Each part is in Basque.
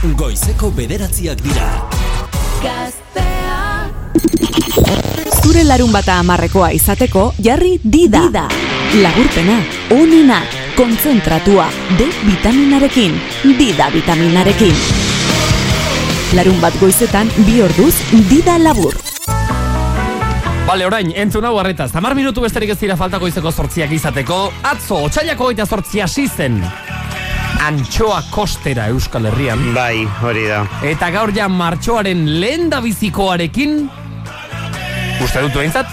Goizeko bederatziak dira. Gaztea. Zure larun bata amarrekoa izateko, jarri dida. dida. Lagurpena, onena, konzentratua, D vitaminarekin, dida vitaminarekin. Larun bat goizetan, bi orduz, dida labur. Bale, orain, entzun hau harretaz. Tamar minutu besterik ez dira faltako izeko sortziak izateko. Atzo, otxailako goita sortzia zen. Antxoa kostera Euskal Herrian. Bai, hori da. Eta gaur ja martxoaren lehen bizikoarekin Uste dut behintzat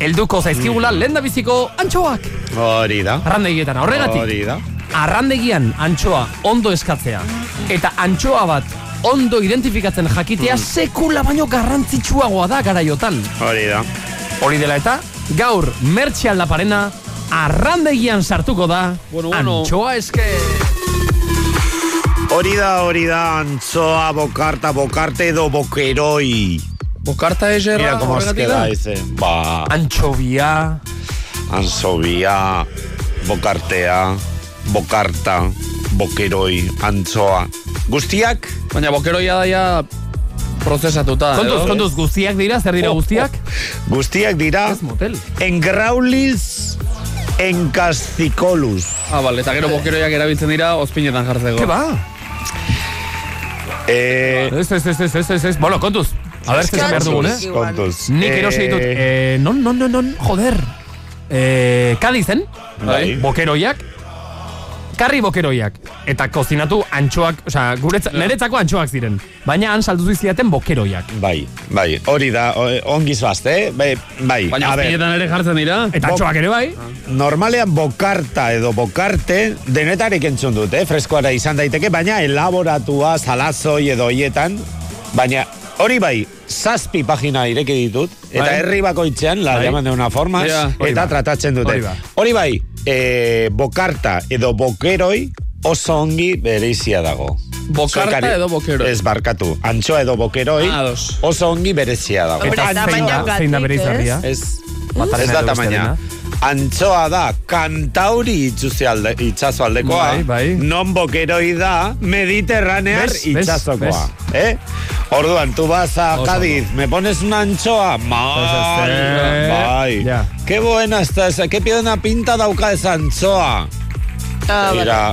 Elduko zaizkigula lehen biziko antxoak Hori da. Arrandegietan, horregatik Hori da. Arrandegian antxoa ondo eskatzea Eta antxoa bat ondo identifikatzen jakitea sekula baino garrantzitsuagoa da garaiotan Hori da. Hori dela eta, gaur mertxe aldaparena arrandegian sartuko da Bueno, bueno. antxoa eske... Hori da, hori da, antzoa, bokarta, bokarte edo bokeroi. Bokarta eserra, Mira queda da? ese. Ba, Antxobia... ansobia, bokartea, bokarta, bokeroi, antzoa. Guztiak? Baina bokeroia da ja prozesatuta. Kontuz, edo? kontuz, guztiak dira, zer dira guztiak? Guztiak dira Ez motel. engraulis encascicolus. Ah, bale, eta gero bokeroiak erabiltzen dira ospinetan jartzeko. Ke ba? Eh, Ez, ez, ez, ez, ez, ez. Bueno, kontuz. A ver, zer behar dugun, eh? kontuz. Nik erosi ditut, eh, non, non, non, non, joder. Eh, Kadizen, Bai. bokeroiak, karri bokeroiak. Eta kozinatu antxoak, osea, guretza, niretzako antxoak ziren. Baina han saldu ziaten bokeroiak. Bai, bai, hori da, ongi zoazte, eh? Bai, bai, Baina a ber, ospinetan ere jartzen dira. Eta antxoak ere bai. normalean bokarta edo bokarte denetarik entzun dut, eh? freskoara izan daiteke, baina elaboratua, salazoi edo hoietan, baina hori bai, zazpi pagina ireki ditut, eta Bai. herri bakoitzean, la Bai. llaman de una forma, Ja, eta ba. tratatzen dute. Hori ba. Hori bai, eh, bokarta edo bokeroi oso ongi bereizia dago. Bokarta Zuekari- edo bokeroi? Ez barkatu, antxoa edo bokeroi Ah, oso ongi berezia dago. Hombre, Eta zein da, zein da bere ez? Ez, da tamaina. Antxoa da, kantauri itxuzi alde, itxaso aldekoa. Bai, bai. Non bokeroi da, mediterranear itxasokoa. Eh? Orduan, tú vas a Oso Cádiz, ¿me pones una anchoa? Mal, bai. ya. Qué buena está esa, qué buena pinta dauka esa anchoa. Ah, Mira,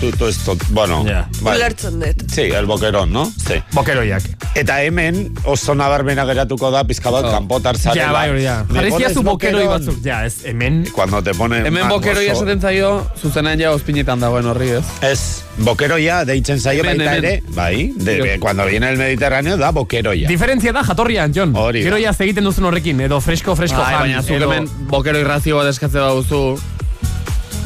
tú, tú esto, bueno, Ya. bai. Ulertzen dut. Sí, el boquerón, ¿no? Sí. Bokeroiak. Eta hemen oso nabarmena geratuko da pizka bat Oh. kanpotar zarela. Ja, bai, hori da. Me Jarrizkia pones zu bokeroi boquerón. batzuk. Ja, ez, hemen... Cuando te pone Hemen bokeroia oso- esaten zaio, zuzenean ja ospinetan dagoen horri, ez? Ez, bokeroia deitzen zaio Hemen, baita hemen. ere, bai, de, cuando viene el Mediterráneo da bokeroia. Diferentzia da jatorrian, Jon. Hori da. Gero ja egiten duzun horrekin, edo fresko, fresko Bai, jan. baina edo- hemen bokero irrazio bat eskatze baduzu.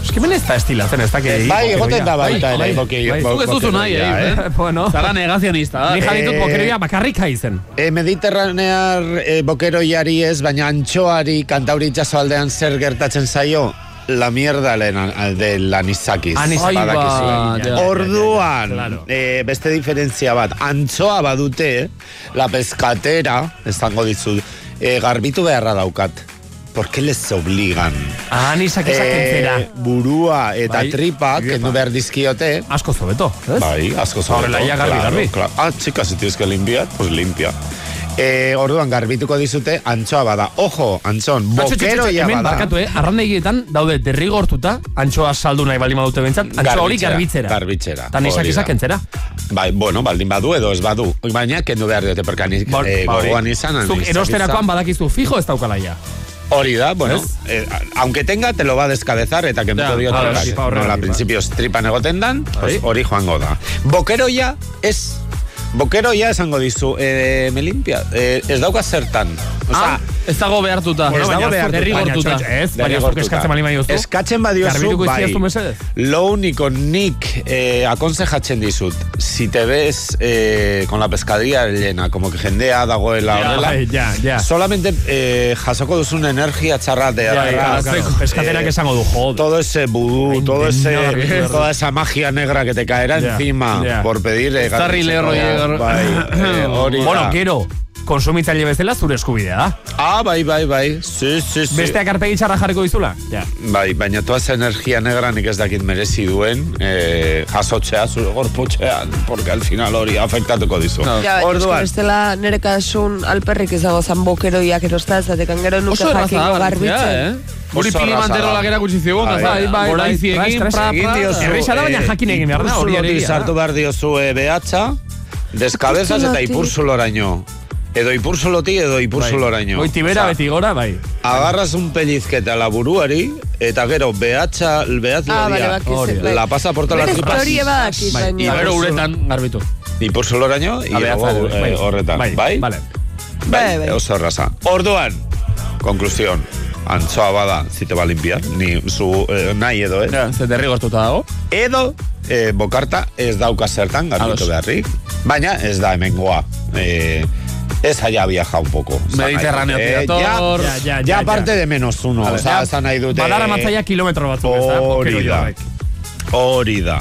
Eske hemen ez da estilatzen, ez da que... Bai, egoten da Bai, baita ere, bai, boke- bai. bo- Zuk ez duzu nahi, bokeroia, eh? bueno, Zara negazionista, ni jaditut Eh, bokeroia bakarrika izen. E, Mediterranear e, bokeroiari ez, baina antxoari kantauri itxaso aldean zer gertatzen zaio, la mierda lehen de lanizakiz. Anis- Ai, badakizu. ba, ja. Orduan, Claro. eh, beste diferentzia bat, antxoa badute, la pescatera, esango dizut, eh, garbitu beharra daukat. ¿Por qué les obligan? Ah, nisak Eh, esakentzera. burua eta Bai. tripa, Iepa. kendu behar dizkiote. Asko zobeto, ez? Bai, asko sobre Horrela, todo, ya garbi, claro, garbi. claro. Ah, chica, si tienes que limpiar, pues limpia. Eh, orduan garbituko dizute antxoa bada. Ojo, antxon, bokeroia hemen bada. barkatu, eh? Arrandegietan daude derrigortuta, antxoa saldu nahi bali badute bentsat, antxoa hori garbitzera. Garbitzera. Eta nisak hori da. esakentzera. Bai, bueno, baldin badu edo ez badu. Baina, kendu behar diote, perka nik Ba- eh, ba gogoan izan. Zuk erosterakoan badakizu fijo ez daukala. Hori da, bueno, eh, aunque tenga, te lo va a descabezar, eta kenduko bai. horregatik, Nola, bai. principios tripan egoten dan, pues, hori joango da. Bokeroia ez... Bokeroia esango dizu, eh, me limpia, eh, ez dauka zertan. Osea, Ah, ez dago behartuta. Ez dago behartuta. Derrigortuta. Ez, baina eskatzen bali. Eskatzen badiozu, bai. Lo único, nik eh, akonsejatzen dizut, si te ves eh, con la pescadería llena, como que jendea dagoela Ja, horrela, ja, ja. solamente eh, jasoko duzun energia txarra de Ja, atrás. claro, Eh, esango du, joder. todo ese vudú, todo ese, toda esa magia negra que te caerá encima por pedir eh, garbitzeko. lerro, Bai, eh, hori da. Bueno, gero, konsumitzaile bezala zure eskubidea da. Ah, bai, bai, bai. Si, si, si. Besteak arpegi txarra jarriko dizula? Ja. Bai, baina toaz energia negra nik ez dakit merezi duen eh, jasotzea zure gorputzean, porque al final hori afektatuko dizu. No. Ja, Orduan, bestela nire kasun alperrik izago zan bokeroiak erosta, zatekan gero nuke jakingo garbitzen. eh? Hori pili erraza da. manterolak erakutsi zigun, Bai, bai, bai, bai, bai, bai, pra, pra, egin diozu, Erresa da, baina eh, jakin egin behar da, hori ipurzulotik ere egia da. sartu behar diozu e, behatza, deskabezaz eta ipurzuloraino. Edo ipurzulotik edo ipurzuloraino. Goiti bera, beti gora, bai. Agarras un pellizketa la buruari, eta gero behatza, behatz Ah, bakizu, bai. la pasa por todas las Bere tripas. historia badakit, Bai, gero uretan garbitu. Ipurzuloraino, behatza, eh, bai. horretan. Bai, Bai, Vale. Bai, bai. oso erraza. Orduan, konklusión, antzoa bada, zite ba limpiar, ni zu eh, nahi edo, eh? Ja, ze derrigortuta dago. Edo, eh, bokarta ez dauka zertan garbitu beharrik, baina ez da hemengoa. Eh, ez haya viaja un poco. Mediterráneo eh, dator. ja, Ja, ja, ja, ja, aparte ja. de menos uno, Vale, ja, esan nahi dute... Badara matzaia kilometro batzuk, ez da? Hori da. Hori da.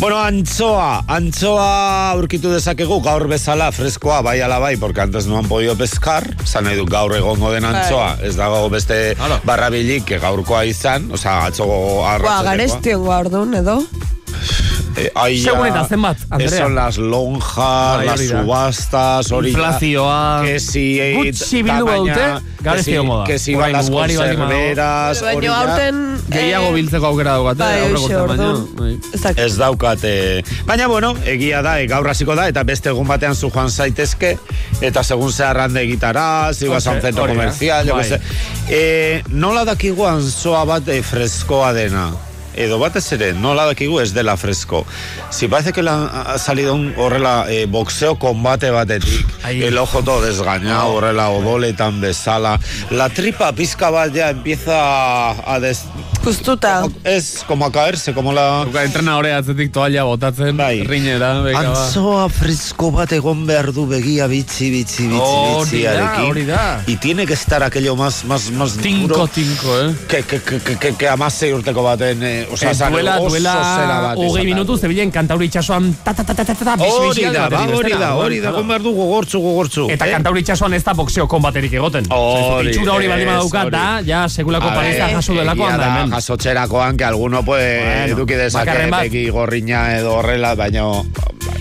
Bueno, antzoa, antzoa aurkitu dezakegu gaur bezala freskoa bai ala bai, porque antes no han podido pescar, zan nahi du gaur egongo den antzoa, ez dago beste barrabilik que gaurkoa izan, osea, atzo Ba, arratzetekoa. garestion gaurdun, edo? Eh, ai, Segun ja, eta zenbat, Andrea? Eso, las lonjas, Bai, las hori da. subastas, hori da. Inflazioa. Que si... eh, Gutxi bildu tamaina, badute, garesti que si- egongo da. Que si van Orain las ugari baldin badago. conserveras, hori Baina da. aurten... Gehiago eh, biltzeko aukera daukate, Bai, aurreko hoxe, baino. orduan. Bai. Ez dakit. Ez daukate. Baina, bueno, egia da, e, gaur hasiko da, eta beste egun batean zu joan zaitezke, eta segun ze arrande egitara, a un Hoxe, centro hori da. comercial, jo Bai. que sé. E, nola dakigu antzoa bat e, freskoa dena? Edo batez ere, nola dakigu ez dela fresko. Si parece que la, ha salido un horrela eh, boxeo combate batetik, el ojo todo desgañado, horrela odoletan bezala, la tripa pizka bat ya empieza a des... Puztuta. Es como a caerse, como la... Duka entrenadore atzetik toalla botatzen, Bai. rinera, beka ba. Antzoa fresko bat egon behar du begia bitzi, bitzi, bitzi, Hori bitzi, hori da. Y tiene que estar aquello más, más, más Tinko, duro. tinko, eh? Que, que, que, que, que, que amase urteko baten, eh, Eh, zan, duela, oso duela, bat. hogei minutu, zebilen kantauri itxasuan, ta, ta, ta, ta, ta, ta, ta, bixi, Hori da, ba, hori da, hori da, egon behar du gogortzu, gogortzu. Eta eh? kantauri itxasuan ez da boxeo konbaterik egoten. Hori, Itxura hori badaukat hori. da, ja, segulako paliza jaso delako handa da, hemen. Jasotzerakoan, que alguno puede Bueno, eduki dezake begi gorriña edo horrela, baina...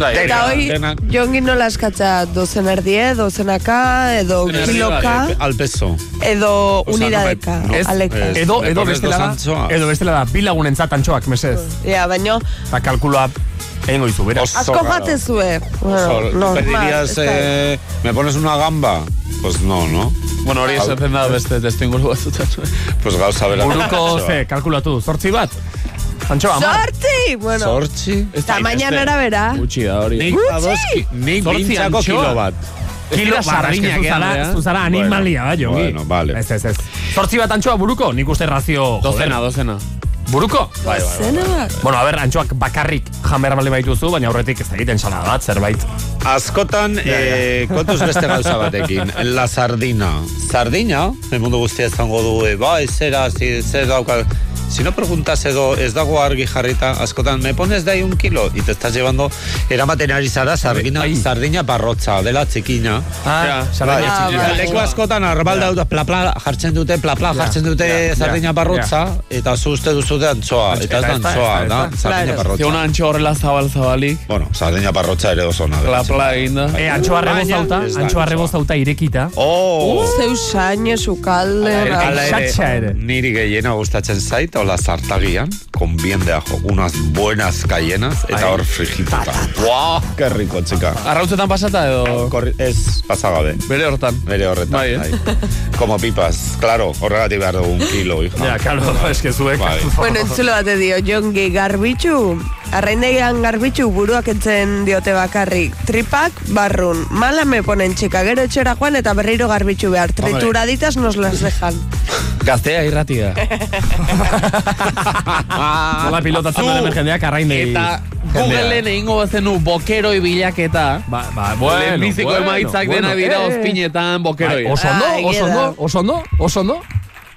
Bai, Eta hoi, jongin nola eskatza dozen erdie, dozenaka, edo kiloka, Al peso. edo unidadeka, no, Ez, aleka. ez. edo, edo bestela dos da, edo bestela da, bi lagunentzat antxoak, mesez. Ja, baino, Eta kalkulua egingo izu, beraz. Oso asko raro. jatezue. Oso, Bueno, normal, pedirías, da. eh, ¿me pones una gamba? Pues no, ¿no? Bueno, hori esaten da beste testu inguru batzutan. Pues gauza bera. Buruko, ze, kalkulatu, zortzi bat? Antxoa, amar. Sortzi! Bueno, Zortzi? tamainan arabera. Gutxi da hori. Nik adoski, nik Zortzi bintzako antxoa. kilo bat. Kilo sarriñak, zuzara, Andrea. zuzara animalia, bai, jongi. Bueno, vale. Ez, ez, ez. Zortzi bat antxoa buruko, nik uste razio... Dozena, dozena. Buruko? Zena bat. Bueno, a ber, antxoak bakarrik jan behar bali baituzu, baina aurretik ez da egiten salada bat, zerbait. Askotan, eh, kontuz beste gauza batekin. La sardina. Sardina, el mundu guztia izango du, eh, ba, ez zera, zi- zer dauka... Si no preguntas edo ez dago argi jarrita, askotan, me pones de ahí un kilo, y te estás llevando, eramaten ari zara sardina, Ai. sardina parrotza, dela txikina. Ah, Ja, sardina Ah, bai. Leku askotan arbal daude pla pla jartzen dute pla pla Ja, jartzen dute ja, sardina ja, parrotza eta zu uste duzu de antzoa Antz- eta ez da ez antzoa ez da, ez sardina Claro. parrotza. Zeuna antxo horrela zabal zabalik, Bueno, sardina parrotza ere oso ona. Pla eginda. E, antxoa Baina rebozauta, antxoa antxoa. rebozauta irekita. Oh! Zeu saine, sukalde, ere, Xatxa ere. Niri gehiena gustatzen zait, hola zartagian, con bien de ajo, unas buenas cayenas, eta hor frigituta. Wow, qué rico, chica. Arrautzetan pasata edo... Korri, ez pasagabe, Bere hortan. bere horretan. Bai, eh? bai. Como pipas, claro, horregatik behar dugu un kilo, hija. Ja, karo, es que zuek. Bai. Bueno, entzulo bate dio, jongi garbitxu, arraindegian garbitxu buruak entzen diote bakarrik. Tripak, barrun. Mala me ponen txika, gero etxera joan eta berriro garbitxu behar. Trituraditas nos las dejan. Gaztea irratia. Nola pilotatzen duen hemen jendeak arrainei. Eta Googleen egingo bazenu bokeroi bilaketa. Ba, ba, bueno, Lehenbiziko bueno, emaitzak bueno. dena dira Eh, ozpinetan bokeroi. Bai, oso ondo, oso ondo, oso ondo, oso ondo.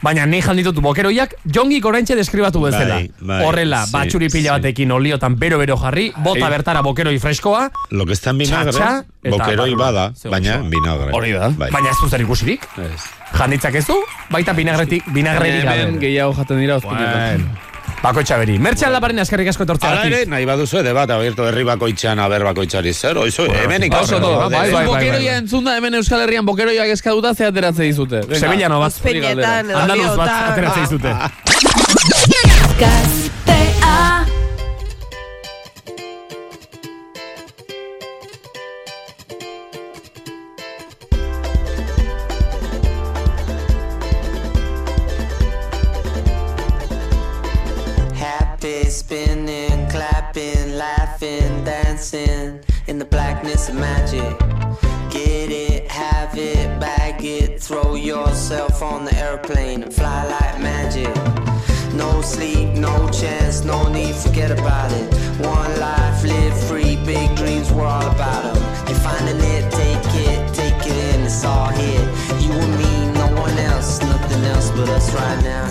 Baina ni jalditut bokeroiak jongi oraintxe deskribatu bezala. Bai, bai, Horrela, sí, batxuri pila sí. batekin oliotan bero-bero jarri, bota Ai. bertara bokeroi freskoa, Lo que está en vinagre, Txatxa, eta bokeroi barrura. bada, baina osoa. vinagre. Hori da. Bai. baina ez du zer ikusirik. Ez. Janditzak ez du, baita vinagretik, vinagrerik Hemen gabe. gehiago jaten dira ospitaletan. Bako etxaberi. Mertxan laparen eskerrik asko etortzea. Hala ere, nahi baduzu debat abierto herri bakoitzean aber bakoitzari zer, oizu, hemen Oso ikaso ondo, no, bai, bai, bai, bokeroia bai. entzun da hemen Euskal Herrian bokeroiak eskaduta ze ateratze dizute. Venga. Sevillano bat. Edo Andaluz bat oliotan. ateratzen dizute. Gaztea clapping, laughing, dancing in the blackness of magic. Get it, have it, bag it, throw yourself on the airplane and fly like magic. No sleep, no chance, no need, forget about it. One life, live free, big dreams, we're all about them. You're finding it, take it, take it in, it's all here. You and me, no one else, nothing else but us right now.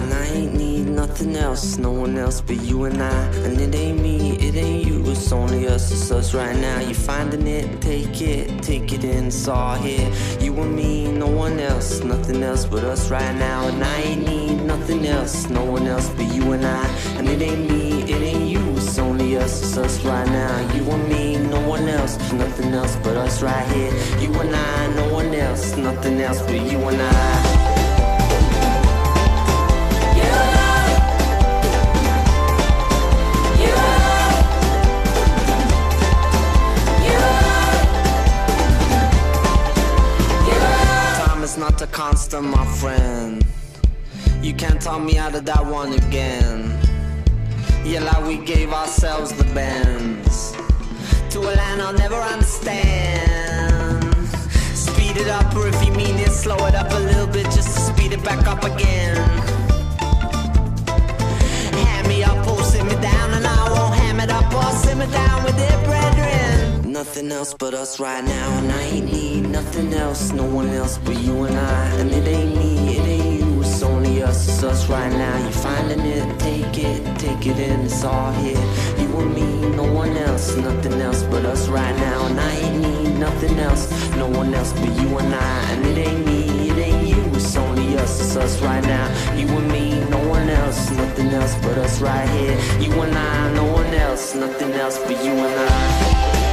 Nothing else, no one else but you and I. And it ain't me, it ain't you, it's only us, it's us right now. You're finding it, take it, take it in, all here. You and me, no one else, nothing else but us right now. And I ain't need nothing else, no one else but you and I. And it ain't me, it ain't you, it's only us, it's us right now. You and me, no one else, nothing else but us right here. You and I, no one else, nothing else but you and I. constant, my friend. You can't talk me out of that one again. Yeah, like we gave ourselves the bends to a land I'll never understand. Speed it up, or if you mean it, slow it up a little bit just to speed it back up again. Hand me up or sit me down, and I won't ham it up or sit me down with it, brethren. Nothing else but us right now, and I ain't need nothing else, no one else but you and I. And it ain't me, it ain't you, it's only us, it's us right now. You're finding it, take it, take it in, it's all here. You and me, no one else, nothing else but us right now. And I ain't need nothing else, no one else but you and I. And it ain't me, it ain't you, it's only us, it's us right now. You and me, no one else, nothing else but us right here. You and I, no one else, nothing else but you and I.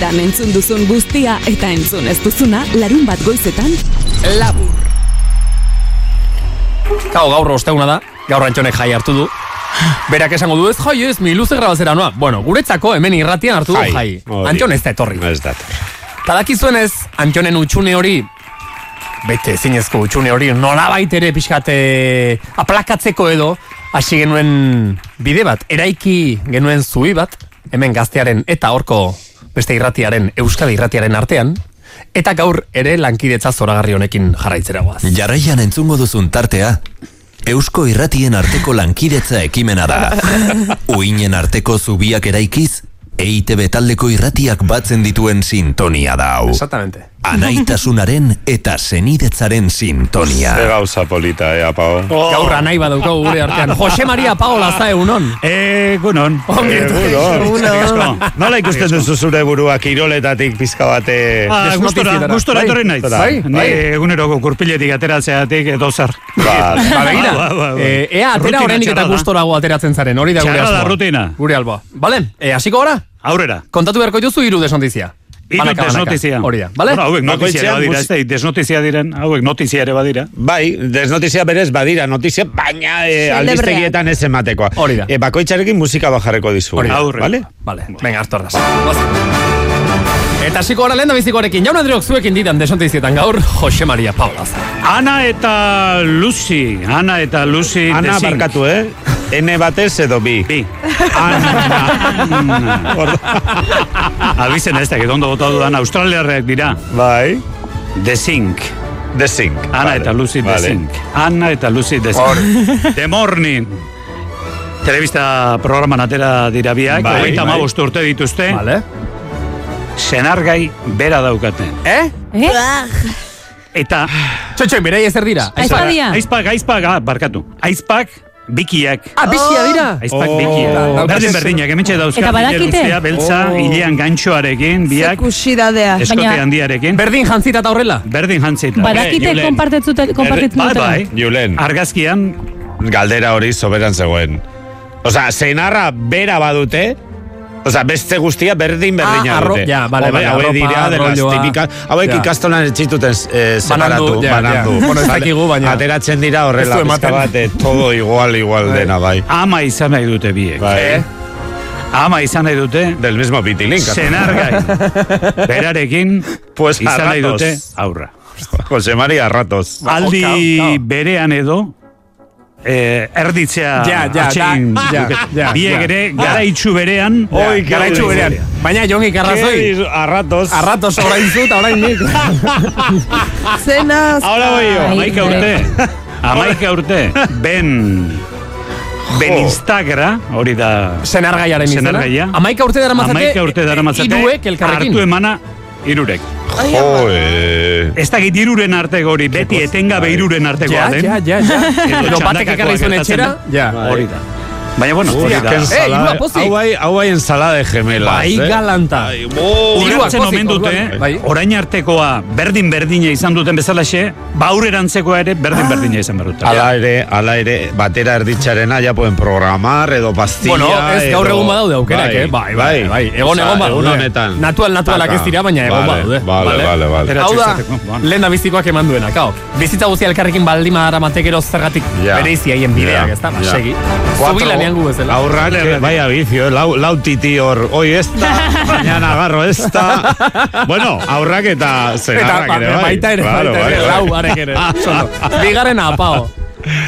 Didan entzun duzun guztia eta entzun ez duzuna larun bat goizetan Labur. Gau, gaur osteuna da, gaur antxonek jai hartu du. Berak esango du ez, jai ez, mi luze grabazera noa. Bueno, guretzako hemen irratian hartu du jai. Antxon ez da etorri. Ez da. Tadakizuenez, Antxonen utxune hori, bete zinezko utxune hori, nolabait ere pixkate aplakatzeko edo, hasi genuen bide bat, eraiki genuen zubi bat, hemen gaztearen eta horko beste irratiaren, Euskal irratiaren artean, eta gaur ere lankidetza zoragarri honekin jarraitzera goaz. Jarraian entzungo duzun tartea, Eusko irratien arteko lankidetza ekimena da. Uinen arteko zubiak eraikiz, EITB taldeko irratiak batzen dituen sintonia da hau. Exactamente. Anaitasunaren eta senidetzaren sintonia. Ze gauza polita, eh, apao. Gaur anai badaukagu gure artean. Jose Maria Paola za egunon. Egunon. Egunon. Nola ikusten duzu zure burua kiroletatik pizka bate... Ah, gustora, gustora Bai. etorri naiz. Bai, bai. eguneroko kurpiletik ateratzeatik edo zer. Ba, Ba, begira, Ba, ba, ba. eh, ea atera oraindik eta gustorago ateratzen zaren, hori da gure Txarra da asmoa. rutina. Gure alboa. Bale, eh, hasiko gara? Aurrera. Kontatu beharko dituzu hiru desnotizia. Hiru desnotizia. Hori da, bale? Bueno, hauek notizia ere badira, ez desnotizia diren, hauek notizia ere badira. Bai, desnotizia berez badira, notizia, baina e, Celebrea. albistegietan ez ematekoa. Hori da. E, bakoitzarekin musika bajarreko dizu. Hori da. Vale? Vale, venga, hartu. Eta hasiko gara lehen da bizikoarekin, jaun Andreok zuekin ditan desnotizietan gaur, Jose Maria Paola za. Ana eta Lucy, Ana eta Lucy Ana, Zinc. barkatu, eh? N batez edo bi. Bi. Ana. Abizen ez dakit, ondo bota dudan, australiarreak dira. Bai. The Zinc. The Zinc. Ana Vale, eta Lucy vale. The Zinc. Ana eta Lucy The Zinc. The Morning. Telebista programan atera dira biak, Bai, bai. urte dituzte, Vale. Senargai bera daukate. Eh? Eta Txotxoin, berei ezer dira. Aizpa dia. aizpak, aizpak, ah, barkatu. Aizpak, bikiak. Ah, bizia dira. Aizpak Oh. bikiak. Daukate Berdin berdinak, emitxe dauzka. Eta badakite? luzea, beltza, Oh. hilean gantxoarekin, biak, Zekusidadea. eskote handiarekin. Berdin jantzita eta horrela. Berdin jantzita. Badakite Julen. konpartetzute- konpartitzen Bai, bai. Julen, Argazkian, galdera hori soberan zegoen. Osa, senarra bera badute, Osa, beste guztia berdin berdina Ah, arro- dute. ja, vale, vale, haue arropa, dira de las típicas. Hauek Ja. ikastolan etxituten eh, separatu, Banandu, ja, banandu. ja. Bueno, ez dakigu, baina- Ateratzen dira horrela ematen. bat, eh, todo igual, igual dena, bai. ama izan nahi dute biek. Bai. Eh? Ama izan nahi dute, Del mismo pitilín. senargai. Berarekin, Pues izan nahi dute, aurra. Jose María Ratos. Aldi berean edo, eh, erditzea Ja, ja, atsegin da- ja, ja, Biek ja. ere, garaitxu berean, Oi, Garaitxu Qué berean. Baina jongi karrazoi. A ratos. Arratos orain zu eta orain nik. Zenaz. Ahora voy yo. Ai, amaika urte, amaika urte, ben, ben Jo. Instagra, hori da, Senargaiaren izena. Senargaia. Amaika urte dara mazate. amaika urte dara matzate, Iruek elkarrekin. hartu emana, irurek. Joe. Ez dakit iruren arteko hori, beti etengabe iruren artekoa Ja, den. ja, ja, ja. Edo Edo batek ekarri zuen etxera. da. Ja. Hori da. Baina, bueno, hori da. Ensalada. pozik. Hau bai, hau bai ensalada de gemelas, Bai eh? galanta. Ai, bo. Pozik, omen dute. Bai. orain artekoa berdin berdina izan duten bezalaxe, baurerantzekoa ere berdin berdina izan berduta. Ala ere, ala ere, batera erditxarena ja pueden programar, edo pastilla, Bueno, ez gaur egun badaude aukerak, eh? Bai, bai, bai. Egon, Osea, egon badaude. Egun honetan. Natural, naturalak Taka. ez dira, baina egon Vale, badaude. Vale, vale, vale. Hau da, lehen da bizikoak eman duena, kao. Bizitza guztia elkarrekin baldima dara matekero zergatik Ja. bere iziaien bideak, ez da? Ba, segi. Zubilanean gu bezala. Aurrak, vaya vicio, eh, lau, lau titi hor, hoy esta, mañana agarro esta. bueno, aurrak eta zenarrak ere, bai. baita ere, Claro, baita ere, lau arek ere. Sondo. Bigarrena, apao.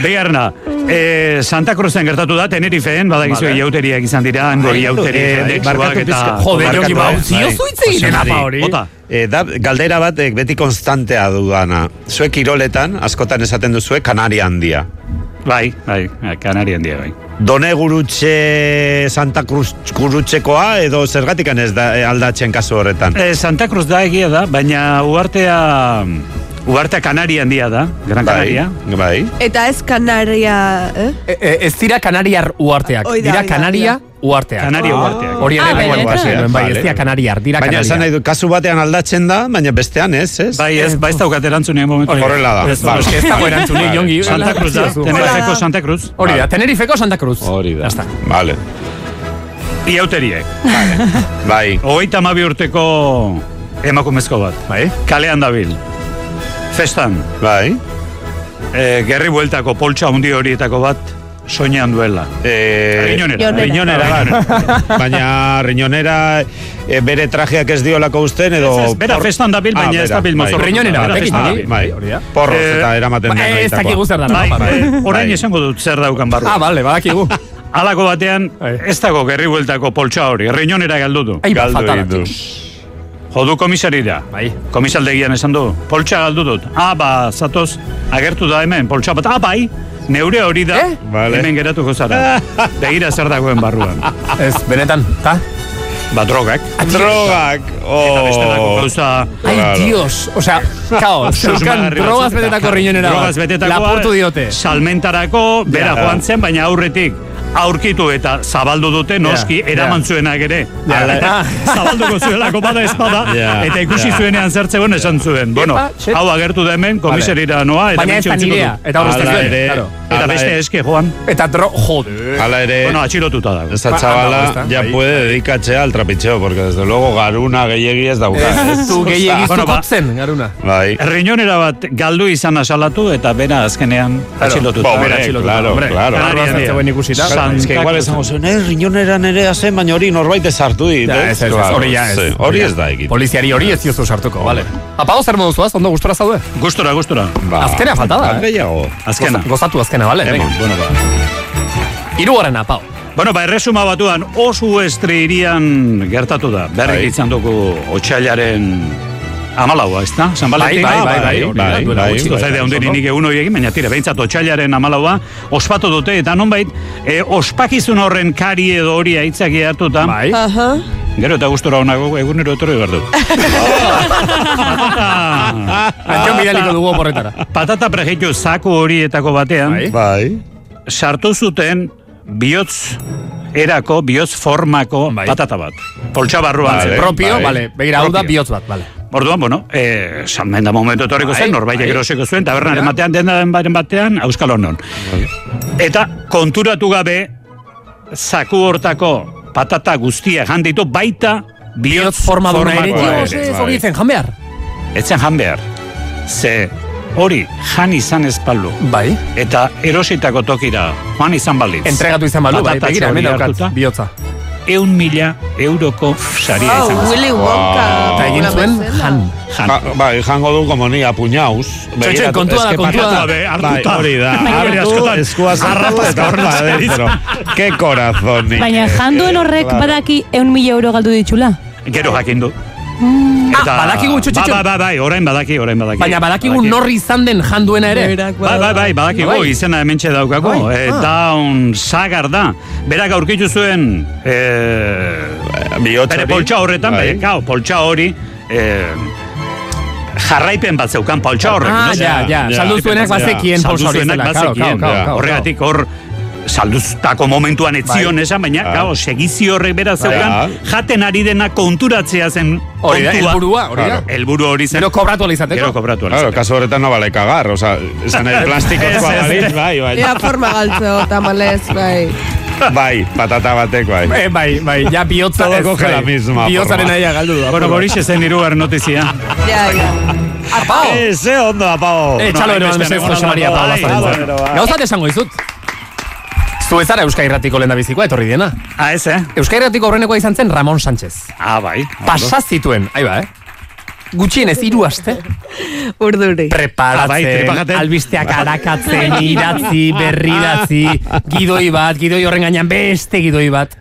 Bigarna, eh, Santa Cruzen gertatu da, Tenerifeen, badakizu Vale. iauteriak izan dira, hango iauteri eh, barkatu eta... Jode, Barkatu, jongi, ba, bai, zio bai. zuitze apa hori. Bota. E, da, galdera bat beti konstantea dudana. Zuek kiroletan, askotan esaten duzue, Kanaria handia. Bai, bai, Kanarian dia, bai. Done gurutxe Santa Cruz gurutxekoa edo zergatikan ez da eh, aldatzen kasu horretan. Eh, Santa Cruz da egia da, baina uartea... Uartea Kanarian dia da, Gran Canaria. Bai, bai. Eta ez Kanaria, eh? E, e, ez dira kanariar uarteak, Hoi da, dira kanaria hoi uarteak. Kanaria uarteak. Hori ere, Ah, bai, benetan? bai, ez dira kanariar, dira Baina esan nahi du, kasu batean aldatzen da, baina bestean ez, ez? Bai, ez, bai ez daukat erantzunean momentu. Horrela da. Ez, dago erantzunik, Vale. jongi. Santa Cruz da. Tenerifeko Santa Cruz. Hori da, Tenerifeko Santa Cruz. Hori da. Ya está. Vale. Bai. Hogeita mabi urteko emakumezko bat. Bai. Kalean dabil. Festan. Bai. E, gerri bueltako poltsa hundi horietako bat soinean duela. Eh, Riñonera. Riñonera. Riñonera, bai. Baina riñonera eh, bere trajeak ez diolako usten edo... Ez, ez, bera por- festan baina Ah, ez bera, dabil bai. mozorrotuta. Riñonera Bera batekin, festan bai. dabil. Bai, Hori da. porroz Eh, eta eramaten Ba, den ez dakigu zer da. Bai, orain Bai. esango dut zer daukan barru. Ah, bale, badakigu. Alako batean, Bai. ez dago gerri bueltako poltsa hori, riñonera galdu du. Ai, Galdu. Jodu komisarira. Bai. Komisaldegian esan du, poltsa galdu dut. Ah, ba, zatoz, agertu da hemen, poltsa bat. Ah, bai, neure hori da, Eh? Vale. hemen geratuko zara. Begira zer dagoen barruan. Ez, benetan, ta? Ba, drogak. Drogak. Eta bestelako Oh. gauza... Ai, dios. Osea, kao, zeukan susmagarri drogaz betetako riñonera. Drogaz betetakoa. Lapurtu diote. Salmentarako, bera joan zen, baina aurretik aurkitu eta zabaldu dute noski Ja, eraman ja. zuenak ere. Ja. Ala, zabalduko zuelako bada espada Ja, eta ikusi ja. zuenean zertzegoen esan zuen. Bueno, shit. hau agertu da hemen komiserira noa eta Baina ez da nirea. du. Eta hor ez Hala zuen, ere. claro. Eta beste eske joan. Eta dro... Jode. Hala ere, Bueno, atxilotuta dago. esta chavala anda, ya ahí. puede dedicatzea al trapicheo, porque desde luego garuna gehiegi ez dauka. ez? Tu gehiagizu bueno, ba- kotzen, garuna. Bai. Erriñonera bat galdu izan asalatu eta bera azkenean atxilotuta. Ba, hombre, Bera atxilotuta. claro, Hombre, claro. San- Es que igual esango zuen, eh, riñonera nere zen, baina hori norbait ez hartu dit. Ja, ez, ez, ez, hori ja ez. Hori ez da egin. Poliziari hori ez diozu sartuko, vale. Apago zer modu zuaz, ondo gustora zaude? Gustora, gustora. Ba, Azkena falta da, eh? Gehiago. Azkena. Goza- Gozatu azkena, vale? Venga. Bueno, ba. Hirugarren apau. Bueno, ba, erresuma batuan oso estre irian gertatu da. Berrik Bai. izan dugu otxailaren amalaua, ez da? San Bai, Valentin? bai, bai, bai, bai, da, bai, duela bai, gutxi. Ez zaide handien nik egun hori egin, baina tira, behintzat otxailaren amalaua ospatu dute, eta nonbait, e, ospakizun horren kari edo hori aitzaki hartuta, Bai. Aha. gero eta gustora honago egunero etorri behar du. Antion bidaliko dugu oporretara. patata pregitu zaku horietako batean, Bai. Bai. sartu zuten bihotz erako, bihotz formako Bai. patata bat. Poltsa barruan Vale. Propio, bai. vale. Begira, hau da bihotz bat, vale. Orduan, bueno, eh, salmen da momentu etorriko Bai, zen, norbait bai. erosiko zuen, tabernaren batean, dendaren baren batean, Euskal Honon. Eta konturatu gabe, zaku hortako patata guztia janditu, baita Bihotz forma duna ere. hori zen, jan behar. Etzen jan behar. Ze hori jan izan ezpaldu. Bai. Eta erositako tokira joan izan balitz. Entregatu izan balu, bai, begira, hemen bihotza. Eun mila euroko saria Wow, izango zen. Willy Wonka. Eta egin zuen, jan. Jan. Ja, bai, jango du como ni apuñauz. Txotxo, kontua da, kontua da. Be, hartuta. Bai, hori da. Abre Hartu, askotan. eskua sartu Arrapazka eta adentro. Ke corazón. nik. Baina janduen horrek Claro. badaki eun mila euro galdu ditxula. Gero jakin du. Ah, badakigu, txotxo. Bai, bai, bai, orain badaki, orain badaki. Baina badakigu Badaki. norri izan den janduena ere. Bai, bai, bai, badakigu, Bai. izena hementxe daukagu. Bai, Eh, ah. Down Sagar da. Berak aurkitu zuen eh, Bihotz bere poltsa horretan, Bai. bai. poltsa hori eh, jarraipen bat zeukan poltsa horrek. Ah, no? ja, ja. ja. Saldu zuenak bazekien polsa hori zela. Claro, bazekien. claro, claro, claro. Horregatik hor salduztako momentuan ez Bai. esan, baina, Bai. gau, segizio horrek bera zeukan, jaten ari dena konturatzea zen Hori da, kontua. helburua, hori da. Claro. Helburu hori zen. Gero kobratu alizateko. Gero kobratu Claro, alizateko. kasu horretan no vale cagar, o sea, esan nahi plastikozkoa Ez, ez, balitz, bai, bai. Ea forma galtzeo, tamalez, bai. Bai, patata batek, bai. Eh, bai, bai, ja bihotza Todo ez, coge bai. la misma Bihotzaren aia galdu du. Bueno, Boris zen irugar notizia. Ja, ja. Apao! Eh, ze ondo, apao. Eh, txalo ero, hainbeste mesedez, egon Jose Maria bai, bai, bai. Gauzat esango izut. Zu ez zara Euskal Irratiko lehen bizikoa etorri diena. Ah, ez, eh? Euskal Irratiko aurrenekoa izan zen Ramon Sánchez. Ah, bai. Pasa zituen, ahi ba, eh? Gutxienez hiru aste Urduri. Ah, bai, preparatzen, albisteak arakatzen, idatzi, berridatzi, gidoi bat, gidoi horren gainean beste gidoi bat.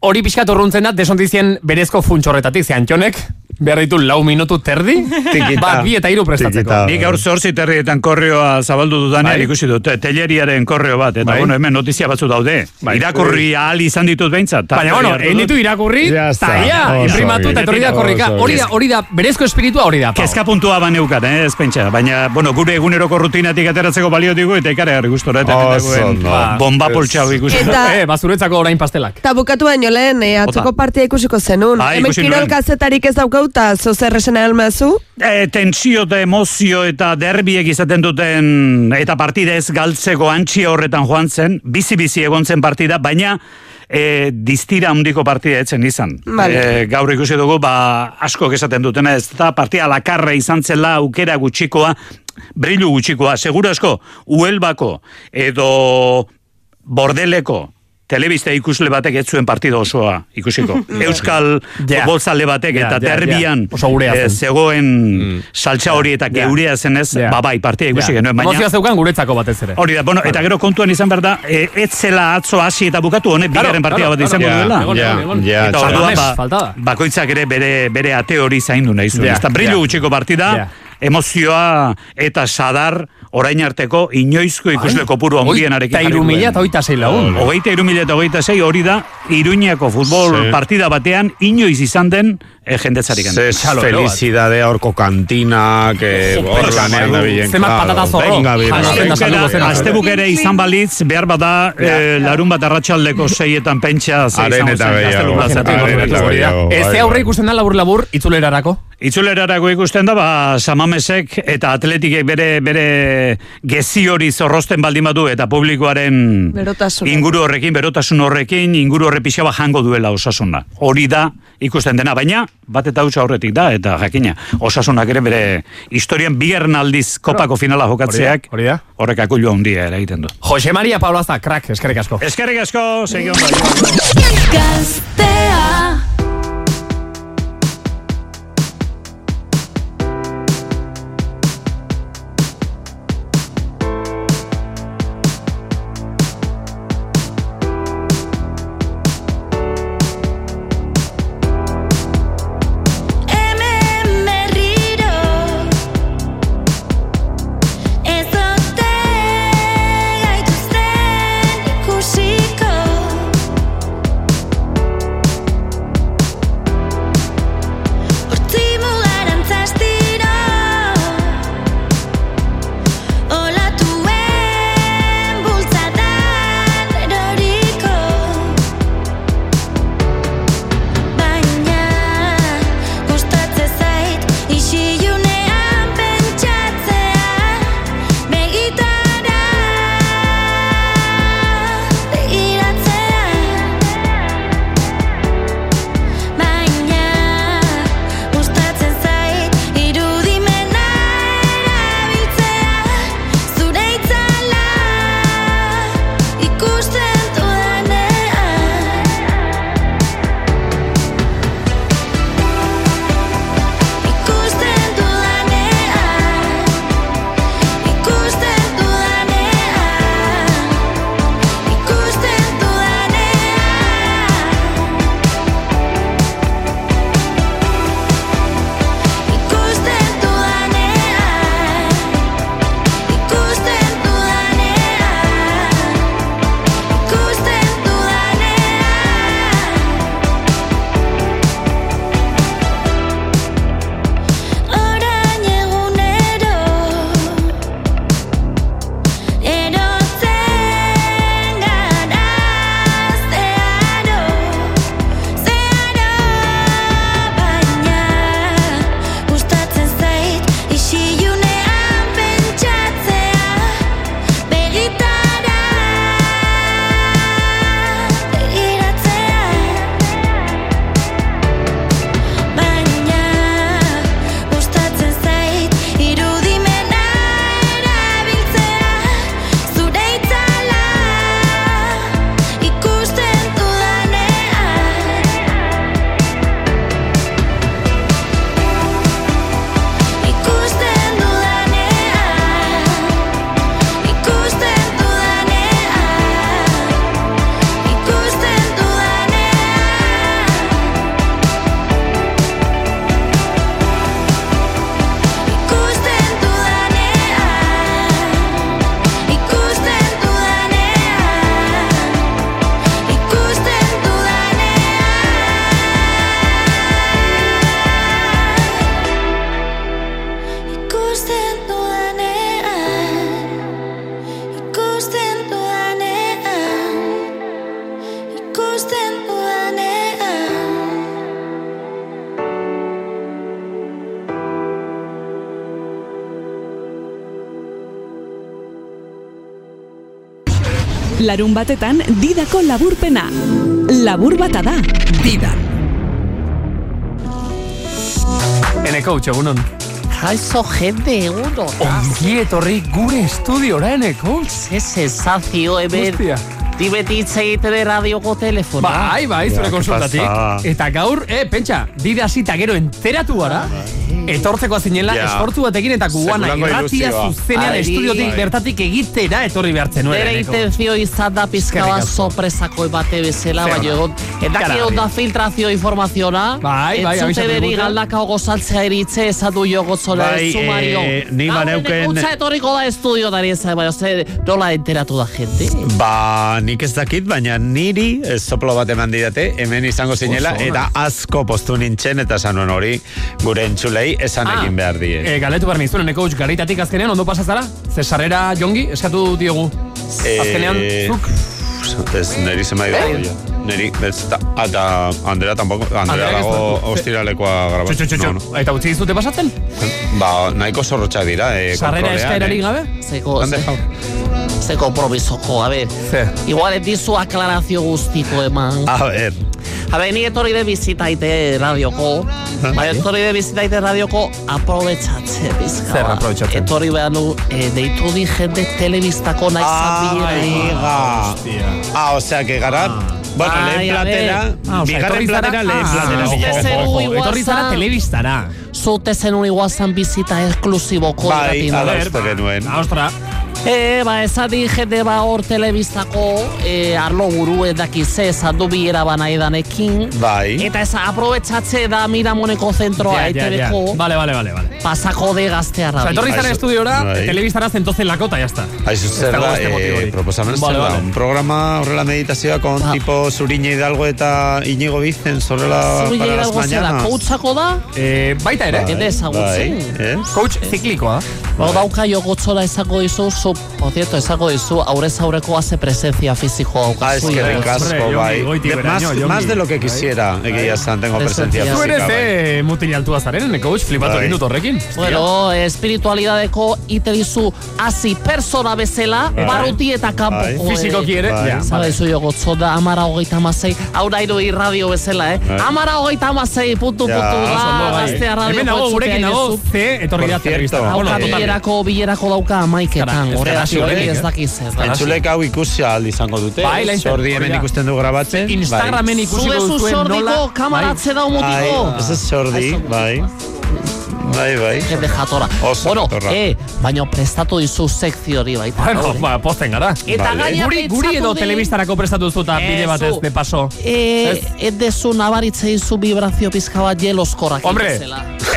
Hori pixkat urruntzen da, desontizien berezko funtxorretatik, ze Antxonek, behar ditu lau minutu terdi, Tikita. bat bi eta hiru prestatzeko. Nik gaur zortzi terrietan korreoa zabaldu dudanean Bai. ikusi dut, telleriaren korreo bat, eta Bai. bueno, hemen notizia batzu daude. Bai. Irakurri ahal izan ditut behintzat. Baina, bueno, egin ditu irakurri, eta ia, imprimatu eta etorri da korrika. Hori da, hori da, berezko espiritua hori da. Kezka puntua baneukat, eh, ez pentsa. Baina, bueno, gure eguneroko rutinatik ateratzeko balio digu, eta ikare harri gustora. Eta dagoen ondo. bomba poltsa ikusi. Eta- Eh, bazuretzako orain pastelak. Eta bukatu baino lehen, eh, atzoko partia ikusiko zenun. Bai, Hemen kirol kazetarik ez daukauta, zozer esan almazu. E, tensio eta emozio eta derbiek izaten duten eta partida ez galtzeko antxia horretan joan zen, bizi-bizi egon zen partida, baina e, distira handiko partida etzen izan. Vale. E, gaur ikusi dugu, ba, asko esaten dutena, ez da partida lakarra izan zela aukera gutxikoa, brillu gutxikoa, seguro asko, uelbako edo bordeleko, telebista ikusle batek ez zuen partido osoa ikusiko. Euskal futbolzale batek eta derbian zen. eh, zegoen saltza hori eta geurea zenez, Ja. ba bai, partia ikusi genuen, baina... Emozioa zeukan guretzako batez ere. Hori da, bueno, eta gero kontuan izan behar da, e, ez zela atzo hasi eta bukatu honek Claro, bigarren partida bat izango duela. Eta orduan, Mes, ba, bakoitzak ere bere, bere ate hori zaindu nahi zuen. Ja, Ezta brillo gutxiko partida, emozioa eta sadar orain arteko inoizko ikusle kopuru handienarekin. Eta iru mila eta oita zei lagun. Hogeita iru mila eta hogeita zei hori da Iruñako futbol partida batean inoiz izan den e, jendetzarik. Ze felicidade horko kantina, que hor lanean da bilen. Zenbat patata zorro. Venga, bi, Jano zen da saludo zen. Aztebuk ere izan balitz, behar bada, eh, larun bat arratsaldeko seietan pentsa, Haren eta gehiago. Ez bai, aurre bai. ikusten da labur-labur itzulerarako. Itzulerarako ikusten da, ba, samamesek eta atletikek bere, bere gezi hori zorrosten baldin badu eta publikoaren Berotasuna. inguru horrekin, berotasun horrekin, inguru horre pixaba jango duela osasuna. Hori da ikusten dena, baina bat eta hutsa horretik da, eta jakina, osasunak ere bere historian bigarren aldiz kopako finala jokatzeak, Hori da. horrek akulua handia eragiten du. Jose Maria Paulaza, crack, eskerrik asko. Eskerrik asko, segi ondo. Larun batetan didako laburpena. Labur bata da. Dida. Eneko utxe, egunon. Kaixo jende eguno. Ongi etorri gure estudiora, Eneko. Ze sensazio hemen. Hostia. Ni beti hitz egiten radioko telefono. Bai, bai, zure konsultatik. Eta gaur, eh, pentsa, dida zita gero enteratu gara. Etortzeko zinela, Ja. esfortu batekin eta guana irratia zuzenean estudiotik bertatik egitera etorri behartzen nuen. Bere intenzio izan da pizka Eskerrik bat asko. sorpresako bate bezala, baina egon, eta egon da filtrazio informaziona, Bai, bai, entzute abisatu beri digute. galdaka gozaltzea eritze ezatu jo gotzola Bai, ez sumario. eh, ni Gaur baneuken- enekotza etorriko da estudio dari ez, baina ze nola enteratu da gente. Ba, nik ez dakit, baina niri ez soplo bat eman didate, hemen izango zinela, eta asko postu nintzen, eta esan nuen hori, gure entzulei esan Ah, egin behar die. E, galetu behar nizuen, eneko huts garritatik azkenean, ondo pasazara? Ze sarrera jongi, eskatu diogu. Azkenean, Eh, zuk, Ez, niri zema Eh? Jo. Niri, ez, ta, eta Andrea tampoco, Andrea Andreak ez dago du. ostiralekoa txu, grabatzen. txu, txu, No, txu. Eta utzi dizute pasatzen? no. Ba, nahiko zorrotxak dira, eh, Sarrera eskaerarik eh. gabe? Zeko, ze, ze kompromisoko, a ber. Ze. Igual ez dizu aklarazio guztiko eman. A ver, A ber, ni etorri de bizitaite radioko, bai, etorri de bizitaite radioko aprobetxatze bizka. Zer aprobetxatzen? Etorri behar nu, e, deitu di jende telebistako nahi Aiga. zabiera. Ah, osea, que gara, bueno, Bai, lehen platera. Ah, bigarren platera, lehen Ah, platera. bigarren. ojo, Ojo. Etorri zara telebistara. Zute zen un iguazan bizita esklusiboko Bai, uste genuen. Ah, ostra. E, ba, ezadi jende ba hor telebistako e, arlo buru edakize esan du bilera ba nahi danekin. Bai. Eta ez aprobetxatze da Miramoneko zentroa Ja, ja, ja. ETV-ko Vale, vale, vale, vale. pasako de gaztea Osa, etorri zara estudiora, bai. telebistara zentozen lakota, ya está. Aizu zer da, eh, proposamen zer Vale, da, vale. un programa horrela meditazioa con Ba. tipo Zurine Hidalgo eta Iñigo Vicens horrela para las mañanas. coachako da, Eh, baita ere, ezagutzen. Bai, eh? coach ziklikoa. Ba, dauka jo gotzola esango dizu, zu, por cierto, esango dizu, aurrez aurreko haze presencia fizikoa Ah, daukazu. eskerrik Jongi. asko, Hombre, bai. De- más, más de lo que Bai. quisiera, egia esan, tengo Presencia presencia física. Zu ere física. bai. ze mutil altua zaren, ne coach, flipatu Bai. egin dut horrekin. Bueno, espiritualidadeko ite dizu hasi persona bezala, Bai. barruti eta kanpoko. Bai. Fizikoki ere, Bai. ja. Zaba izu jo gotzo da amara hogeita amasei, hau nahi du irradio bezala, eh? Bai. Amara hogeita amasei, puntu, puntu, da, ondo, bai. gaztea radio. Hemen nago, gurekin nago, ze etorri da Dauka eh, bilerako, bilerako dauka amaiketan, Gara hori ez dakiz. Entzulek hau ikusi ahal izango dute. Bai, hori hemen da. ikusten du grabatzen. bai. Instagramen ikusiko Zubezu duzuen nola... kamaratze da Bai, mutiko. ez ez sordi, bai. Bai, bai. Jende jatora. Oso bueno, jatorra. eh, baino prestatu dizu sekzio hori baita. Bueno, hori. ba, posten gara. Eta Vale. gaina Guri, guri edo de- telebistarako prestatu zuta bide batez de paso. Eh, Ez? ez dezu nabaritze dizu vibrazio pizka bat jeloskorrak Hombre,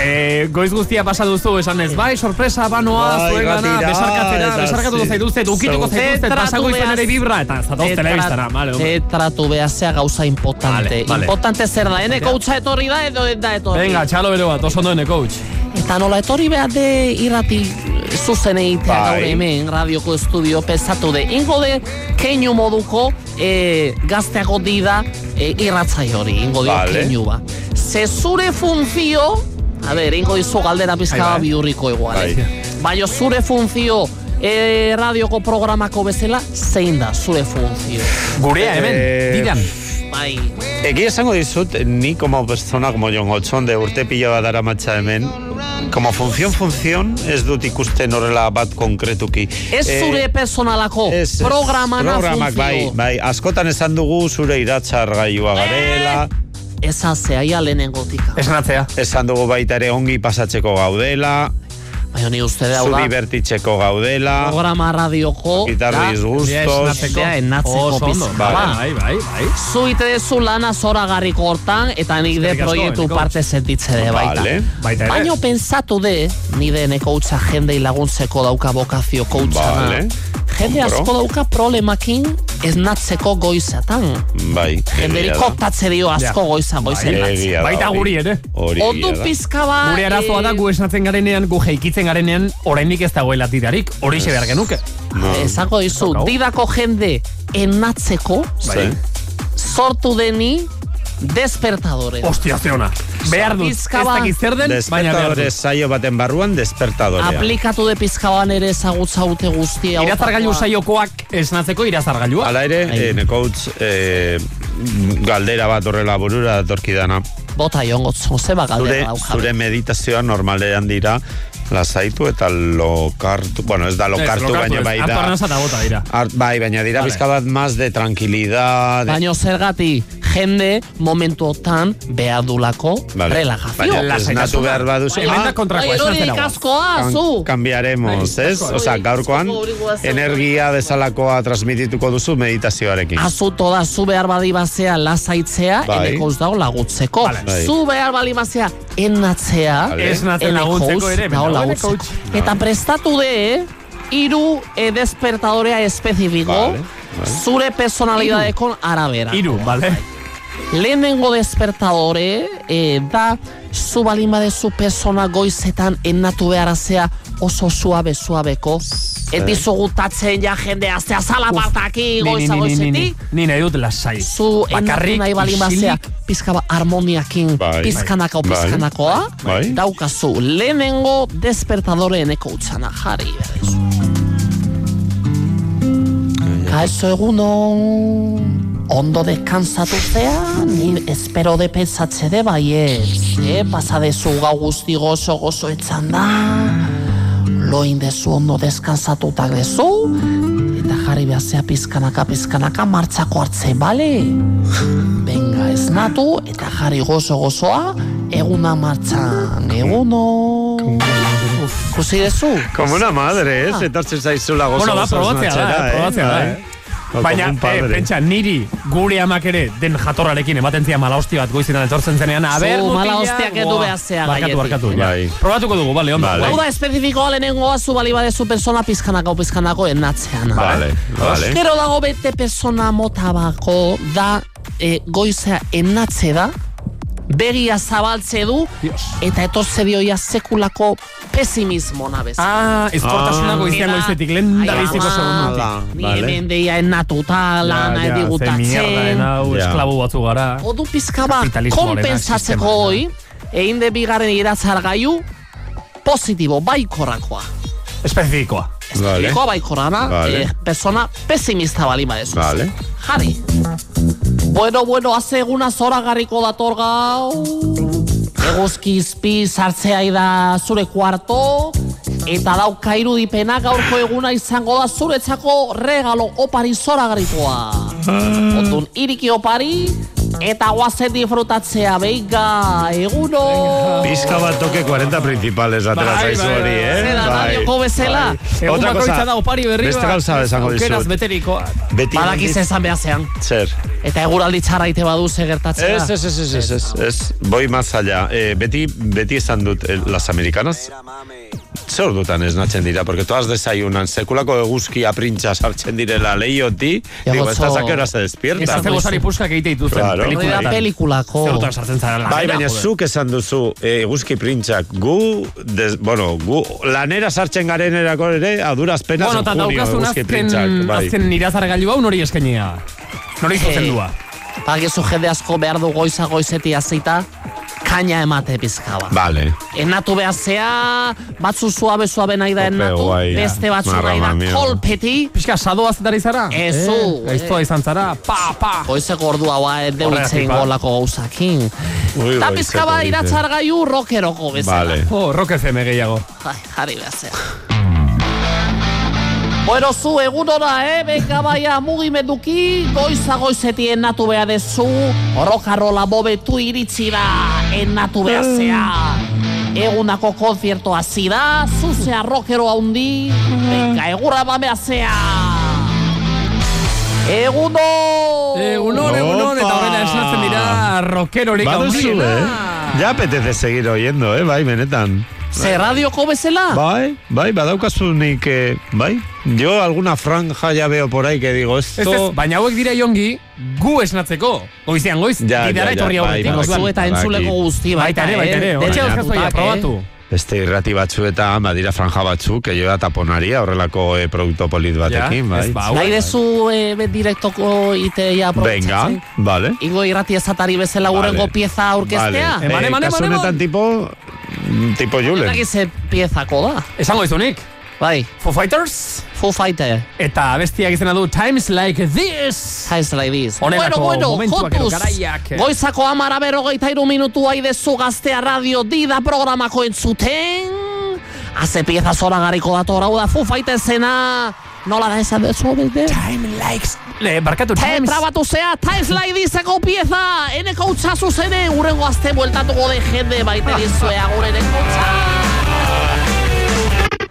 eh, goiz guztia pasa duzu esan ez, bai, sorpresa, banoa, Bai, zuengana, ratira, besarkatzera, eta besarkatuko zi- zaituztet, ukituko Zeu- zaituztet, Zentratu pasako izan ere vibra, eta zatoz telebistara, vale, hombre. Zentratu behazea gauza importante. Vale, vale. Importante zer da, ene koutza etorri da edo da etorri. Venga, txalo bero bat, oso ondo coach. Eta nola etorri behar de irrati zuzen egitea Bai. gaur hemen radioko estudio pesatu de. Ingo de keinu moduko e, gazteago dida e, irratzai hori, ingo dio Vale. keinu ba. Ze zure funzio, a ber, ingo dizu galdera pizka Bai, bat bihurriko igual. Bai. eh? Baina zure funzio e, radioko programako bezala, zein da zure funzio? Gurea hemen, Eh, didan. Bai, Egia esango dizut, ni como persona, como Jon Otson, de urte pila bat dara matxa hemen, como función, función, ez dut ikusten horrela bat konkretuki. ez Eh, zure personalako, ez, ez, programana programak, bai, bai, askotan esan dugu zure iratzar gailua garela, Esan zehaia lehenengotika. Esan atzea. esan dugu baita ere ongi pasatzeko gaudela, Baina ni uste da, hau zu da, divertitzeko gaudela, programa radioko gitarriz da, gustos, Zea enatzeko Oso ondo, pizka bai, bat. bai, bai, bai. Zuite dezu lana zora garriko hortan eta nire Eskerrik asko, proiektu parte sentitze de baita. Vale. Baina pensatu de, nire neko utza jendei laguntzeko dauka bokazio koutzana. Vale. Jende asko dauka problemakin ez natzeko goizatan. bai, Jenderi koptatze dio asko Ja. goiza goizen natzen. Egia da, Baita guri ere. Ondu pizka bat... Gure arazoa da gu esnatzen garenean, gu jeikitzen garenean, oraindik ez dagoela tirarik, hori xe behar genuke. No. Esango dizu, Daukagu. didako jende enatzeko Bai. sortu deni despertadore. Ostia, ze ona. Behar dut, ez Pizka bat. dakit zer den, baina behar dut. saio baten barruan despertadorea. Aplikatu de pizkaban ere ezagutza ute guztia. Irazargailu saiokoak esnatzeko irazargailua. Hala ere, Bai. eh, nekoutz eh, galdera bat horrela burura datorkidana. bota jongo Zure, galdera daukabe. zure meditazioa normalean dira lasaitu eta lokartu, bueno, ez da lokartu, baina bai da. Antornasa eta bota dira. Ar, bai, baina dira Vale. bizka bat más de tranquilidad. De... Baina zergati jende momentuotan behar dulako Vale. relajazio. Baina esnatu behar baduzu. Hemen da kontrakoa, Ai, esnatzen Kan- zu. Cambiaremos, Bai, ez? Osa, gaurkoan energia bezalakoa transmitituko duzu meditazioarekin. Azuto da, zu behar bali bazea lasaitzea, Bai. eneko uz dago lagutzeko. Bai. Zu behar bali bazea ennatzea, Vale. Esnatzen eneko laguntzeko uz ere, utz. Eta prestatu de, iru e, despertadorea espezifiko, Vale, vale. zure personalidadekon arabera. Iru, bale? Lehenengo despertadore e, da zu balin badezu persona goizetan ennatu beharazea oso suabe suabeko. Ez dizugutatzen ja jende aztea zalapartaki Ni, ni, goiza goizetik. ni nahi dut lasai. Zu ennatu nahi balin bazea pizka bat harmoniakin Bai. pizkanako Bai. pizkanakoa Bai. daukazu lehenengo despertadore eneko utzana jarri berdezu. Kaixo egunon, ondo descansatu zea, ni espero de pensatze de baiet, eh? pasadezu gau guzti gozo gozo etzan da, loin dezu ondo descansatutak dezu, eta jarri behazea pizkanaka pizkanaka martxako hartze, bale? Venga, esnatu eta jarri gozo gozoa, eguna martxan, eguno. Kusi dezu? Como una madre, ez? Etortzen zaizula gozo Bueno, da, gozo probatzea da, eh, probatzea da, Bai. eh. Baina, un eh, padre. pentsa, niri gure amak ere den jatorrarekin ematen zia mala hostia bat goizetan etortzen zenean. A ber, mala mutila, hostia kendu goa. behazea Barkatu, barkatu. Bai. Probatuko dugu, bale, ondo. Vale. Hau da espezifikoa lehenengoa zu bali badezu persona pizkanako pizkanako ennatzean. Vale, vale. Gero dago bete persona mota bako da e, goizea ennatze da, begia zabaltze du, eta etortze dioia sekulako pesimismo nabez. Ah, eskortasuna Ah. goizean Eta- goizetik, lehen da biziko ama, segundutik. Ni Vale. hemen deia ennatuta, lana Ja, ze edigutatzen. Ja. esklabu batzu gara. Odu pizka bat, sistema. hoi, egin de bigarren iratzar gaiu, positibo, baikorrakoa. Espezifikoa. Vale. Espezifikoa baikorrana, Vale. eh, persona pesimista bali badezu. Vale. Jari. Bueno, bueno, haze eguna zora garriko dator gau. Eguzki izpi sartzea da zure kuarto. Eta dauka irudipena gaurko eguna izango da zuretzako regalo opari zora garrikoa. Otun iriki opari eta guazen disfrutatzea, beiga, eguno. Pizka bat toque 40 principales atera Bai, zaizu bai, hori, bai. eh? Zera, radioko bezala. Egun Otra bakoitza cosa, da opari berri beste bat. gauza esango Aukeraz dizut. beterikoa. Beti Badakiz esan behazean. Zer. Eta eguraldi txarraite badu ze gertatzea. Ez, ez, ez, ez, ez, ez, más allá. Eh, beti, beti esan dut, eh, las americanas, zer ordutan esnatzen dira, porque todas desayunan, sekulako eguzkia printza sartzen direla lehioti, digo, estas a qué hora se despierta. Ez gozari puskak egite dituzten Claro. Hori da pelikuletan. pelikulako. Zerutan sartzen zara lanera, Bai, baina zuk esan duzu eh, eguzki printzak gu, des, bueno, gu lanera sartzen garenerako ere, aduraz pena Bueno, eta daukazun eguzki printzak. Bai. azken irazar gailu hau nori eskainia. Nori zuzendua. Bagizu jende asko behar du goiza goizeti azita, kaina emate pizkaba. Vale. Enatu behazea, batzu suabe suabe nahi da enatu, beste batzu nahi da kolpeti, Pixka, sado azetari zara? Ezu, Eh, Gaiztoa eh. izan zara, pa, pa. goizeko ordua ba, deutzen Horregatik, ba. golako gauzakin. Eta pizkaba iratzar gaiu rockeroko bezala. Vale. Oh, rock FM gehiago. Ai, jari behazea. Bueno, zu egunora, eh? Benga baia mugimenduki, goiza goizeti ennatu behar dezu, rokarola bobetu iritsi da, ennatu behazea. Egunako konzierto hasi da, zuzea rockero haundi, benga, egurra ba behazea. Eguno! Egunon, egunon, eta horrela esnatzen dira rockerorik handiena. Ya apetece seguir oyendo, eh? Bai, benetan. Ze radioko bezala? Bai, bai, badaukazu nik, eh, bai. Yo alguna franja ya veo por ahí que digo, esto... ez, baina hauek dira jongi, gu esnatzeko. Goizean goiz, Ja, bidera ja, ja, etorri bai, aurretik. bai. orduan. Zu eta entzuleko guzti Baita ere, baita ere. eh? Hortxe Baina, dauzkazu ja, putak, eh? probatu. Beste irrati batzuetan, badira franja batzuk, que jo da taponaria, horrelako eh, produkto polit batekin, Ja, bai. ba, Nahi bai. dezu e, bet direktoko iteia Venga, vale. Ingo irrati ezatari bezala urrengo Vale. pieza aurkeztea? Vale. Eman, Eh, eman, eman, eman. tipo, tipo Julen. Eta ze piezako da. Esango dizunik, Bai, Foo Fighters, Foo Fighter. Eta bestiak izena du Times Like This. Times Like This. Honelako momentuak edo jotuz. Goizako amara berrogeita iru minutu aidezu gaztea radio dida programako entzuten. Haze pieza zora gariko dator, hau da Foo Fighter zena. Nola da esan dezu, bide? Time likes... Le, barkatu, Time Times... trabatu zea, Times Like Thiseko pieza. Eneko utxazu zene, urrengo azte bueltatuko de jende baite dizuea gure eneko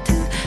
to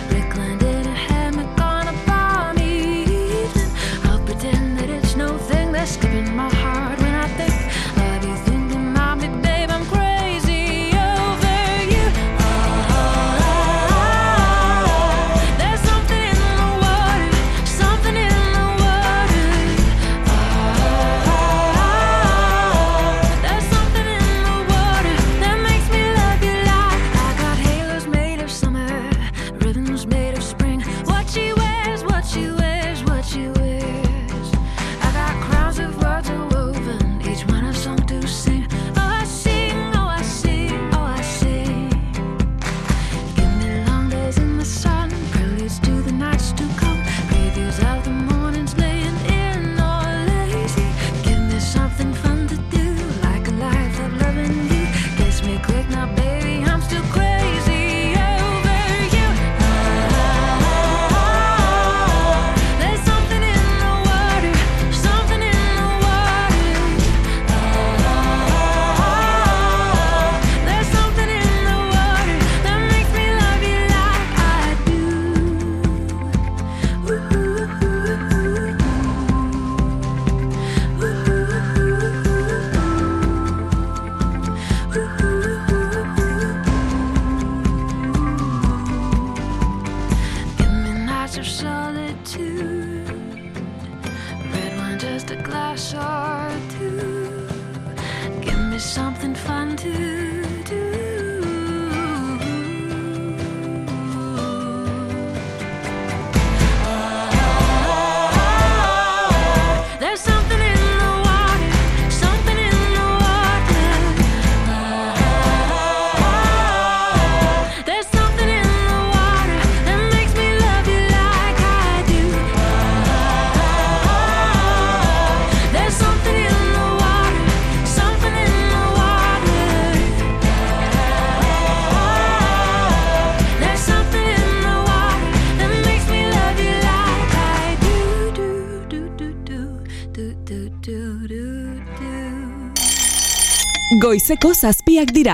Goizeko zazpiak dira.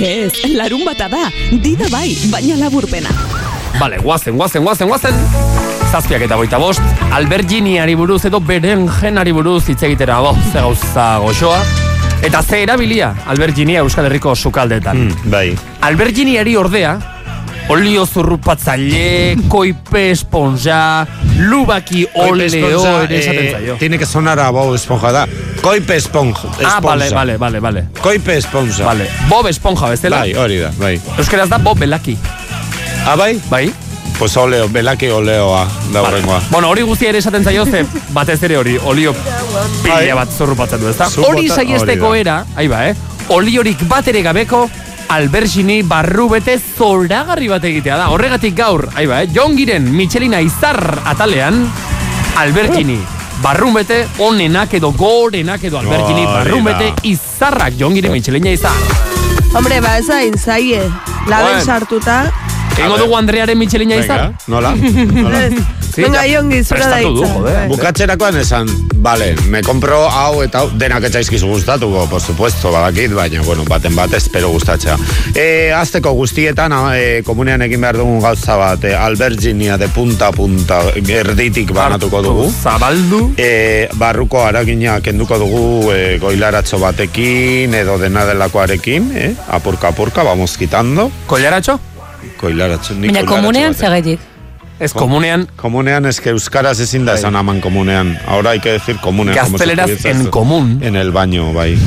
Ez, larun bata da, dida bai, baina laburpena. Vale, guazen, guazen, guazen, guazen. Zazpiak eta goita bost, Alberginiari buruz edo beren genari buruz hitz egitera bo, ze gauza goxoa. Eta ze erabilia Alberginia Euskal Herriko sukaldetan. Mm, bai. Alberginiari ordea, olio zurrupatzaile, koipe esponja, lubaki oleo Esponja, ere esaten eh, zaio. Tiene que sonar a Bob Esponja da. Coipe Esponja. Ah, vale, vale, vale, vale. Coipe Esponja. Vale. Bob Esponja, bezala? Bai, hori da, bai. Euskeraz da Bob Belaki. Ah, bai? Bai. Pues oleo, belaki oleoa da horrengoa. Bueno, hori guztia ere esaten zaio ze batez ere hori olio pila bat zorrupatzen du, ezta? Hori saiesteko era, ahi ba, eh? Oliorik bat ere gabeko albergini barru bete zoragarri bat egitea da. Horregatik gaur, ahi ba, eh? Jongiren Michelina izar atalean, albergini barrun bete onenak edo gorenak edo albergini Hori barrun da. bete izarrak Jongiren Michelina izar. Hombre, ba, ez da inzaie. Laben Bueno. sartuta. Egingo dugu Andrearen Michelina? Venga, nola? nola? Sí, Venga, ja, Jongi, zura da hitza. Bukatzerakoan esan, vale, me compro hau eta hau, denak etzaizkizu gustatuko, por supuesto, badakit, baina, bueno, baten bat espero gustatzea. E, azteko guztietan, e, komunean egin behar dugun gauza bat, e, Alberginia de punta a punta erditik banatuko dugu. Zabaldu. E, barruko aragina kenduko dugu e, goilaratxo batekin edo dena delakoarekin, eh? apurka apurka, vamos quitando. Koilaratxo, nik Baina komunean zagaitik. Ez komunean, Komunean es que euskaraz ezin da esan aman komunean. Ahora hay que decir komunean. Gazteleraz en común. En el baño, bai.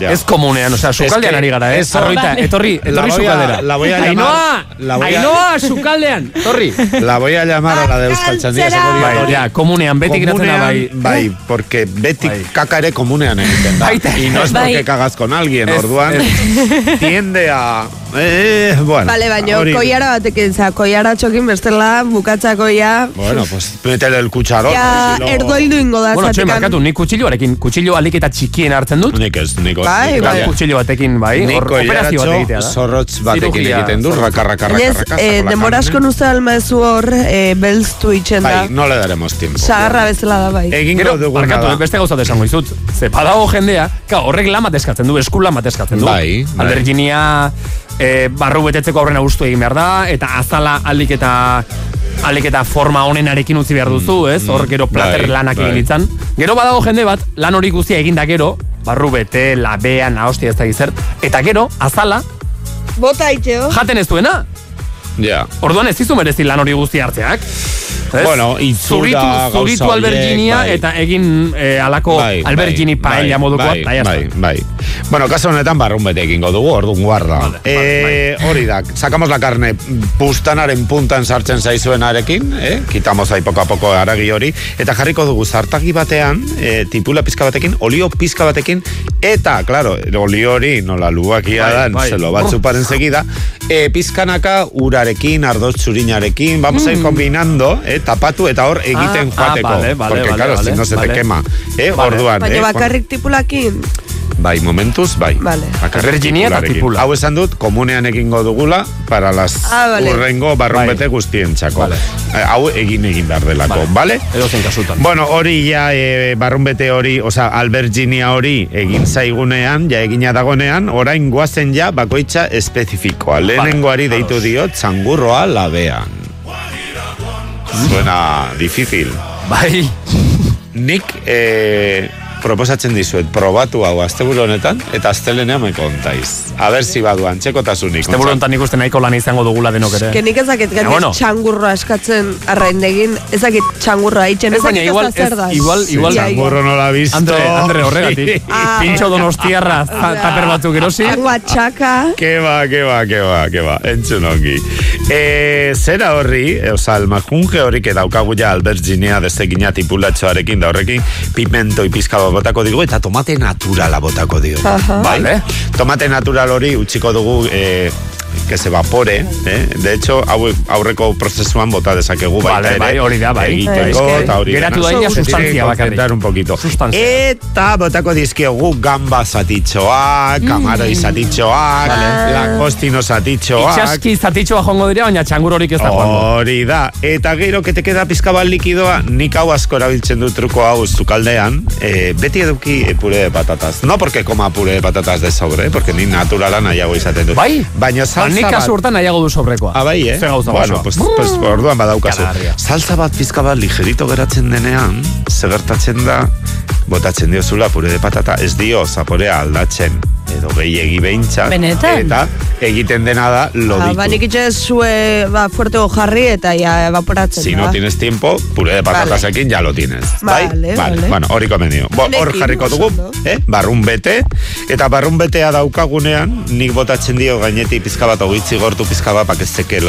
Ya. ez komunean, osea, sukaldean que ari gara, eh? Arroita, etorri, La etorri voy a- sukaldera. la voy a llamar- la voy a- Ainhoa, sukaldean, etorri. La voy a llamar a la de Euskal Txandia Bai, ja, komunean, beti da bai. Bai, porque beti Bai. kaka ere komunean egiten da. Baita. Y no es Bai. porque cagas con alguien, Ez, orduan. Tiende a... Eh, bueno. Bale, baino, hori- koiara batekin, za, koiara txokin bestela, bukatzako ja, Bueno, pues métele el cucharón. ja, y si no- erdoildu ingo da, Bueno, txoi, zatikan. markatu, nik kutxilloarekin, kutxillo alik eta txikien hartzen dut. Nik ez, niko. Bai, nik- bai. Kutxillo batekin, bai, Niko operazio bat egitea da. zorrotz batekin egiten du, raka, raka, raka, Baina ez, raka, eh, saco la denbora asko carne. nuze almaezu hor, eh, belztu itxen da. Bai, no le daremos tiempo. Sagarra bezala da, bai. Egingo barkatu, da. beste gauza esango izut. Ze badago jendea, ka, horrek lan bat eskatzen du, esku lan bat eskatzen du. Bai, bai. Alberginia e, barru betetzeko aurrena ustu egin behar da, eta azala alik eta alik eta forma honenarekin utzi behar duzu, ez? Hor gero plater Bai, lanak bai. egin ditzan. Gero badago jende bat, lan hori guztia egin da gero, barru bete, labean, ahostia ez da gizert, eta gero, azala, Bota itxeo. jaten ez duena. Ja. Orduan ez dizu merezi lan hori guzti hartzeak. Ez? Bueno, itzura, zuritu, zuritu alberginia bai. eta egin eh, alako albergini paella modukoa, bai, eta ya bai, está. bai. Bueno, kaso honetan barrun bete egingo dugu, orduan guarda. eh, hori da, sacamos la carne pustanaren puntan sartzen zaizuenarekin, eh? Quitamos ahí poco a poco aragi hori, eta jarriko dugu zartagi batean, eh, tipula pizka batekin, olio pizka batekin, eta, claro, olio hori nola luakia Bai, dan, bai. se lo va a chupar enseguida, eh, pizkanaka urarekin, ardoz txurinarekin, vamos a ir combinando, eh, tapatu eta hor egiten Mm. Ah, joateko. ah, vale, vale, porque, vale, claro, vale, si no se vale. te quema. Eh, Vale. orduan, Baina eh, bakarrik tipulakin. Bai, momentuz, bai. Vale. Bakarrik Virginia eta tipula. Hau esan dut, komunean egingo dugula, para las Ah, vale. urrengo barrunbete Bai. guztien txako. Vale. Eh, Hau egin egin behar delako, bale? Edo zen kasutan. Bueno, hori ja e, barrunbete hori, oza, alberginia hori egin zaigunean, ja egina dagonean, orain guazen ja bakoitza espezifikoa. Lehenengoari deitu dio txangurroa labean. Suena difícil. Bai. Nik eh, proposatzen dizuet, probatu hau asteburu honetan, eta astelenean me kontaiz. A ber si badu antxekotasunik. Este buru hontan ikusten nahiko lan izango dugula denok ere. Que nik ezakit Baina, gati bueno. txangurroa eskatzen arraindegin, ezakit txangurroa itxen, Ez baina ezakit igual, ez da. igual, igual, Ja, Txangurro no la visto. Andre, Andre horregatik. Ah, Pintxo donostiarra ta- taper batzuk erosi. Txangua txaka. Que va, que va, que va, que va. Entzun ongi. E, zera horri, e, oza, almajunge hori que daukagu ja alberginia destegina tipulatxoarekin da horrekin pimento pizka bat botako digu eta tomate naturala botako dio. Aha. Bai? Vale. Tomate natural hori utziko dugu e, que se evapore, eh? De hecho, hau, aurreko prozesuan bota dezakegu baita Vale, ere. bai, hori da, bai. Egiteko, eta hori Geratu dena. da ina Se tiene que sustantzia bakarrik. un poquito. Sustantzia. Eta botako dizkiogu gamba zatitxoak, kamaroi zatitxoak, lakostino zatitxoak. Itxaski zatitxoa jongo dira, baina txangur horik ez da joango. Hori da. Eta gero, que te queda pizka bat likidoa, nik hau asko erabiltzen du truko hau zukaldean, eh, beti eduki pure de patatas. No porque coma pure de patatas de sobre, eh, porque ni naturala nahiago izaten dut. Bai? Baina Ba, salsa nik kasu hortan nahiago du sobrekoa. Ah, bai, eh? Ze gauza bueno, oso. pues, pues, orduan badaukazu. Salsa bat pizka bat ligerito geratzen denean, segertatzen da, botatzen diozula pure de patata, ez dio zaporea aldatzen, edo gehiegi behintzat. Benetan? Eta egiten dena da, Ah, loditu. ba, nik zue, ba, fuertego jarri eta ja evaporatzen Si da. no tienes tiempo, pure de patatasekin ya lo tienes. Vale, bai? vale. Bueno, hori komendio. Bo, hor jarriko dugu, eh? barrun bete, eta barrun betea daukagunean, nik botatzen dio gainetik pizka bat, ogitzi gortu pizka bat, pakezteke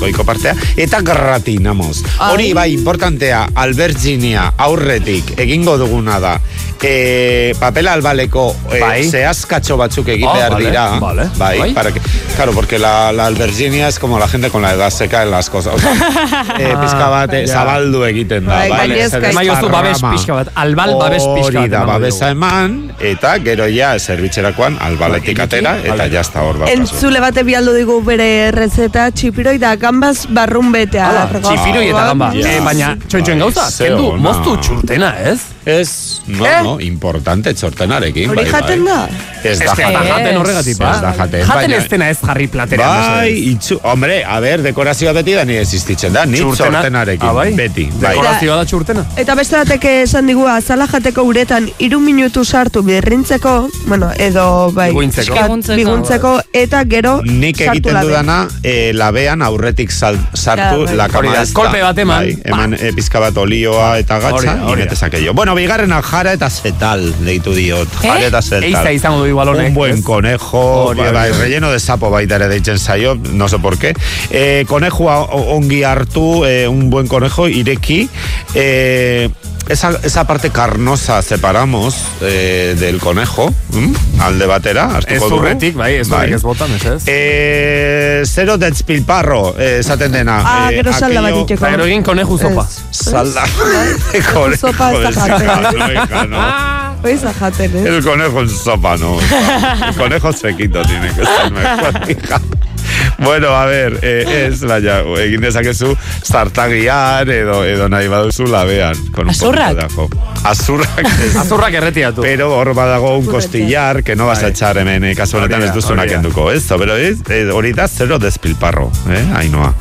goiko partea, eta gratinamos. Hori, bai, importantea, alberginia aurretik egingo duguna da, e, papel albaleko e, Bai. zehazkatxo batzuk egin Ah, behar vale, dira. vale, bai, bai. para que, claro, porque la, la alberginia es como la gente con la edad seca en las cosas. O sea, eh, pizka bat eh, ja. zabaldu egiten da. Bai, bai, Ema jozu babes pixka bat, albal babes pixka bat. Hori da, babesa eman, eta gero ja, zerbitxerakoan, albaletik Bai, atera, eta vale. jazta hor daukazu. Entzule bate bialdu digu bere rezeta txipiroi da gambaz barrun betea. Hala, txipiroi eta gamba. Eh, baina, txoitxoen gauza, kendu, moztu txurtena, ez? Ez, no, Eh? no, importante txortenarekin. Hori bai, jaten bai. da? Ez da Ez ez jaten. jaten horregatik, ba. Ez da jaten, Jaten baina- ez dena ez jarri platerean. Bai, itxu, hombre, a ber, dekorazioa beti da ni existitzen da, ni Txurtena- txortenarekin, Ah, bai? beti. Bai. Dekorazioa da txurtena. Eta beste batek esan digu azala jateko uretan iru minutu sartu birrintzeko, bueno, edo bai, Biguntzeko. Biguntzeko. biguntzeko, eta gero Nik egiten dudana, e, labean aurretik sal, sartu Ja, la kama kolpe bat eman. Bai, eman e, pizka bat olioa eta gatza, da. inetezak jo. Bueno, bigarrena jara eta zetal, deitu diot. Jara eta zetal. Eiza izango du igual. Un buen ez? conejo, Hori, bai, relleno de sapo baita ere deitzen zaio, no sé por qué. Eh, conejoa o- ongi hartu, eh, un buen conejo, ireki, eh, esa, esa parte carnosa separamos eh, del conejo, ¿m? alde batera, Ez hartuko dugu. zurretik, bai, ez Bai. ez bota, mesedez. Eh, zero despilparro, eh, esaten dena. Ah, eh, gero salda bat itxeko. Eta gero egin koneju sopa. Ez. Salda. Bai. Conejo Sopa ez da de jaten. sopa, no, hija, no. Hoi za jaten, eh? El conejo en sopa, no. El conejo sequito tiene que ser mejor, hija. Bueno, a ver, eh, ez, baina, egin dezakezu zartagian edo, edo nahi baduzu labean. Con un Azurrak? Azurrak. Azurrak erretiatu. Pero hor badago un costillar que no vas a echar hemen, eh, kasu honetan ez duzuna kenduko, ez? Pero ez, eh, hori da zero despilparro, eh, ainoa.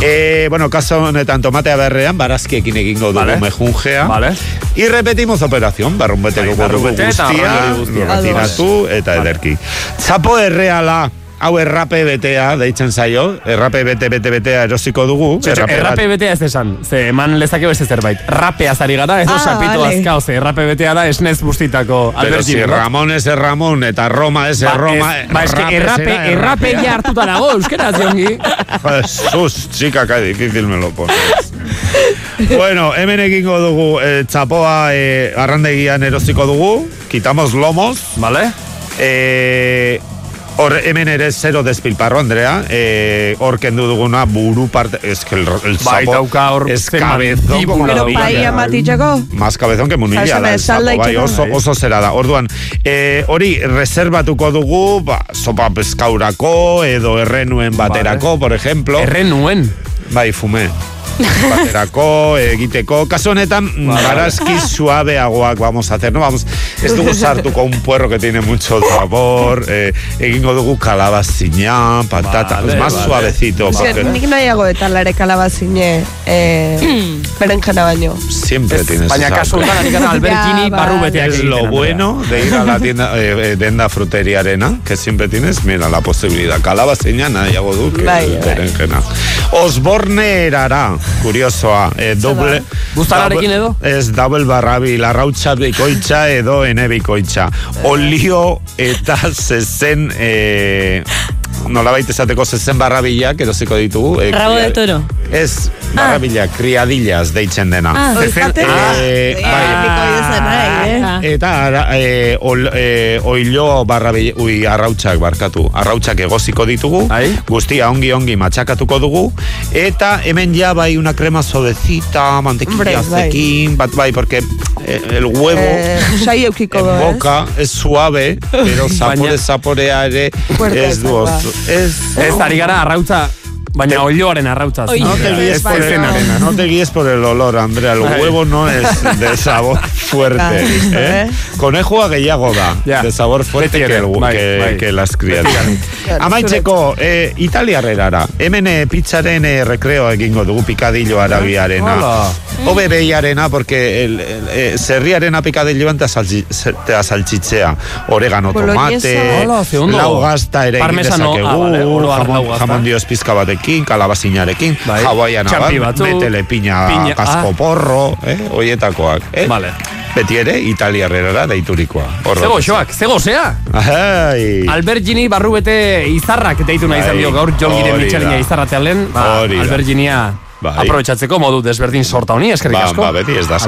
Eh, bueno, kasu honetan tomatea berrean, barazkiekin egingo dugu Vale. mejungea. Vale. Y repetimos operación, barrumbeteko Bai, barrumbete eta guztia, arrandori guztia. retiratu eta ederki. Txapo erreala, hau errape betea, deitzen zaio, errape bete, bete, betea erosiko dugu. Txotxo, errape errape betea ez esan, ze eman lezake beste zerbait. Rapea zari gara, ez Ah, sapito vale. azkao, ze errape betea da esnez bustitako Pero si albergin. Ramón es Ramón eta Roma es Roma, ez, ba, eske errape errape, errape ja hartuta dago, euskeraz, jongi. Jesús, chica, qué difícil me lo pones. bueno, hemen egingo dugu eh, txapoa eh, arrandegian erosiko dugu, quitamos lomos, Vale? eh, Hor, hemen ere zero despilparro, Andrea. Eh, hor kendu duguna buru parte... Es que el, el Bai, sapo dauka hor mandíbula la Pero paia matitxeko? Más cabezón que munilla da el sapo, bai, oso, oso zera da. Orduan, eh, hori reservatuko dugu, ba, sopa peskaurako, edo errenuen baterako, por ejemplo. Erren nuen. Bai, fume. Baterako, egiteko. Kasu honetan, barazki suabeagoak vamos a hacer, no vamos, ez dugu sartuko un puerro que tiene mucho sabor, eh, egingo dugu kalabazina, patata, Vale, es más vale. suavecito. Nik nahiago eta lare kalabazine eh, berenjena baino. Siempre tienes Baina kasu honetan albergini Ja, barru beteak Es lo bueno de ir a la tienda, eh, eh, denda fruteria arena, que siempre tienes, mira, la posibilidad. Kalabazina nahiago du, que berenjena. Osborne erara, kuriosoa, eh, doble... Guztararekin edo? Ez double barrabi, larrautza bikoitza edo ene bikoitza. Olio eta zezen... Eh, nolabait esateko zezen barrabilak erosiko ditugu. Eh, Rabo de toro. Ez, barrabilak, kriadillas deitzen dena. Ah. Da. Eh, Eh, bai. nahi, eh? Ah. Eta ara, e, ol, e, oilo barra bi- ui, arrautsak barkatu. Arrautsak egoziko ditugu, Ai. guztia ongi ongi matxakatuko dugu, eta hemen ja bai una crema suavecita, mantequilla bai. zekin, bat bai, porque eh, el huevo Eh, eukiko en do, boca es suave, pero zapore zaporea ere ez du zakoa. oso. Ez, Ez ari gara arrautza, baina olioaren arrautza. Oi. no te guíes por el, no te guíes por el olor, Andrea. El huevo no es de sabor fuerte. ¿eh? ¿eh? Gehiago da, de sabor fuerte que, el, bai, que, bai. que las. Claro, Amaitzeko, eh, italiarrerara. Hemen eh, pizzaren eh, recreo egingo dugu pikadillo arabiarena. Behiarena, porque el, el, eh, zerriarena pikadilloan eta saltzi- ze- eta saltzitzea. Oregano, tomate, lau gazta ere egin Parmesano, dezakegu, ah, jamon, dioz pizka batekin, kalabazinarekin, Bai. hawaiana bat, metele pina, piña, kasko ah. porro, eh, oietakoak. Eh? Vale. Beti ere, italiarrera deiturikoa. Horro. Zego xoak, zego zea. Ai. Albergini barrubete izarrak deitu nahi izan dio gaur jongiren hori mitxalina da. izarra tealen, ba, alberginia Bai. aprobetsatzeko modu desberdin sorta honi, eskerrik Ba, asko. ba, beti ez da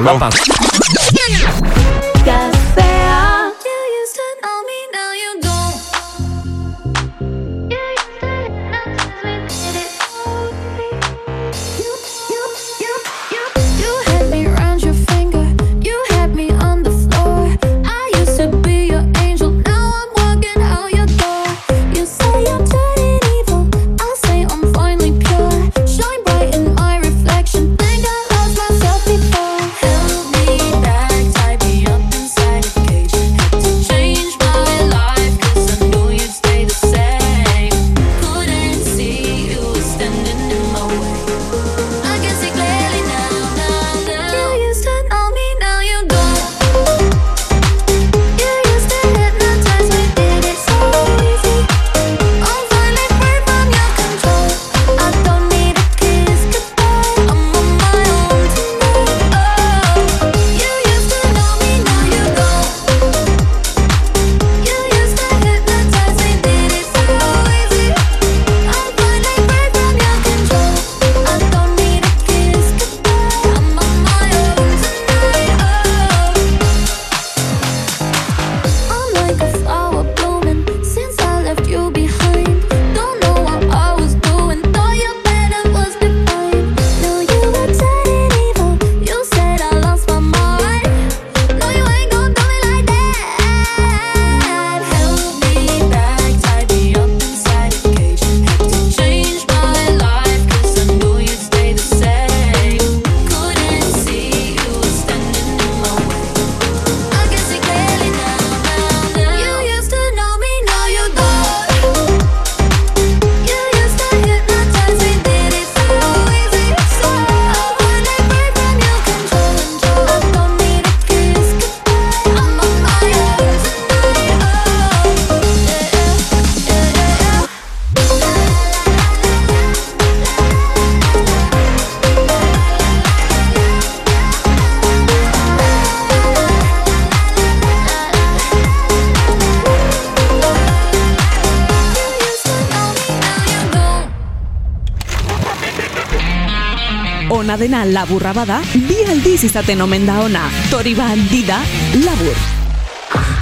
laburra bada, bi aldiz izaten omen da ona. Tori bandida, labur.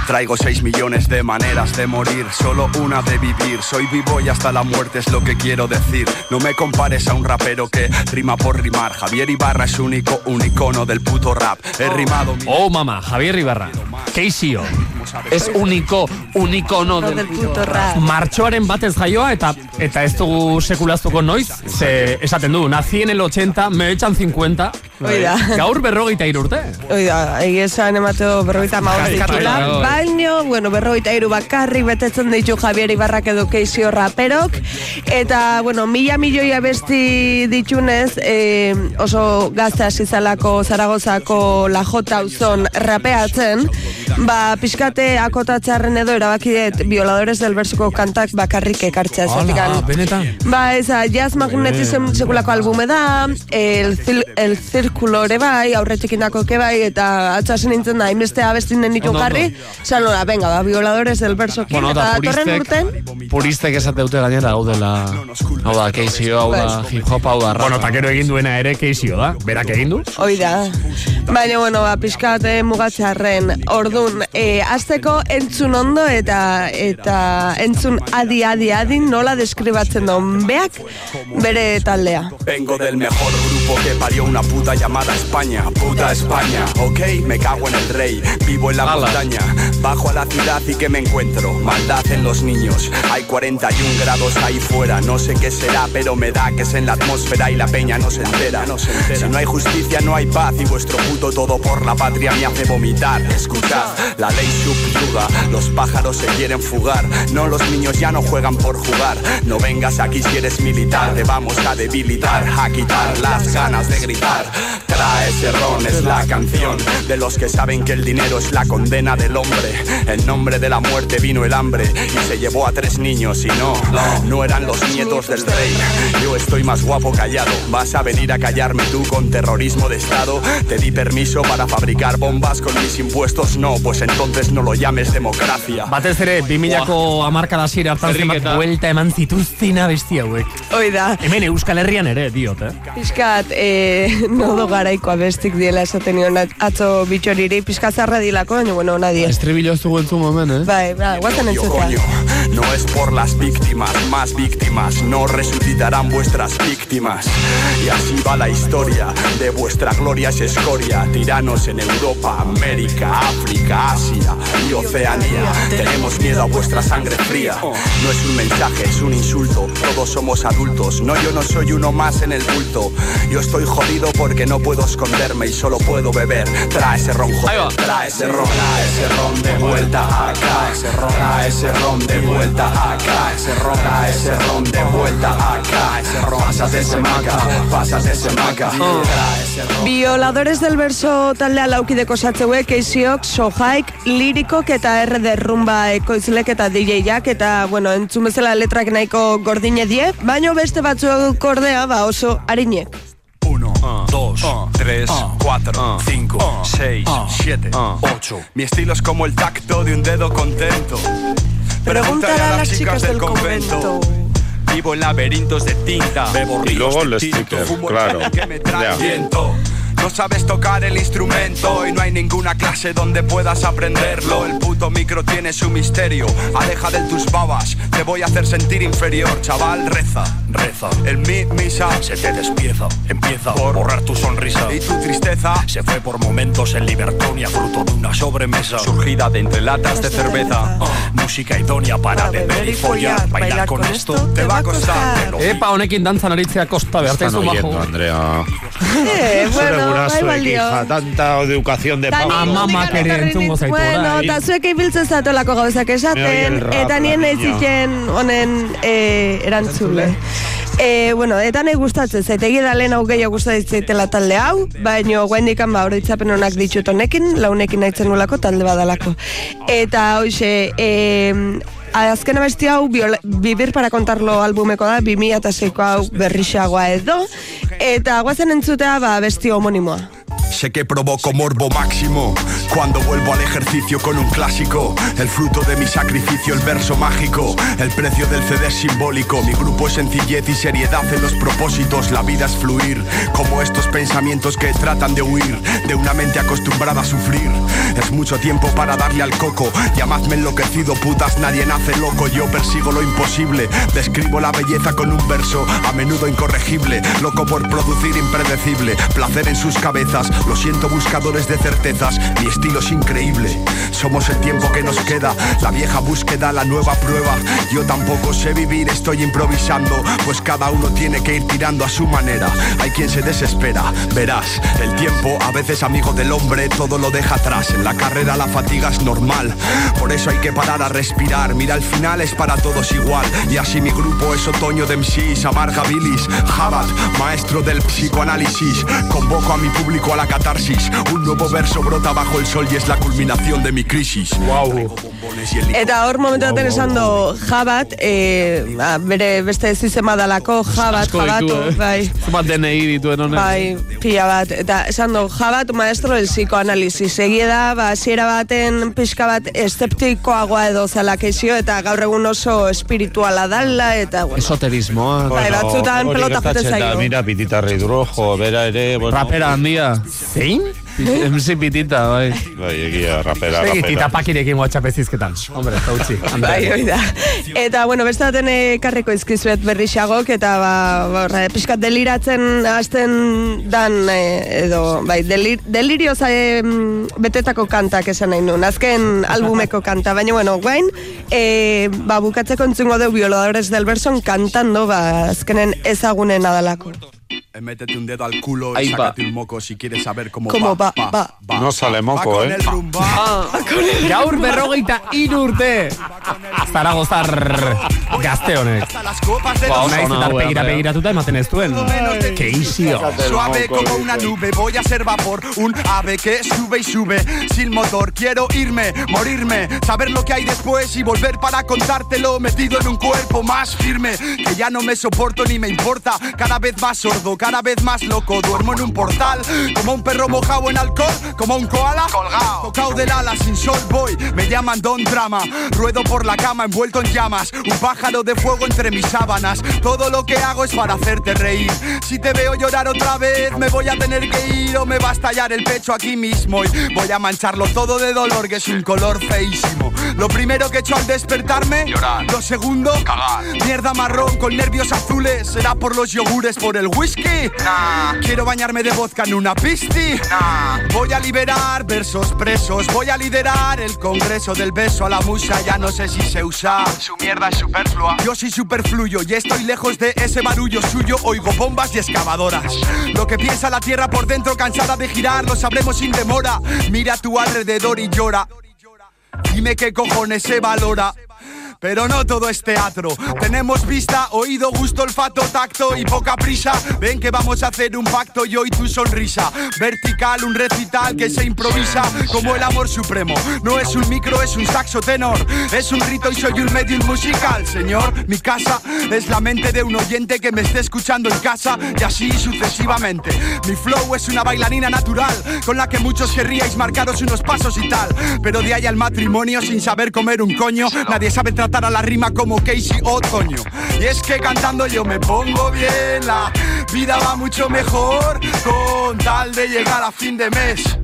Traigo 6 millones de maneras de morir, solo una de vivir. Soy vivo y hasta la muerte es lo que quiero decir. No me compares a un rapero que rima por rimar. Javier Ibarra es único, un icono del puto rap. He rimado mi Oh, mama, Javier Ibarra. Keisio. Ez uniko, unikono del, del puto rap. Martxoaren batez jaioa eta eta ez dugu sekulaztuko noiz, ze esaten du, nazi en el 80, me echan 50. Hoi da. Gaur berrogeita irurte. Hoi da, egia esan emateo maur Kaskatu ditula, bai. baino, bueno, berroita iru bakarrik betetzen ditu Javier Ibarrak edo keizio raperok, eta, bueno, mila milioi abesti ditunez, eh, oso gazte hasi zalako Zaragozako la Jota auzon rapeatzen, ba, pixkate akotatzearen edo erabaki dut violadores del versuko kantak bakarrik ekartzea, Hala, benetan. Ba, eza, jazz magnetism sekulako albume da, el, zil, el zirkulo ere bai, aurretik indako ke bai, eta atxasen nintzen da, hainbeste abestinen ditu Ondo, jarri, nola, venga, ba, violadores del verso Bueno, eta da datorren urten, puristek, esate dute gainera hau dela, hau da, keizio, hau da, hip hop, hau da, Bueno, eta gero egin duena ere keizio da. Berak egin du. hoi da. Baina, bueno, ba, pixkat eh, mugatzearren, ordun, eh, azteko entzun ondo eta eta entzun adi, adi, adi, nola deskribatzen duen beak bere taldea. Vengo del mejor grupo que parió una puta llamada España, puta España, ok, me cago en el rey, vivo en la montaña, bajo a la ciudad y que me encuentro, maldad en los niños, hay 41 grados ahí fuera, no sé qué será, pero me da que es en la atmósfera y la peña no se entera, no se entera. Si no hay justicia no hay paz y vuestro puto todo por la patria me hace vomitar, escuchad, la ley subyuga, los pájaros se quieren fugar, no los niños ya no juegan por jugar, no vengas aquí si eres militar, te vamos a debilitar, a quitar las ganas de gritar. Trae ese ron, es la canción de los que saben que el dinero es la condena del hombre. En nombre de la muerte vino el hambre y se llevó a tres niños y no, no eran los nietos del rey. Yo estoy más guapo callado, vas a venir a callarme tú con terrorismo de estado. Te di permiso para fabricar bombas con mis impuestos, no, pues entonces no lo llames democracia. Batez ere, 2000ako amarkada zira hartan buelta eman zituzten abesti hauek. Hoi da. Hemen Euskal Herrian ere, diot, eh? Piskat, eh, nodo garaiko abestik diela esaten nion at- atzo bitxoriri, piskat zarra dilako, baina bueno, nadie. Estribillo ez dugu entzun momen, eh? Bai, bai, guazen coño, no es por las víctimas, más víctimas, no resucitarán vuestras víctimas. Y así va la historia de vuestra gloria es escoria, tiranos en Europa, América, África, Asia y Oceanía. Tenemos miedo a vuestra sangre fría. No es un mensaje, es un insulto. Todos somos adultos, no yo no soy uno más en el bulto. Yo estoy jodido porque no puedo esconderme y solo puedo beber. Trae ese ron, joder, trae ese ron, trae ese ron de vuelta acá, ese ron, trae ese ron de vuelta acá, ese ron, trae ese ron de vuelta acá, ese ron, pásate ese maca, pásate ese maca, ron. Violadores del verso taldea laukideko satzeuek, eiziok, sojaik, lirikok eta R derrumba ekoizlek eta DJ-jak, eta, bueno, entzun bezala letrak nahiko gordine die, baino beste batzuk ordea, ba oso harinek. Uno, dos, tres, cuatro, cinco, seis, siete, ocho. Mi estilo es como el tacto de un dedo contento. Pregúntale a las chicas del convento. Vivo en laberintos de tinta. Bebo Y luego el sticker, fumo el claro. humo que me trae Ya. No sabes tocar el instrumento y no hay ninguna clase donde puedas aprenderlo. El puto micro tiene su misterio. Aleja de tus babas, te voy a hacer sentir inferior, chaval. Reza, reza. En mi misa se te despieza. Empieza por borrar tu sonrisa y tu tristeza. Se fue por momentos en Libertonia, fruto de una sobremesa surgida de entre latas de cerveza. música idónea para beber y follar. Bailar con esto te va a costar. Epa, honekin dantzan aritzea kosta behar Están taizu oyendo, bajo. Andrea. Eh, bueno, gurasoek, hija, tanta educación de papa. Amamak ere entzungo zaitu Bueno, orain. eta zuek ibiltzen zatolako gauzak esaten, eta nien niña. ziken honen eh, erantzule. E, bueno, eta nahi gustatzen zait, egia da lehen hau gehiago gustatzen zaitela talde hau, baino guaindikan ba horitzapen honak ditut honekin, launekin nahi nulako talde badalako. Eta hoxe, e, azken abesti hau Vivir para contarlo albumeko da, 2006ko hau berrixagoa edo, eta guazen entzutea ba abesti homonimoa. Sé que provoco morbo máximo. Cuando vuelvo al ejercicio con un clásico, el fruto de mi sacrificio, el verso mágico, el precio del CD es simbólico. Mi grupo es sencillez y seriedad en los propósitos. La vida es fluir, como estos pensamientos que tratan de huir de una mente acostumbrada a sufrir. Es mucho tiempo para darle al coco. Llamadme enloquecido, putas, nadie nace loco. Yo persigo lo imposible, describo la belleza con un verso, a menudo incorregible. Loco por producir impredecible, placer en sus cabezas. Lo siento, buscadores de certezas. Mi estilo es increíble. Somos el tiempo que nos queda, la vieja búsqueda, la nueva prueba. Yo tampoco sé vivir, estoy improvisando, pues cada uno tiene que ir tirando a su manera. Hay quien se desespera, verás, el tiempo, a veces amigo del hombre, todo lo deja atrás. En la carrera la fatiga es normal, por eso hay que parar a respirar. Mira, al final es para todos igual. Y así mi grupo es otoño de MCs, amarga bilis, Jabat, maestro del psicoanálisis. Convoco a mi público a la catarsis. Un nuevo verso brota bajo el sol y es la culminación de mi crisis. Wow. Eta hor momentu baten esan do Jabat, e, ba, bere beste zizema dalako Jabat, Jabatu, eh? bai. Zenbat DNI dituen honek. Bai, pila bat. Eta esan du, Jabat, maestro del psicoanálisis. Egia da, ba, hasiera baten pixka bat eszeptikoagoa edo zela eta gaur egun oso espirituala dala, eta bueno. Esoterismoa. Bai, batzutan hori pelota da, zaio. Mira, pititarri rojo, bera ere... Bueno, Rapera handia. Zein? MC pitita, bai. Bai, egia, rapera, Segi, rapera. titapakirekin WhatsApp ezizketan. Hombre, eta utzi. Bai, hoi da. Eta, bueno, beste baten ekarriko izkizuet berrixagok, eta ba, ba, horre, pixkat deliratzen hasten dan, eh, edo, bai, delir, delirioz eh, betetako kantak esan nahi nuen, azken albumeko kanta, baina, bueno, guain, eh, ba, bukatzeko entzungo deu violadores del verson kantando, ba, azkenen ezagunen adalako. Eh, Métete un dedo al culo Ahí y va. sácate un moco si quieres saber cómo, Cómo va, va, va. No sale moco, va con eh. el rumba. Gaur berrogeita hiru urte. Zaragozar gazte honek. Hasta las copas de Ba, ona eta hau, begira eh. begiratuta ematen ez duen. Keizio. Suave como una nube, voy a ser vapor, un ave que sube y sube, sin motor. Quiero irme, morirme, saber lo que hay después y volver para contártelo, metido en un cuerpo más firme, que ya no me soporto ni me importa. Cada vez más sordo, cada vez más loco, duermo en un portal, como un perro mojado en alcohol, como un koala colgado, tocado del ala sin sol voy, me llaman Don Drama, ruedo por la cama envuelto en llamas, un pájaro de fuego entre mis sábanas. Todo lo que hago es para hacerte reír. Si te veo llorar otra vez, me voy a tener que ir o me va a estallar el pecho aquí mismo y voy a mancharlo todo de dolor, que es un color feísimo. Lo primero que he hecho al despertarme, llorar. Lo segundo, cagar. Mierda marrón con nervios azules, será por los yogures, por el whisky. Quiero bañarme de vodka en una pisti. Voy a liberar versos presos, voy a liderar el congreso del beso a la musa. Ya no sé si se usa. Su mierda es superflua. Yo soy superfluyo y estoy lejos de ese barullo suyo. Oigo bombas y excavadoras. Lo que piensa la tierra por dentro, cansada de girar, lo sabremos sin demora. Mira a tu alrededor y llora. Dime qué cojones se valora. Pero no todo es teatro. Tenemos vista, oído, gusto, olfato, tacto y poca prisa. Ven que vamos a hacer un pacto yo y tu sonrisa. Vertical, un recital que se improvisa como el amor supremo. No es un micro, es un saxo tenor. Es un rito y soy un medium musical, señor. Mi casa es la mente de un oyente que me esté escuchando en casa y así sucesivamente. Mi flow es una bailarina natural con la que muchos querríais marcaros unos pasos y tal. Pero de ahí al matrimonio sin saber comer un coño, nadie sabe tratar a la rima como Casey Otoño. Y es que cantando yo me pongo bien, la vida va mucho mejor con tal de llegar a fin de mes.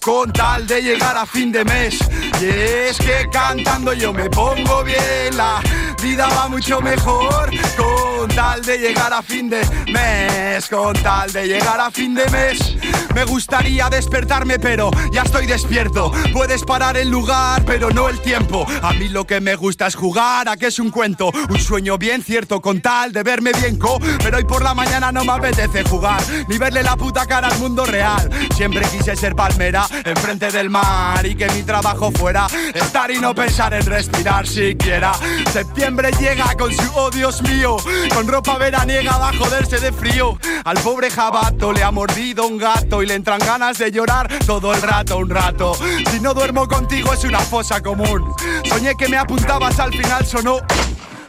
Con tal de llegar a fin de mes. Y es que cantando yo me pongo bien, la vida va mucho mejor con tal de llegar a fin de mes. Con tal de llegar a fin de mes. Me gustaría despertarme, pero ya estoy despierto. Puedes parar el lugar, pero no el tiempo. A mí lo que me gusta es jugar, a que es un cuento. Un sueño bien cierto, con tal de verme bien co. Pero hoy por la mañana no me apetece jugar, ni verle la puta cara al mundo real. Siempre quise ser palmera, enfrente del mar, y que mi trabajo fuera estar y no pensar en respirar siquiera. Septiembre llega con su oh Dios mío, con ropa veraniega va a joderse de frío. Al pobre jabato le ha mordido un gato y le entran ganas de llorar todo el rato, un rato. Si no duermo contigo es una fosa común. Soñé que me apuntabas, al final sonó.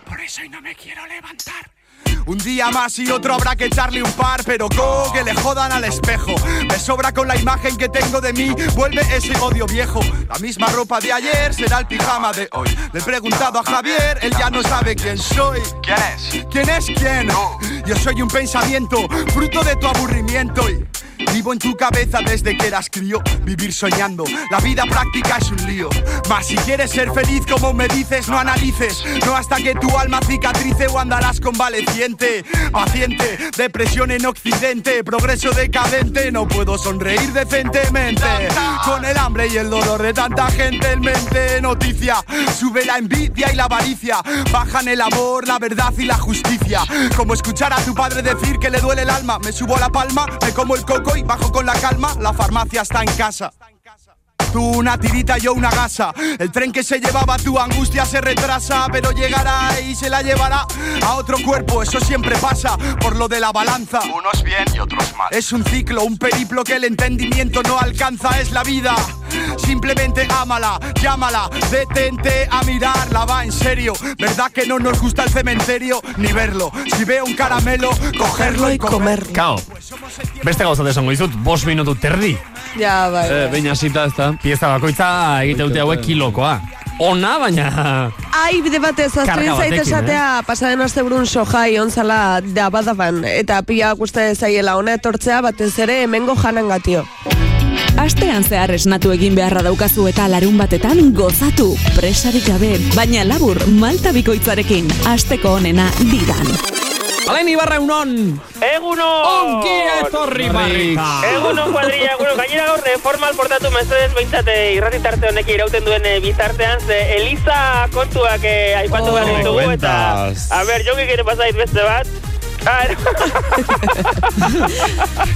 Por eso hoy no me quiero levantar. Un día más y otro habrá que echarle un par, pero go que le jodan al espejo. Me sobra con la imagen que tengo de mí, vuelve ese odio viejo. La misma ropa de ayer será el pijama de hoy. Le he preguntado a Javier, él ya no sabe quién soy. ¿Quién es? ¿Quién es quién? Yo soy un pensamiento, fruto de tu aburrimiento y Vivo en tu cabeza desde que eras crío, vivir soñando. La vida práctica es un lío. Mas si quieres ser feliz como me dices, no analices. No hasta que tu alma cicatrice o andarás convaleciente. Paciente, depresión en occidente, progreso decadente. No puedo sonreír decentemente. Con el hambre y el dolor de tanta gente en mente. Noticia, sube la envidia y la avaricia. Bajan el amor, la verdad y la justicia. Como escuchar a tu padre decir que le duele el alma. Me subo a la palma, me como el coco bajo con la calma. La farmacia está en casa. Tú una tirita, yo una gasa. El tren que se llevaba tu angustia se retrasa, pero llegará y se la llevará a otro cuerpo. Eso siempre pasa por lo de la balanza. Unos bien y otros mal. Es un ciclo, un periplo que el entendimiento no alcanza. Es la vida. Simplemente ámala, llámala, detente a mirarla, va en serio. ¿Verdad que no nos gusta el cementerio ni verlo? Si veo un caramelo, cogerlo y comerlo. Kao, beste gauza desango dizut, bos minutu terdi. Ja, bai. Eh, Beina zita ez da. Pieza bakoitza egite dute hauek kilokoa. Ona, baina... Ai, bide batez, Karga aztuen zait batekin, esatea, pasaden aste burun sojai onzala da badaban, eta pia uste zaiela ona etortzea batez ere hemengo janan gatio. Astean zehar esnatu egin beharra daukazu eta larun batetan gozatu. Presarik gabe, baina labur malta bikoitzarekin. Asteko onena didan. Alain Ibarra unon! Egunon! Ongi etorri barrika! Egunon kuadrilla, bueno, gainera gaur eh, formal portatu mesedez behintzate irratitarte honek irauten duen eh, bitartean, ze Eliza kontuak eh, aipatu Oh, behar ditugu, eta... A ber, jongi gire pasait beste bat. Ah,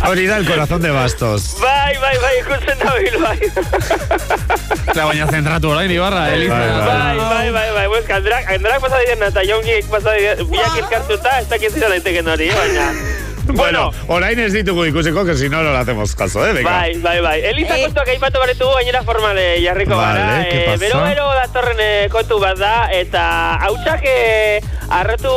Hori da el corazón de bastos. bai, bai, bai, ikusten da bil, bai. Eta baina zentratu orain Ibarra, Eliza. Bai, bai, bai, bai, pues, kanderak, kanderak pasa diren, eta jongi pasa diren, biak elkartuta, ez dakit zira daiteken hori, baina... Bueno, orain ez ditugu ikusiko, que si no, no le hacemos caso, eh? Venga. Bai, bai, bai. Eliza kontuak aipatu baretugu gainera formale jarriko Vale, gara. ¿qué Eh, bero, bero datorren eh, kontu bat da, eta hautsak eh, arretu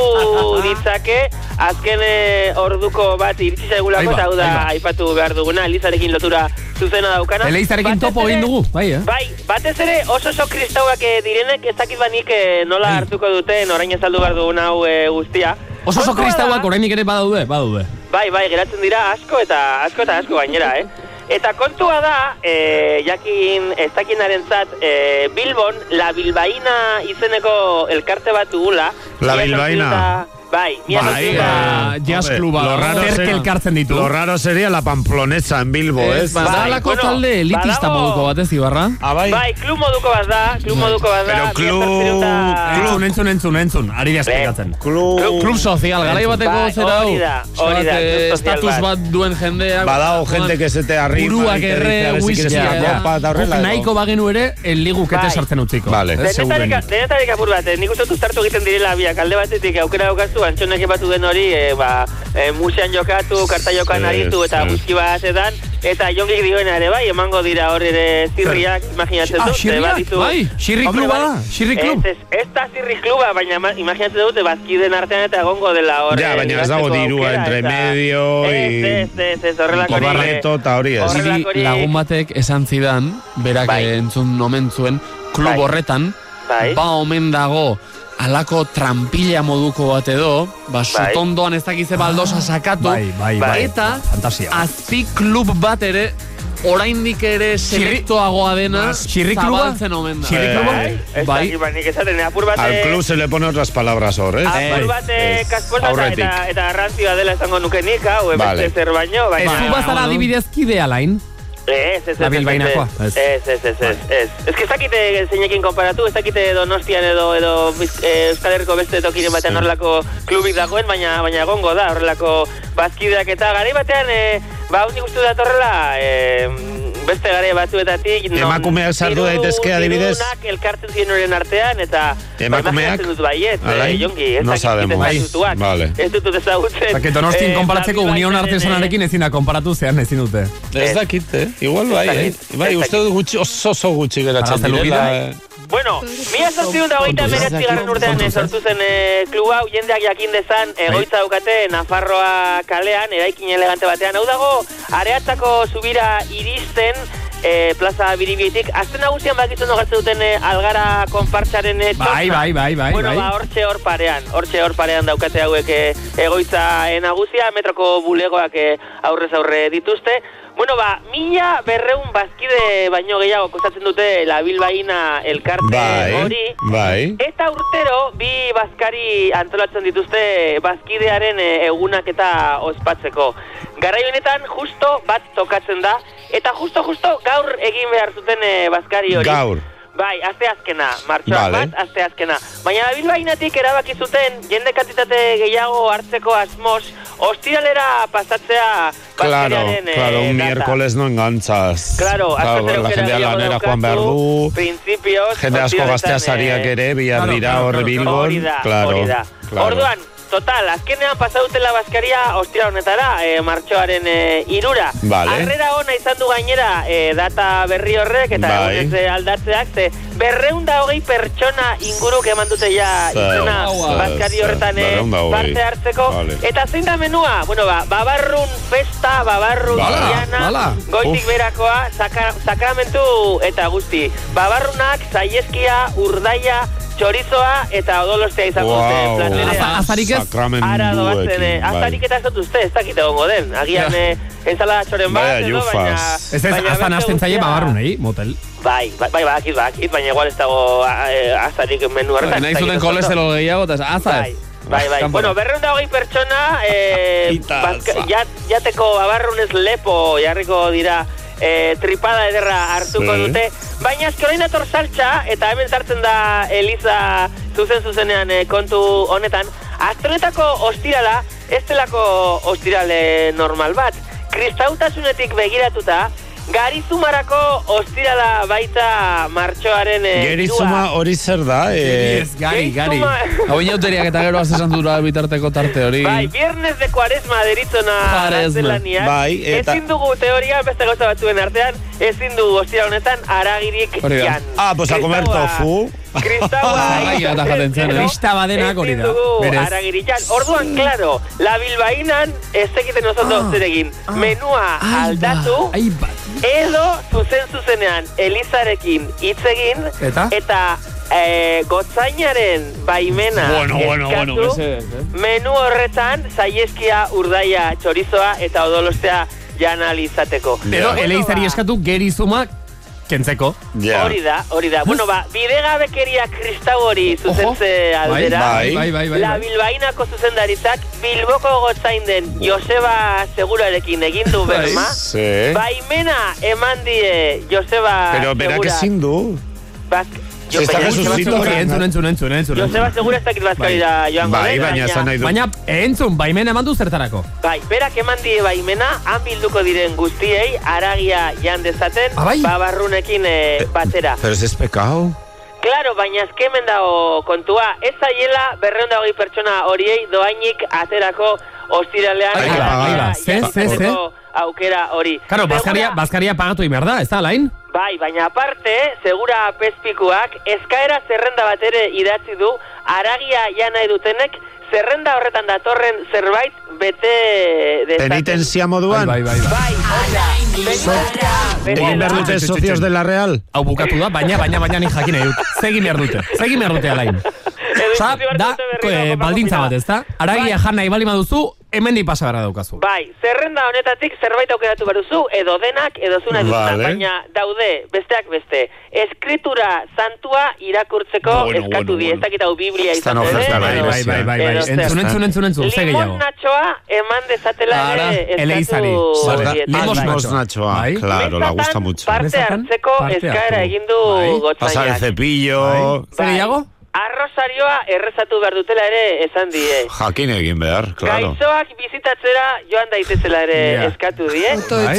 ditzake azken eh, orduko bat iritsi zaigulako, eta hau da aipatu behar duguna, Elizarekin lotura zuzena daukana. Eleizarekin Batez topo egin dugu, bai, eh? Bai, batez ere oso oso kristauak eh, direnek ez dakit banik eh, nola hartuko duten orain ezaldu behar dugun hau eh, guztia. Oso oso kristauak orainik ere badaude, badaude. Bai, bai, geratzen dira asko eta asko eta asko gainera, eh? Eta kontua da, e, jakin ez dakinaren zat, e, Bilbon, La Bilbaína izeneko elkarte bat dugula. La eta- Bai, mila Bai, ba, jazz kluba, lo raro sería- elkartzen ditu. Lo raro sería la pamplonesa en Bilbo, Ez, ez? badalako bueno, talde elitista badago- moduko batez, Ibarra. Ah, bai. Bai, klub moduko bat da, klub moduko bat da. Pero klub- eta- Entzun, entzun, entzun, entzun, ari da esplikatzen. Klub... Klub sozial, garai bateko Bai, zera hau. hori da, hori da, Bat, eh, Estatus bat. duen jendeak. Badago gente que se te arrima Buruak erre, a ver si whisky, quieres una ja. copa, eta horrela, Guk edo. nahiko bagenu ere, el ligukete Bai. sartzen utziko. Vale. Seguren. Denetarik, apur bat, eh, nik uste dut uztartu egiten direla biak alde batetik aukera daukazu antxonek batu den hori, e, ba, e, musean jokatu, karta jokan aritu eta sí. guzki bat edan, eta jongik dioena ere bai, emango dira hor ere zirriak, imaginatzen Ah, dut. xirriak, eh, baditu- bai, xirri Hombre, kluba bai. da, xirri klub. Ez, ez, ez da zirri kluba, baina ma- imaginatzen dute bazkiden artean eta egongo dela hor. Ja, baina ez dago dirua entre medio Ez, y... ez, ez, ez, horrelakorik. Barreto eta hori ez. Horrelakorik- lagun batek esan zidan, berak Bai. entzun omen zuen, klub Bai. horretan, Bai. ba omen dago alako trampilla moduko bat edo, ba, sutondoan ez dakize baldosa sakatu, Bai, bai, bai. eta Fantasia. azpi klub bat ere, oraindik ere selektoagoa dena, zabaltzen omen da. Xirri kluba? Bai, ez Bai. ba, nik esaten, apur bat... Al eh, club se le pone otras palabras hor, ez? Apur bat eh, kasposa eta, eta, eta arrantzioa dela esango nuke nik, hau, Vale. beste zer baino, Ez baina... du bazara adibidez kidea lain. Ez, ez, ez, La ez, bilbainakoa, ez, ez. ez, ez, ez, ez, que ez dakite zeinekin konparatu, ez dakite donostian edo, edo eh, Euskal Herriko beste tokiren batean horrelako klubik dagoen, baina baina egongo da, horrelako bazkideak eta gari batean, e, ba, hau nik uste dut horrela, e, beste gare batzuetatik... non Emakumeak sartu diru- daitezke, adibidez? dirunak elkartzen ziren horien artean, eta... Emakumeak? dut baiet, Alai? eh, jongi, ez No sabemos. ez. Vale. Ez dut ezagutzen. Zake Donostien eh, konparatzeko Unión Bainaren, Artesanarekin ezin da konparatu zean ezin dute. Ez dakit, eh? Igual bai, eh? Bai, uste dut gutxi, oso oso gutxi geratzen direla. Bueno, mila zortziun da hogeita meretzi garren urtean sortu zen eh, kluba hau jendeak jakin dezan egoitza daukate Nafarroa kalean, eraikin elegante batean. Hau dago, areatzako zubira iristen eh, plaza biribietik. Azten nagusian bakitzen nogatzen duten eh, algara konpartsaren txosna. Bai, bai, bai, bai, Bueno, bai. ba, hortxe hor parean, hortxe hor parean daukate hauek eh, egoitza nagusia, metroko bulegoak eh, aurrez aurre dituzte. Bueno, ba, mila berreun bazkide baino gehiago kostatzen dute la bilbaina elkarte Bai, hori. bai. Eta urtero, bi bazkari antolatzen dituzte bazkidearen eh, egunak eta ospatzeko. Garai honetan justo bat tokatzen da, eta justo justo gaur egin behar zuten eh, bazkari hori. Gaur. Bai, azte azkena, martxoak Vale. bat, azte azkena. Baina bilbainatik erabaki zuten jende kantitate gehiago hartzeko asmoz, ostiralera pasatzea Claro, eh, claro, un miércoles no engantzas. Claro, claro la jendea lanera joan behar daukazu, du. Printzipioz, Jende asko gaztea sariak eh, ere, bihar claro, dira horre bilbon. Claro, claro. Orduan, total, azkenean pasautela bazkaria ostira honetara, e, martxoaren e, irura. Vale. Arrera ona izan du gainera e, data berri horrek eta Bai. e, aldatzeak, ze berreunda hogei pertsona inguruk eman dute ja izena bazkari zer, horretan parte hartzeko. Vale. Eta zein da menua? Bueno, ba, babarrun festa, babarrun Bala, diana, bala. goitik berakoa, sakra, sakramentu eta guzti. Babarrunak, zaieskia, urdaia, txorizoa eta odolostea izango Wow. dute platerean. Aza- azarik ez? Ara doazen, eh, bai. azarik eta ez dut uste, ez dakit egongo den. Agian eh, ensalada txoren bat, Vaya edo, baina... Ez ez, baina aztan beste hasten zaie guztia- babarrunei, motel. Bai, bai, bai, bakit, bakit, baina igual ez dago eh, azarik menu horretan. Nahi ez dakit zuten oso ondo. kolesterol gehiago, eta aza Bai, ez. bai, bai. Kanpora. Bueno, berreun da hogei pertsona, eh, bazka- jat, jateko babarrunez lepo jarriko dira eh, tripada ederra hartuko Sí. dute. Baina eske orain dator saltza, eta hemen sartzen da Eliza zuzen zuzenean eh, kontu honetan. Astronetako ostirala, ez delako ostirale normal bat. Kristautasunetik begiratuta, Garizumarako ostirala baita martxoaren eh, Gerizuma hori zer da? Eh, Ez, gari, gari. Hau inauteriak eta gero azesan dura bitarteko tarte hori. Bai, viernes de cuaresma deritzona Cuaresma. gaztelanian. Bai, eta- Ezin dugu teoria beste gauza batzuen artean, ezin dugu ostira honetan aragirik jan. Ah, pues a comer tofu. Kristaua zen, eh? Krista badenak hori da, jan. Orduan, claro, la bilbainan ez egiten oso ondo zer egin. Menua aldatu, Ai, bat. edo zuzen zuzenean Elizarekin hitz egin, Eta? eta eh, gotzainaren baimena Bueno, bueno, bueno, mesedez, eh? menu horretan zaieskia, urdaia, txorizoa eta odolostea jana alizateko. Edo, Bueno, eleizari ba, eskatu gerizuma kentzeko. Ja. Hori da, hori da. Bueno, ba, bidegabekeria kristau hori zuzentze aldera. Bai, bai, bai, bai. La bai. Bilbainako zuzendaritzak Bilboko gotzain den Joseba Segurarekin egin du Bai. berma. Sí. Baimena eman die Joseba Pero berak ezin du. Bak- Ez da baina Jesús Joseba Zito, Segura- Entzun, entzun, entzun, entzun. Joseba Segura ez dakit bazkarira Bai, den, baina esan nahi du. Baina, entzun, baimena eman du zertarako. Bai, berak eman die baimena, han bilduko diren guztiei, aragia jan dezaten, Ah, bai? babarrunekin eh, batera. Pero ez pekao. Claro, baina azkemen dago kontua, ez zaiela berreunda hogei pertsona horiei doainik aterako ostiralean Ai, aragia bai, bai. Ze, ze, janteko aukera hori. Karo, bazkaria, bazkaria pagatu imer da, ez da, lain? Bai, baina aparte, segura pezpikuak, eskaera zerrenda bat ere idatzi du, aragia ja nahi dutenek, zerrenda horretan datorren zerbait bete dezaten. Penitenzia moduan. Bai, bai, bai. Bai, da. Bete Egin behar dute socios de la Real. Hau bukatu da, baina, baina, baina nik jakin nahi dut. Zegin behar dute, zegin behar dute alain. Osa, da, eh, Copa baldintza bat, ez da? Aragia Bai. jan nahi bali maduzu, hemen di pasa gara daukazu. Bai, zerrenda honetatik zerbait aukeratu baruzu, edo denak, edo zuna Vale. baina daude, besteak beste, eskritura santua irakurtzeko Bueno, eskatu bueno, die, ez dakit hau Biblia izan oferta Bai, bai, bai, bai, bai. Entzun, entzun, entzun, entzun, ze gehiago. Limon natxoa eman dezatela Ara, ere eskatu eleizari. Ah, Nachoa. Bai. Claro, la gusta mucho. Parte hartzeko eskaera egin du Bai. Pasar el gotzainak. cepillo. Zer gehiago? Arrosarioa errezatu behar dutela ere esan die. Jakin egin behar, claro. Gaixoak bizitatzera joan daitezela ere Ja. eskatu die.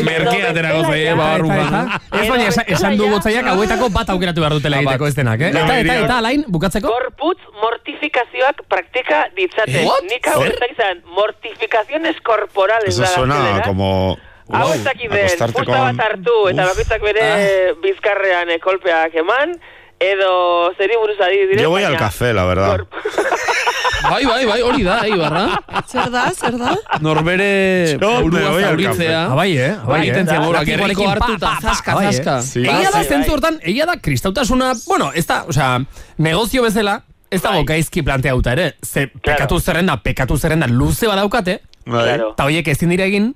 Merkea Eta- babarruka. Eta, eta. Ez baina, esan, du gotzaiak hauetako bat aukeratu behar dutela egiteko ez denak, eh? Eta, eta, eta, alain, bukatzeko? Gorputz mortifikazioak praktika ditzaten. What? Nik hau ez dakit izan, mortificaciones corporales Eso da suena como... Hau ez dakit den, bat hartu, eta Uf. bakoitzak bere bizkarrean eh, kolpeak eman, edo zeri buruz ari dire. Yo voy al café, la verdad. Bai, bai, bai, hori da, Ibarra. Zer da, zer da? Norbere burua voy al zauritzea. Ah, bai, eh? Ah, bai, Bai, eh? gora, Latiguarekin gerriko pa, hartuta, pa, pa, zaska, bai, eh? zaska. Egia da, Bai, zentzu bai. hortan, egia da, kristautasuna, bueno, ez da, osea, negozio bezala, ez dago gaizki planteauta ere, ze pekatu zerrenda, pekatu zerrenda luze badaukate, Bai. Eta horiek ezin dira egin,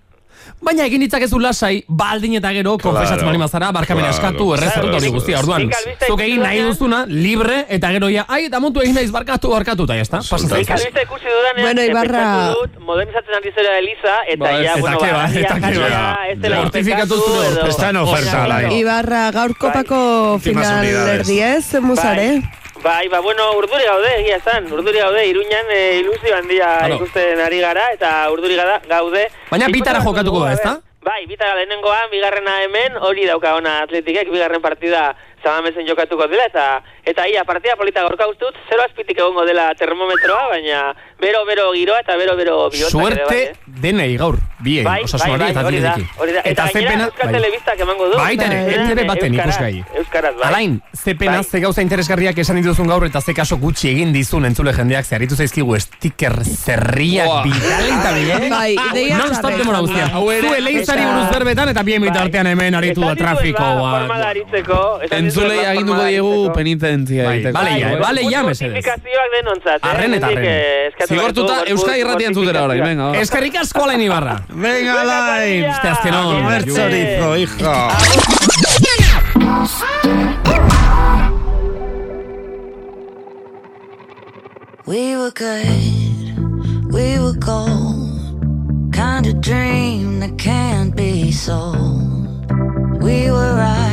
baina egin ditzakezu lasai, baldin eta gero, konfesatzen bali mazara, barkamena Claro. eskatu, errezatu Claro, eta hori guztia, orduan, zuk egin nahi duzuna, libre, eta gero ja, ai, eta montu egin naiz barkatu, barkatu, eta jazta, albiste ikusi dudanean, Bueno, Ibarra- modernizatzen ari zera Eliza, eta Ba, ja, eta bueno, ba, eta ba. dela Mortifikatu inpekatu zure edo- Está en oferta, Claro. Ibarra, gaur kopako Últimas final erdiez, musare. Bai, ba, bueno, urduri gaude, egia esan, urduri gaude, iruñan e, ilusio handia Claro. ikusten ari gara, eta urduri gada, gaude. Baina bitara jokatuko da, ezta? Bai, bitara lehenengoa, bigarrena hemen, hori dauka ona atletikek, bigarren partida zamamezen jokatuko dela, eta eta ia, partida polita gorka dut, zero azpitik egongo dela termometroa, baina bero-bero giroa eta bero-bero bihotzak ere, bai, Suerte eh? denei gaur, biei, Bai, bai, osasunari bai, eta hori da, atletiki. hori da. Eta, ze gainera Euskal bai. Telebistak emango du. Baita ere, Bai. ETV baten ikusgai. Euskaraz, bai. Alain, ze pena, Bai. ze gauza interesgarriak esan dituzun gaur eta ze kaso gutxi egin dizun entzule jendeak zeharitu zaizkigu sticker zerriak Buah. bidali eta bidali. Bai, ideia Non stop demora guztia. da. Hau ere- Zu eleintzari Eta- buruz berbetan eta bien bitartean hemen aritu da Esan Entzulei aginduko diegu penitentzia Bai, egiteko. bale, ja, bale, ja, mesedez. Eh? Zigortuta Euskadi irratia entzutera orain, venga. Eskerrik asko Alain Ibarra. Venga, Alain. Este azkenon. Comer chorizo, hijo. We were good, we were gold. Kind of dream that can't be sold. We were right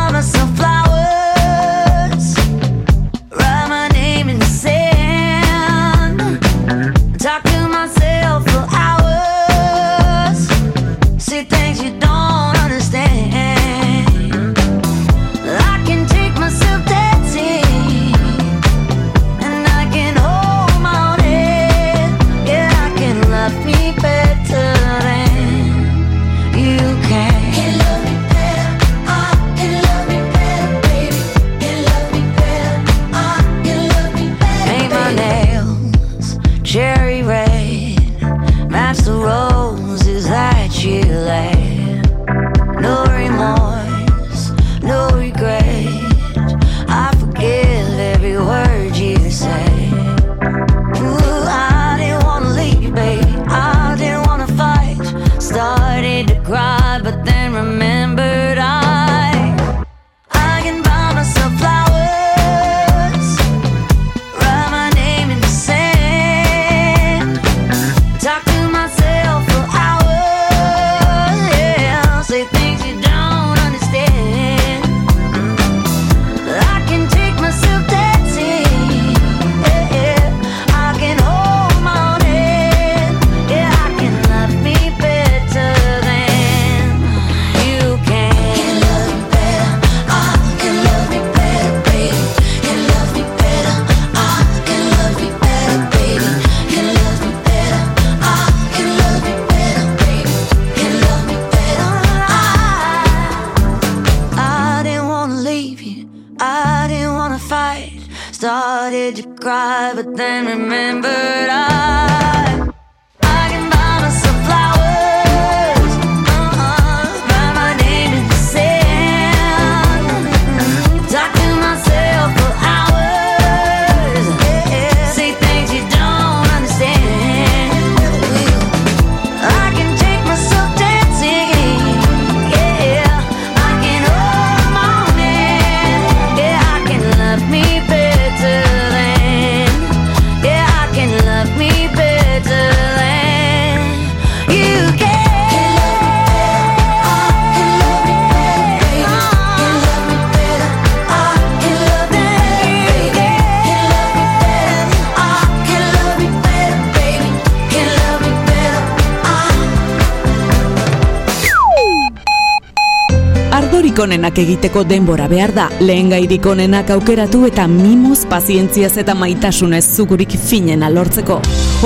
onenak egiteko denbora behar da, lehen gairik onenak aukeratu eta mimoz pazientziaz eta maitasunez zugurik finena lortzeko.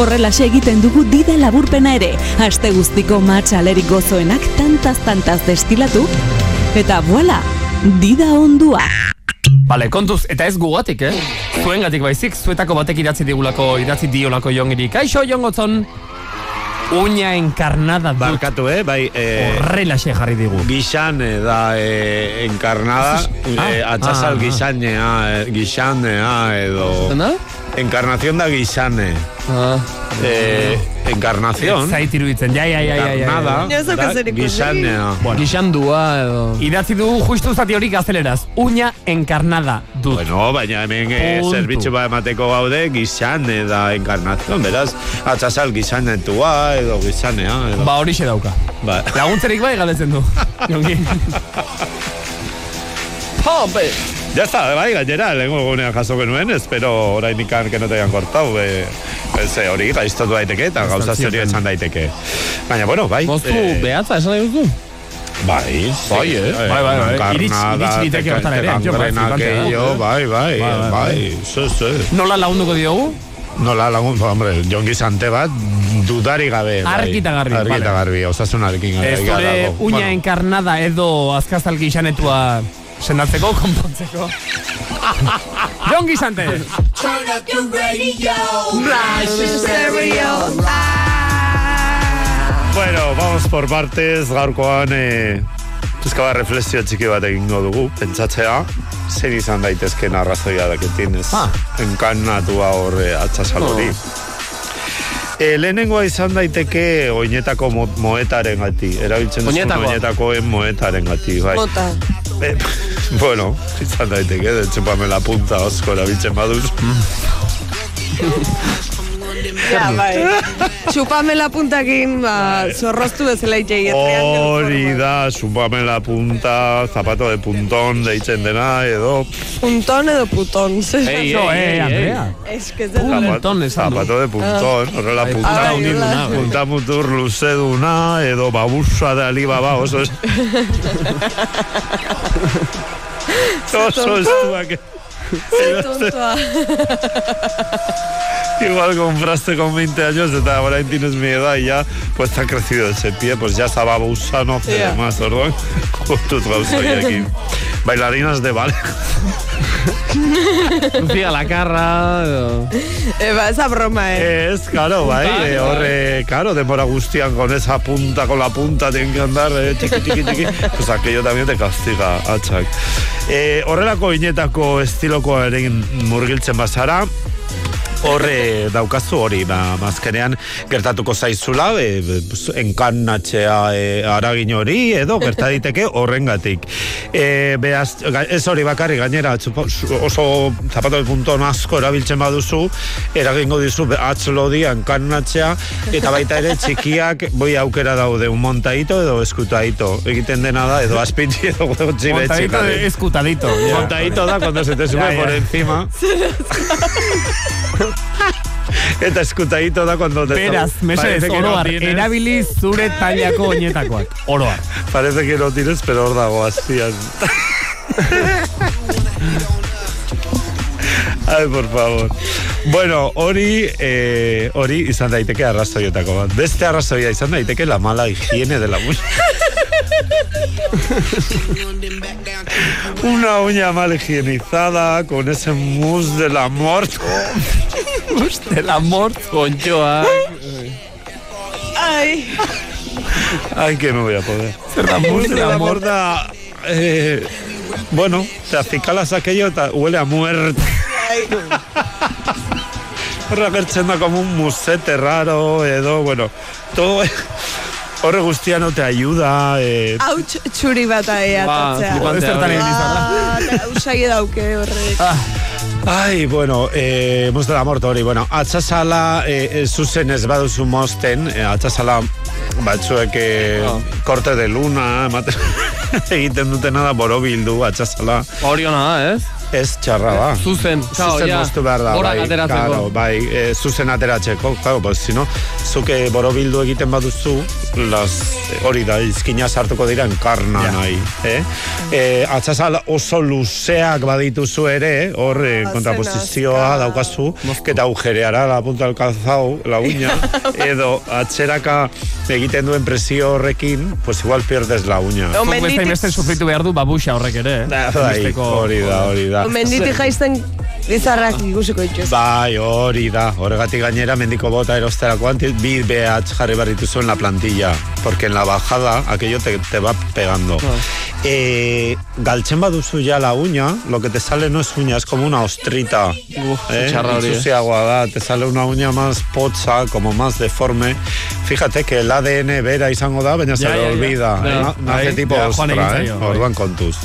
Horrelaxe egiten dugu dida laburpena ere, aste guztiko matxalerik gozoenak tantaz tantaz destilatu, eta voila, dida ondua. Bale, kontuz, eta ez gugatik, eh? Zuengatik baizik, zuetako batek idatzi digulako, idatzi diolako jongiri. Kaixo, jongotzon, uña enkarnada dut. Barkatu, eh? Bai, eh, Horrelaxe jarri digu. Gixane da eh, enkarnada, Ah, eh, atxasal ah, gixanea, eh, gixanea edo... Encarnación da gixane. Eh, encarnación. Zait iruditzen, ja, ja, ja, ja, ja. Encarnada Ja, ez dauka da zerikusi. gixanea. Bueno. Gixandua edo... Idatzi dugu justu zati hori gazteleraz. Uña enkarnada dut. Bueno, baina hemen eh, Puntu. zerbitzu bat emateko gaude gixane da encarnación, beraz, atxasal gixanetua edo gixanea. Edo. Ba hori dauka. Ba. Laguntzerik bai galdetzen du. Jongi. Hombre. Ya está, bai, gainera, lehenko egunean jaso genuen, espero orain ikan que no te hayan cortado, e, ez, eh, hori gaiztotu daiteke eta gauza serio esan daiteke. Baina, bueno, bai. Moztu, eh, behatza, esan nahi duzu? Bai, Bai, eh? Bai, bai, bai. Iritsi- Encarnada, iritsi liteke hortan ere, bai, da. aquello, bai, bai, Bai, bai, bai, zo, zo. Nola lagunduko diogu? Nola lagun, hombre, jongi sante bat, dudari gabe. bai. Argi eta garbi, vale. eta garbi, osasunarekin. Ez gabe zure dago. uña Bueno, enkarnada edo azkazal gixanetua sendatzeko, konpontzeko. Jon Gizante! Turn up the radio. Bueno, vamos por partes, gaurkoan eh, pizka bat reflexio txiki bat egingo dugu, pentsatzea, zen izan daitezken arrazoia daketin ez Ah. enkarnatua horre atxasal hori. E, lehenengoa izan daiteke oinetako mo moetaren gati, erabiltzen duzun oinetakoen moetaren gati, bai. Mota. Eh, bueno, izan daiteke, de txupame la punta osko erabiltzen baduz. Ja, bai. Txupame la puntakin, ba, zorroztu bezala itxei. Hori da, supame la punta, zapato de puntón deitzen dena, edo Punton edo puton. Ei, Eso, eh, Andrea. Ez que Puntón esan zapato de puntón, horrela Bai, punta, punta uniduna, bai. punta mutur luzeduna, edo babusa de Alibaba, oso es... oso estuak. Tontoa. Igual compraste con 20 años orain tienes mi edad y ya pues te ha crecido ese pie, pues ya estaba hace Ja. más. Justut gauza horiekin. Bailarinas de ballet. Lucía Lacarra, edo... Eba, esa broma, eh. Es, claro, Punta, eh, horre, claro, denbora guztian con esa punta, con la punta, tienen que andar, eh, txiki, txiki, txiki, pues aquello también te castiga, atxak. Eh, horrelako inetako estilokoaren murgiltzen bazara, horre daukazu hori, ba, mazkenean gertatuko zaizula, e, enkarnatzea e, aragin hori, edo gerta diteke horrengatik. E, beaz, ga- ez hori bakarri gainera, oso zapato de punton asko erabiltzen baduzu, eragingo dizu atzlodi enkarnatzea, eta baita ere txikiak boi aukera daude, un montaito edo eskutaito. Egiten dena da, edo aspitzi edo gutxi Montadito de escutadito. ya. Montadito da cuando se te sube Ya, ya. por encima. Eta eskutadito da cuando te... Beraz, mesedez, Parece que no oroar, tienes. erabili zure tailako oinetakoak. Oroar. Parece que no tienes, pero hor dago azpian. Ai, por favor. Bueno, hori, eh, hori izan daiteke arrazoietako bat. Beste arrazoia izan daiteke la mala higiene de la uña. Una uña mal higienizada, con ese mousse de la mort. De la mort, conchoa. Ai. Ay, que no voy a poder. Da mousse de la mort? da... Eh, bueno, te acicalas aquello, huele a muerte. Horra gertzen da como un musete raro, edo, bueno, todo... Horre guztia no te ayuda, eh, Hau tx- txuri bat ahi Ba, atatzea. flipantea Zertan egin izan Ah, usai dauke horrek. Ai, bueno, eh, mus de la mort hori, bueno, atxasala eh, eh, zuzen ez baduzu mosten, eh, atxasala batzuek eh, Ah. korte de luna, ematen, egiten dutena da borobildu atxasala. Hori ona da, ez? Ez txarra da. Zuzen, claro, zuzen ja, moztu behar da. bai, ateratzeko. claro, bai, e, zuzen ateratzeko, claro, pues, sino, zuke borobildu egiten baduzu, las, hori da, izkina sartuko dira enkarna nahi. Eh? E, atzazal oso luzeak badituzu ere, hor eh, kontraposizioa daukazu, eta agujereara la punta del calzao, la uña, edo atzeraka egiten duen presio horrekin, pues igual pierdes la uña. O Zuk beste menditik- beste sufritu behar du babuxa horrek ere. eh? Bai, hori da, hori da. Menditik jaizten izarrak ikusiko dituz. Bai, hori da. Horregatik gainera mendiko bota erosterakoan bi BH jarri barrituzu en la plantilla, porque en la bajada aquello te, te va pegando. Eh, galtzen baduzu ya la uña, lo que te sale no es uña, es como una ostrita. eh? txarra hori, eh. Itsusiagoa da, te sale una uña más potza, como más deforme. Fíjate que el ADN bera izango da, baina se le olvida. Ja. eh? Na- Nace Bai, tipo ostra, eh? Orduan kontuz.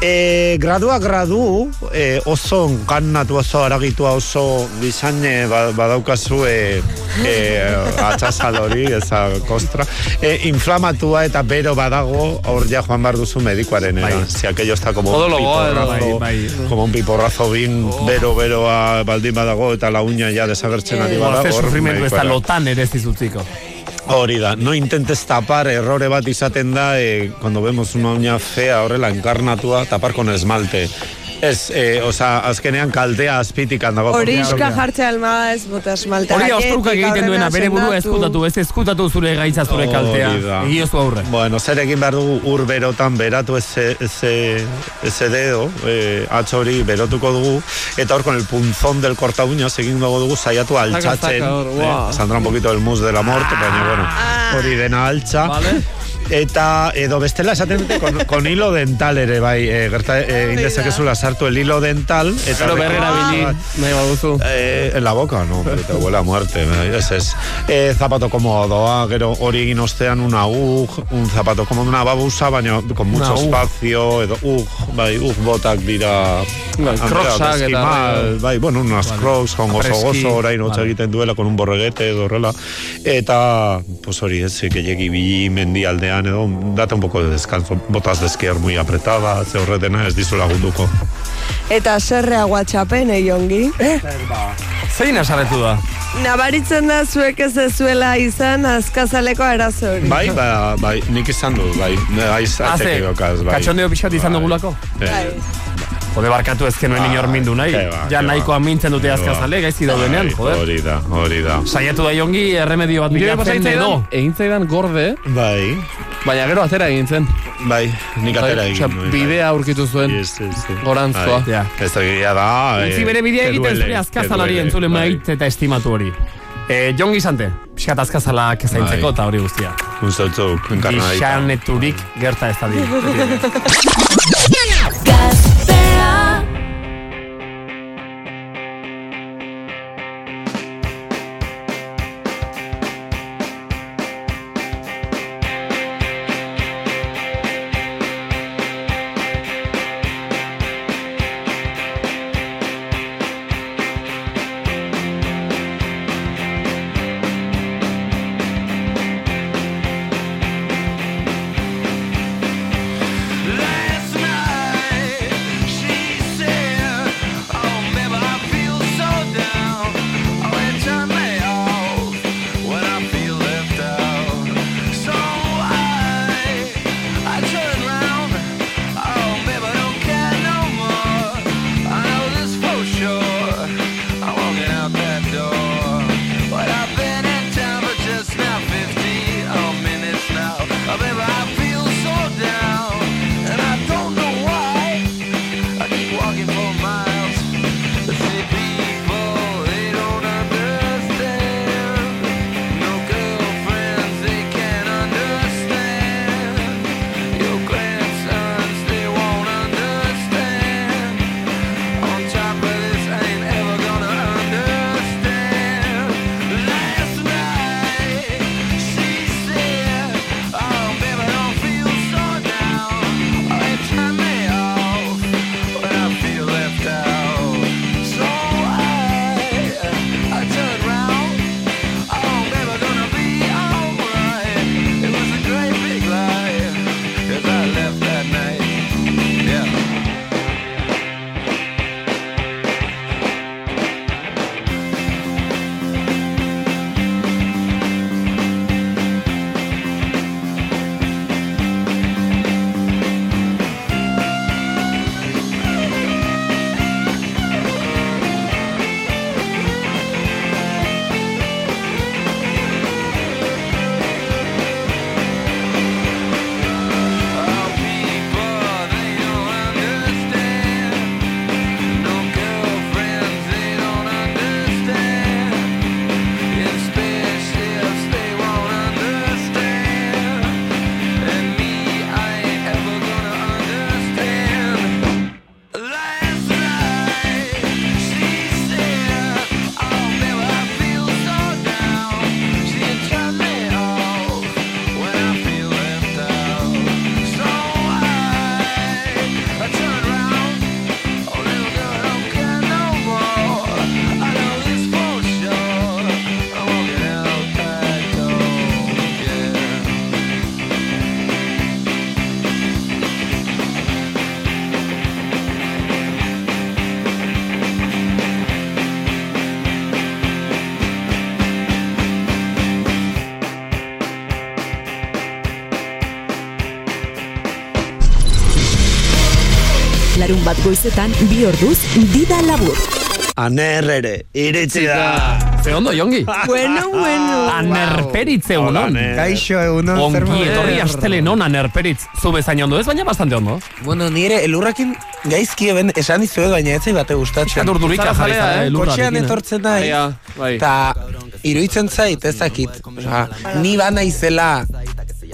E, gradua gradu, e, oso enkarnatu oso aragitua oso disaine ba, badaukazu e, e, atxasal hori, eza kostra. E, inflamatua eta bero badago, hor ja joan behar duzu medikuaren era. Si aquello está como un piporrazo, bai, bai. como un piporrazo bin bero beroa baldin badago eta la uña ja desagertzen ari bada, Ze hor sufrimendu ez da lotan ere ez dizutziko. Hori da, no intentes tapar, errore bat izaten da, eh, cuando vemos una uña fea horrela enkarnatua, tapar con esmalte. Ez, eh, oza, azkenean kaltea azpitikan dago. Horiska jartzea alma ez bota esmalta. Hori austrukak egiten duena, bere burua eskutatu, ez eskutatu zure gaitza zure kaltea. Egiozu aurre. Bueno, zer egin behar dugu ur berotan beratu ese, ese, ese dedo, eh, atx hori berotuko dugu, eta hor con el punzón del corta uñas egin dugu dugu saiatu altxatzen. zaka hor, guau. eh, saldrá un poquito el mus de la mort, baina, bueno, hori dena altxa. Vale. Eta edo bestela esaten dute con, con hilo dental ere bai, e, gerta e, indezakezula sartu el hilo dental eta Gero berrera bili, nahi baduzu. Eh, en la boca, no, pero te huele a muerte, eh, ese es. Eh, zapato cómodo, gero hori egin ostean un agug, un zapato como una babusa, baina con mucho Una ug. espacio, edo ug, bai, ug botak dira... Bai, eta bai, bueno, unas Vale. crocs, con gozo gozo, orain vale. egiten duela, con un borreguete edo horrela. Eta, pues hori, ez, gehiagi bi mendialdean edo, date un poco de descanso, botas de esquiar muy apretada, ze horretena ez dizu lagunduko. Eta zerrea guatxapen, eiongi. Eh? Zein asarretu da? Nabaritzen da zuek ez zuela izan azkazaleko arazo hori. Bai, ba, bai, nik izan du, bai, aiz Haze, dokaz, bai. katxondeo pixat izan dugulako? Eh, Jode barkatu ezken nuen inor mindu nahi. ke ba, Ja ke ba. nahikoa mintzen dute azkazale, gaizki daudenean, joder. Hori da, hori da. Saiatu da jongi erremedio bat bilatzen edo. Egin zaidan gorde. Bai. Baina gero atera egin zen. Bai, nik atera Bai, egin osea, nuen. bidea aurkitu zuen. Yes, yes, yes. Gorantzkoa. Bai, Ja. Ez da gila da. Utzi eh, bere bidea egiten zure que azkazalari entzule bai. maite eta estimatu hori. Eh, jongi zante, pixkat azkazalak zaintzeko Bai. eta hori guztia. Gustautzuk, enkarnadita. Gixaneturik gerta ez da goizetan, bi orduz, dida labur. Aner ere, iritsi da. Ze ondo, Jongi? Bueno, bueno. Anerperitz egunon. Kaixo egunon, zer Ongi etorri astelenon anerperitz. Zu bezain ondo ez, baina bastante ondo. Bueno, nire elurrakin gaizki eben esan dizuet, baina etzai bate gustatzen. Pixkat urdurika jarri zara, eh, elurrarekin, Kotxean eh? etortzen da, Bai, bai. eta iruditzen zait, ez dakit. Osea, ni bana izela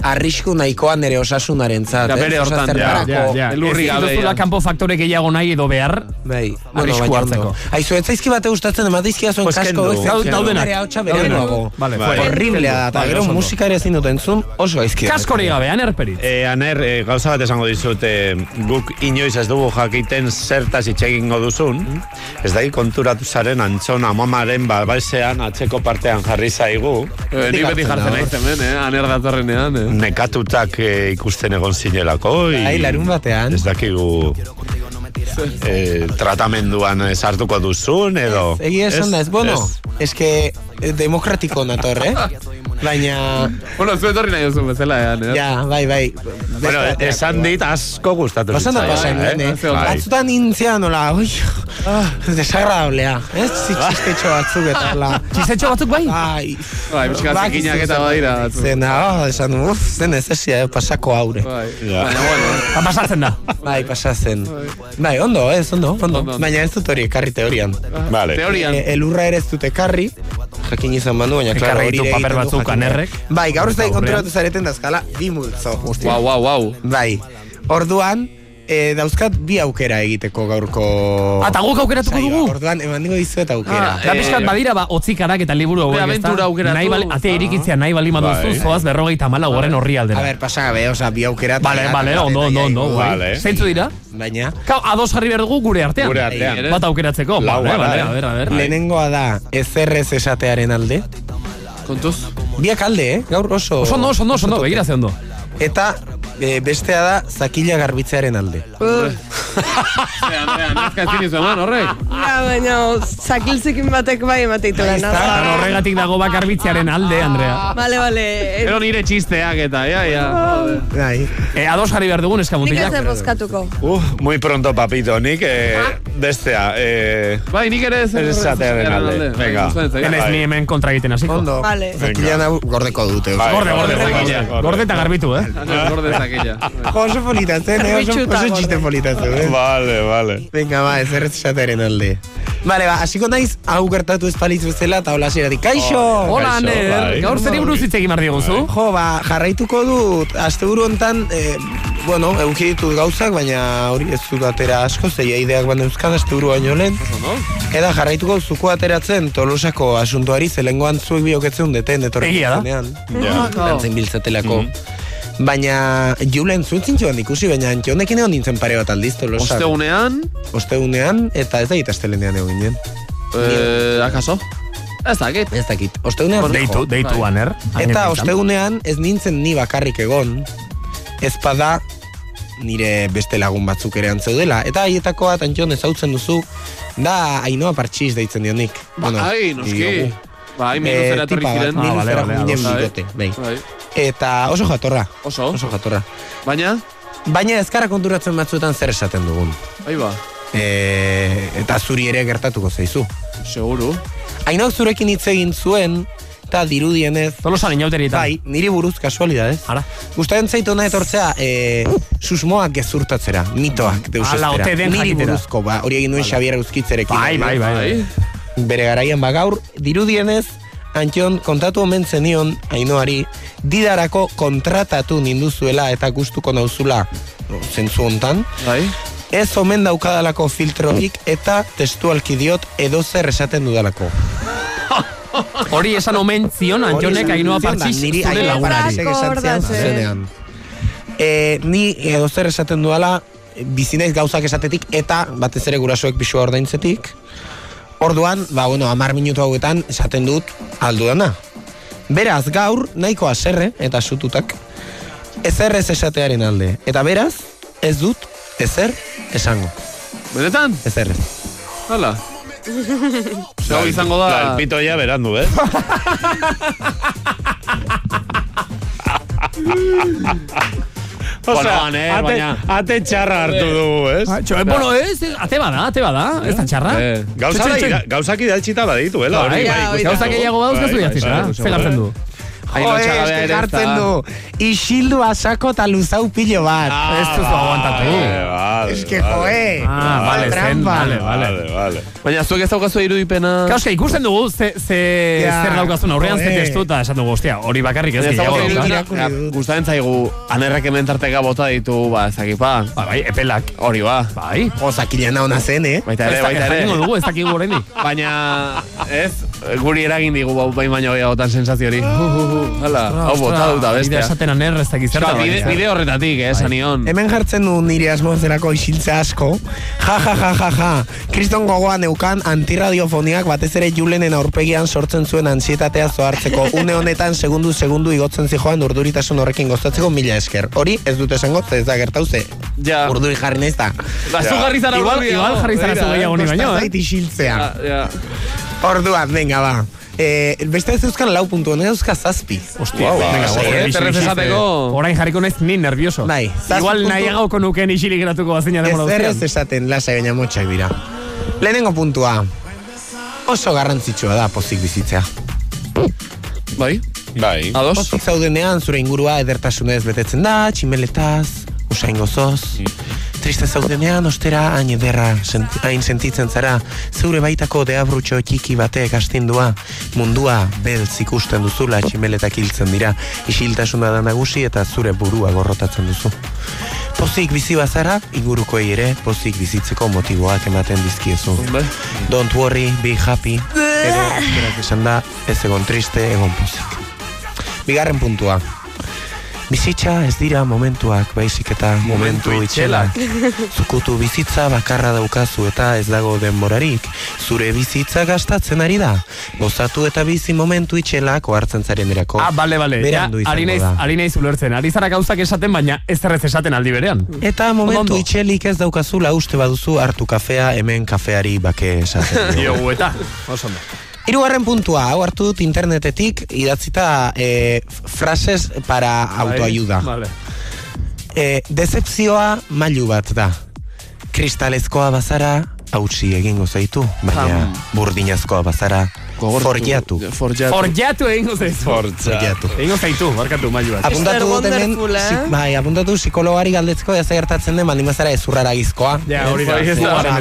arrisku nahikoa nere osasunaren zat. Ja, bere hortan, ja, ja, ja. Elurri Ez gabe, dituzula ja. kanpo faktore gehiago nahi edo behar. Bai, Arrisku baina hartzeko. Aizu, ez zaizki bate gustatzen, ematizkia zuen Pues kasko. ez daudenak. Nere hautsa Daudenak. berenago. Vale. Horriblea da, eta gero musika ere ezin dut entzun, oso gaizki. Kaskori gabe, anerperitz. E, aner, e, gauza bat esango dizut, e, guk inoiz ez dugu jakiten zertaz hitz egingo duzun. Ez da konturatu zaren antzon amamaren babesean atzeko partean jarri zaigu. Eh, Ni beti jartzen naiz hemen, eh? Aner datorrenean, eh? Nekatutak e, ikusten egon zinelako. Bai, larun batean. Ez dakigu e, tratamenduan sartuko duzun, edo... Egia esan da, ez, bueno, ez. eske demokratiko nator, eh? Baina, Bueno, zu etorri nahi duzu bezala, eh, Aner? ja, bai, bai. Bueno, esan dit asko gustatu Pasando zitzaidan, pasan, eh? Bai. Batzutan nintzea nola, ui, ah, desagradablea, ez? Zitxistetxo batzuk eta la... Txizetxo batzuk bai? Bai, Bai, pixka zikinak eta badira. batzu. Zena, oh, esan, uf, zen ez esia, eh, pasako haure. Bai. Ja. Baina, bueno. Ba, pasatzen da. Bai, pasatzen. Bai, ondo, ez, ondo, ondo. Baina ez dut hori ekarri teorian. Vale. Teorian. Elurra ere ez dut ekarri, jakin izan banu, baina klaro, hori paper batzuk anerrek. Bai, gaur ez da konturatu zareten dazkala, bi multzo. Wow, wow, wow. Bai, orduan, e, dauzkat bi aukera egiteko gaurko... Ata guk aukeratuko dugu. Orduan, eman dingo dizuet aukera. Ah, Da pixkat Eh, badira ba, otzikarak eta liburu hauek, ezta? aukeratu. Nahi bali, atea irikitzea nahi bali maduzu, Bai. zoaz berrogeita mala horren horri A aldera. ber, pasa gabe, oza, bi aukera... eta vale, eta ondo, eta ondo, ondo. Vale. Zeintzu dira? Baina, Kau, ados jarri behar dugu gure artean. Gure artean. Bai, Bat aukeratzeko. Lau vale, eh? a ver, a ver. lehenengoa da ezerrez esatearen alde. Kontuz? Biak alde, eh? Gaur oso... Oso ondo, oso ondo, oso ondo, begira ze ondo. Eta e, bestea da zakila garbitzearen alde. Ezin izu eman, horrek? Ja, baina zakiltzekin batek bai emateitu gana. Eta horregatik dago bakarbitzearen alde, Andrea. Vale, vale. Ero nire txisteak eta, ja, ja. Bai. E, ados jarri behar dugun Nik ez eskamutilak. bozkatuko. Uh, muy pronto, papito, nik eh, bestea. Eh, Bai, nik ere ez. Ez esatearen alde. Venga. Enez Bai. ni hemen kontra egiten hasiko. Ondo. Vale. Zakila gordeko dute. Bai, Gorde, gorde, gorde, gorde, eta garbitu, eh? Gorde zakila. Jo, oso polita zen, eh? Oso, oso txiste polita zen, eh? Vale, vale. Venga, ba, ezerrez esatearen alde. Vale, ba, hasiko naiz, hau gertatu ez palitz bezala, eta hola ziratik, kaixo! Hola, Aner, bai. gaur zeri buruz hitz egin behar diguzu? Jo, ba, jarraituko dut, asteburu hontan, eh, bueno, euki ditut gauzak, baina hori ez dut atera asko, zeia ideak baina euskan asteburu baino lehen. Eta jarraituko zuko ateratzen Tolosako asuntoari zelengoan zuek bioketzen deten etorri Egia da. Ja. Lantzen biltzatelako. Baina Julen zuentzin joan ikusi, baina honekin egon nintzen pare bat aldiz Tolosak. Ostegunean, Ostegunean, eta ez da astelenean egon ginen. eh, akaso? Ez dakit. Ez dakit. Ostegunean Deitu, deitu, Bai. Aner. Eta ostegunean ez nintzen ni bakarrik egon, ez bada nire beste lagun batzuk ere antzeudela. Eta haietako bat antxon ezautzen duzu, da Ainoa Partxiz deitzen dionik. Bai, noski. diogu. Bai, Eh, minuzera etorri tipa bat, ziren. Ah, minuzera ginen bigote, bai. Eta oso jatorra, Oso. oso jatorra. Baina, Baina ezkara konturatzen batzuetan zer esaten dugun. bai ba, E, eta zuri ere gertatuko zaizu. seguru. Ainoak zurekin hitz egin zuen, eta dirudienez, Tolosan inauterietan. bai, niri buruz kasualidadez. Ara. Gustatzen zait hona etortzea, e, susmoak gezurtatzera, mitoak deusestera. Ala, ote den Niri jakitera. buruzko, ba, hori egin nuen Xabier Euskitzerekin. Bai, bai, bai. bai. Bere garaian ba gaur, dirudienez, Antion kontatu omen zenion Ainoari didarako kontratatu ninduzuela eta gustuko nauzula zentzu hontan. Bai. Ez omen daukadalako filtroik eta testualki diot edozer esaten dudalako. Hori esan omen zion, Antxonek Ainoa Partxiz niri zure Ainoa lagunari. Partxizek esan zian Akordatzen. zuzenean. E, ni edozer esaten dudala bizinaiz gauzak esatetik eta batez ere gurasoek pisua ordaintzetik. Orduan, ba, bueno, amar minutu hauetan esaten dut aldudana. Beraz, gaur, nahiko aserre eta sututak, ezer ez esatearen alde. Eta beraz, ez dut, ezer esango. Benetan? Ezer ez. Hala. Zego izango da... La, el pito ya berandu, eh? Osea, Boloan, eh, ate, baina- ate txarra hartu dugu, ez? Ah, txo, eh, bueno, ez, ez, ate bada, ate bada, ez da txarra. Gauza Txo, txo, da, txo. ida- gauzak idaltxita badituela. Bai, hori bai, bai, ikusten gauza dugu. gehiago dauzkazu Bai, idatzita, bai, ze gartzen du. Jo, eske jartzen du. Isildu asako eta luzau pilo bat. Ez duzu aguantatu. Eske, joe. Ah, vale, zen, trampa. vale, vale. vale. Baina zuek ez daukazu irudipena... Kauska, ikusten dugu, ze, ze Ja, zer daukazun aurrean, ze testu eta esan dugu, ostia, hori bakarrik ez gehiago. Gustatzen zaigu, anerrak hemen tarteka bota ditu, ba, ezakipa. Ba, bai, epelak. Hori ba. Bai. Ozakilena ona zen, eh? Baita ere, baita ere. dugu, ez dakigu oraindik. Baina, ez, guri eragin digu bau bain baino gehiagotan sensazio hori. Hala, hau bota duta Bidea bestea. esaten aner, ez dakit zerta. Bide, bide horretatik, eh, sanion. Hemen jartzen du nire asmoazerako isiltze asko. Ja, ja, ja, ja, ja. Kriston gogoan neukan antiradiofoniak batez ere julenen aurpegian sortzen zuen ansietatea zoartzeko. Une honetan segundu segundu igotzen zijoan urduritasun horrekin gozatzeko mila esker. Hori ez dute esango, ez da gertauze. Ja. Urduri jarri naiz da. Ba, zu jarri zara Igual, urduri, igual jarri zara zu eh. gehiago ni baino, eh? zait isiltzea. Ja, ja. Orduan, venga, ba. Eh, beste ez euskan lau puntu, honen euska zazpi. Hostia, Wow, venga, ba, esateko. eh. Orain jarriko naiz ni nervioso. Bai, Igual puntu- nahiagoko nuken isilik geratuko bazina Ez demora errez guztian. esaten lasai baina motxak dira. Lehenengo puntua. Oso garrantzitsua da pozik bizitzea. Bai? Bai. Ados? Pozik zaudenean zure ingurua edertasunez betetzen da, tximeletaz, usain gozoz. Triste zaudenean, ostera, hain ederra, senti, hain sentitzen zara, zeure baitako deabrutxo txiki batek astindua, mundua beltz ikusten duzula tximeletak hiltzen dira, isiltasuna da nagusi eta zure burua gorrotatzen duzu. Pozik bizi bazara, ingurukoei ere, pozik bizitzeko motiboak ematen dizkiezu. Don't worry, be happy. Edo, berak esan da, ez egon triste, egon pozik. Bigarren puntua. Bizitza ez dira momentuak, baizik eta momentu itxelak. Zukutu bizitza bakarra daukazu eta ez dago denborarik. Zure bizitza gastatzen ari da. Gozatu eta bizi momentu itxelak ohartzen zaren erako. Ah, bale, bale. Ja, Berandu ari izango naiz, ari naiz ulertzen. Ari zara gauzak esaten, baina ez errez esaten aldi berean. Eta momentu itxelik ez daukazula uste baduzu hartu kafea hemen kafeari bake esaten diogu. Eta. Oso. Hirugarren puntua, hau hartu dut internetetik idatzita eh, frases para autoayuda. Vale. Eh, decepzioa mailu bat da. Kristalezkoa bazara, hautsi egingo zaitu, baina burdinazkoa bazara, forjatu. Forjatu egingo zaitu. Forjatu. Egingo zaitu, barkatu mailu bat. Apuntatu dut hemen, wonderful, eh? si- bai, apuntatu psikologari galdetzeko ez gertatzen den, baldin bazara ezurrara gizkoa. Ja, hori da.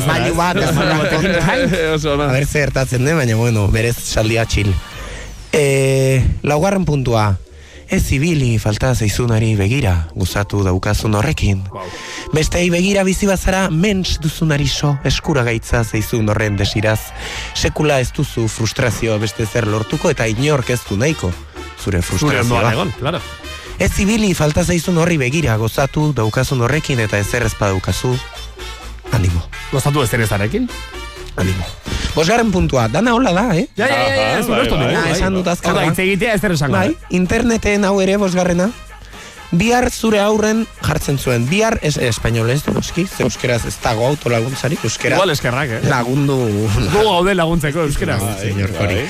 Mailu bat. A ber zer gertatzen den, baina bueno, berez saldia txil. E, laugarren puntua. Ez ibili falta zaizunari begira, gozatu daukazun horrekin. Bestei begira bizi bazara, mens duzunari so, eskura gaitza zaizun horren desiraz. Sekula ez duzu frustrazio beste zer lortuko eta inork ez du nahiko. Zure Zure frustrazioa. egon, claro. Ez ibili falta zaizun horri begira, gozatu daukazun horrekin eta ezer ez badaukazu. Animo. Gozatu ez ere? Animo. Bosgarren puntua, dana hola da, eh? Ja, ja, ja, ja, ez ulertu dugu. Esan dut azkarra. Hitz egitea ez zer esango. Bai, interneten hau ere bosgarrena. Bihar zure aurren jartzen zuen. Bihar, ez espainolez, noski, ze euskeraz ez dago autolaguntzarik, euskera. Igual eskerrak, eh? Lagundu. Gu gaude laguntzeko euskera. Señor Kori.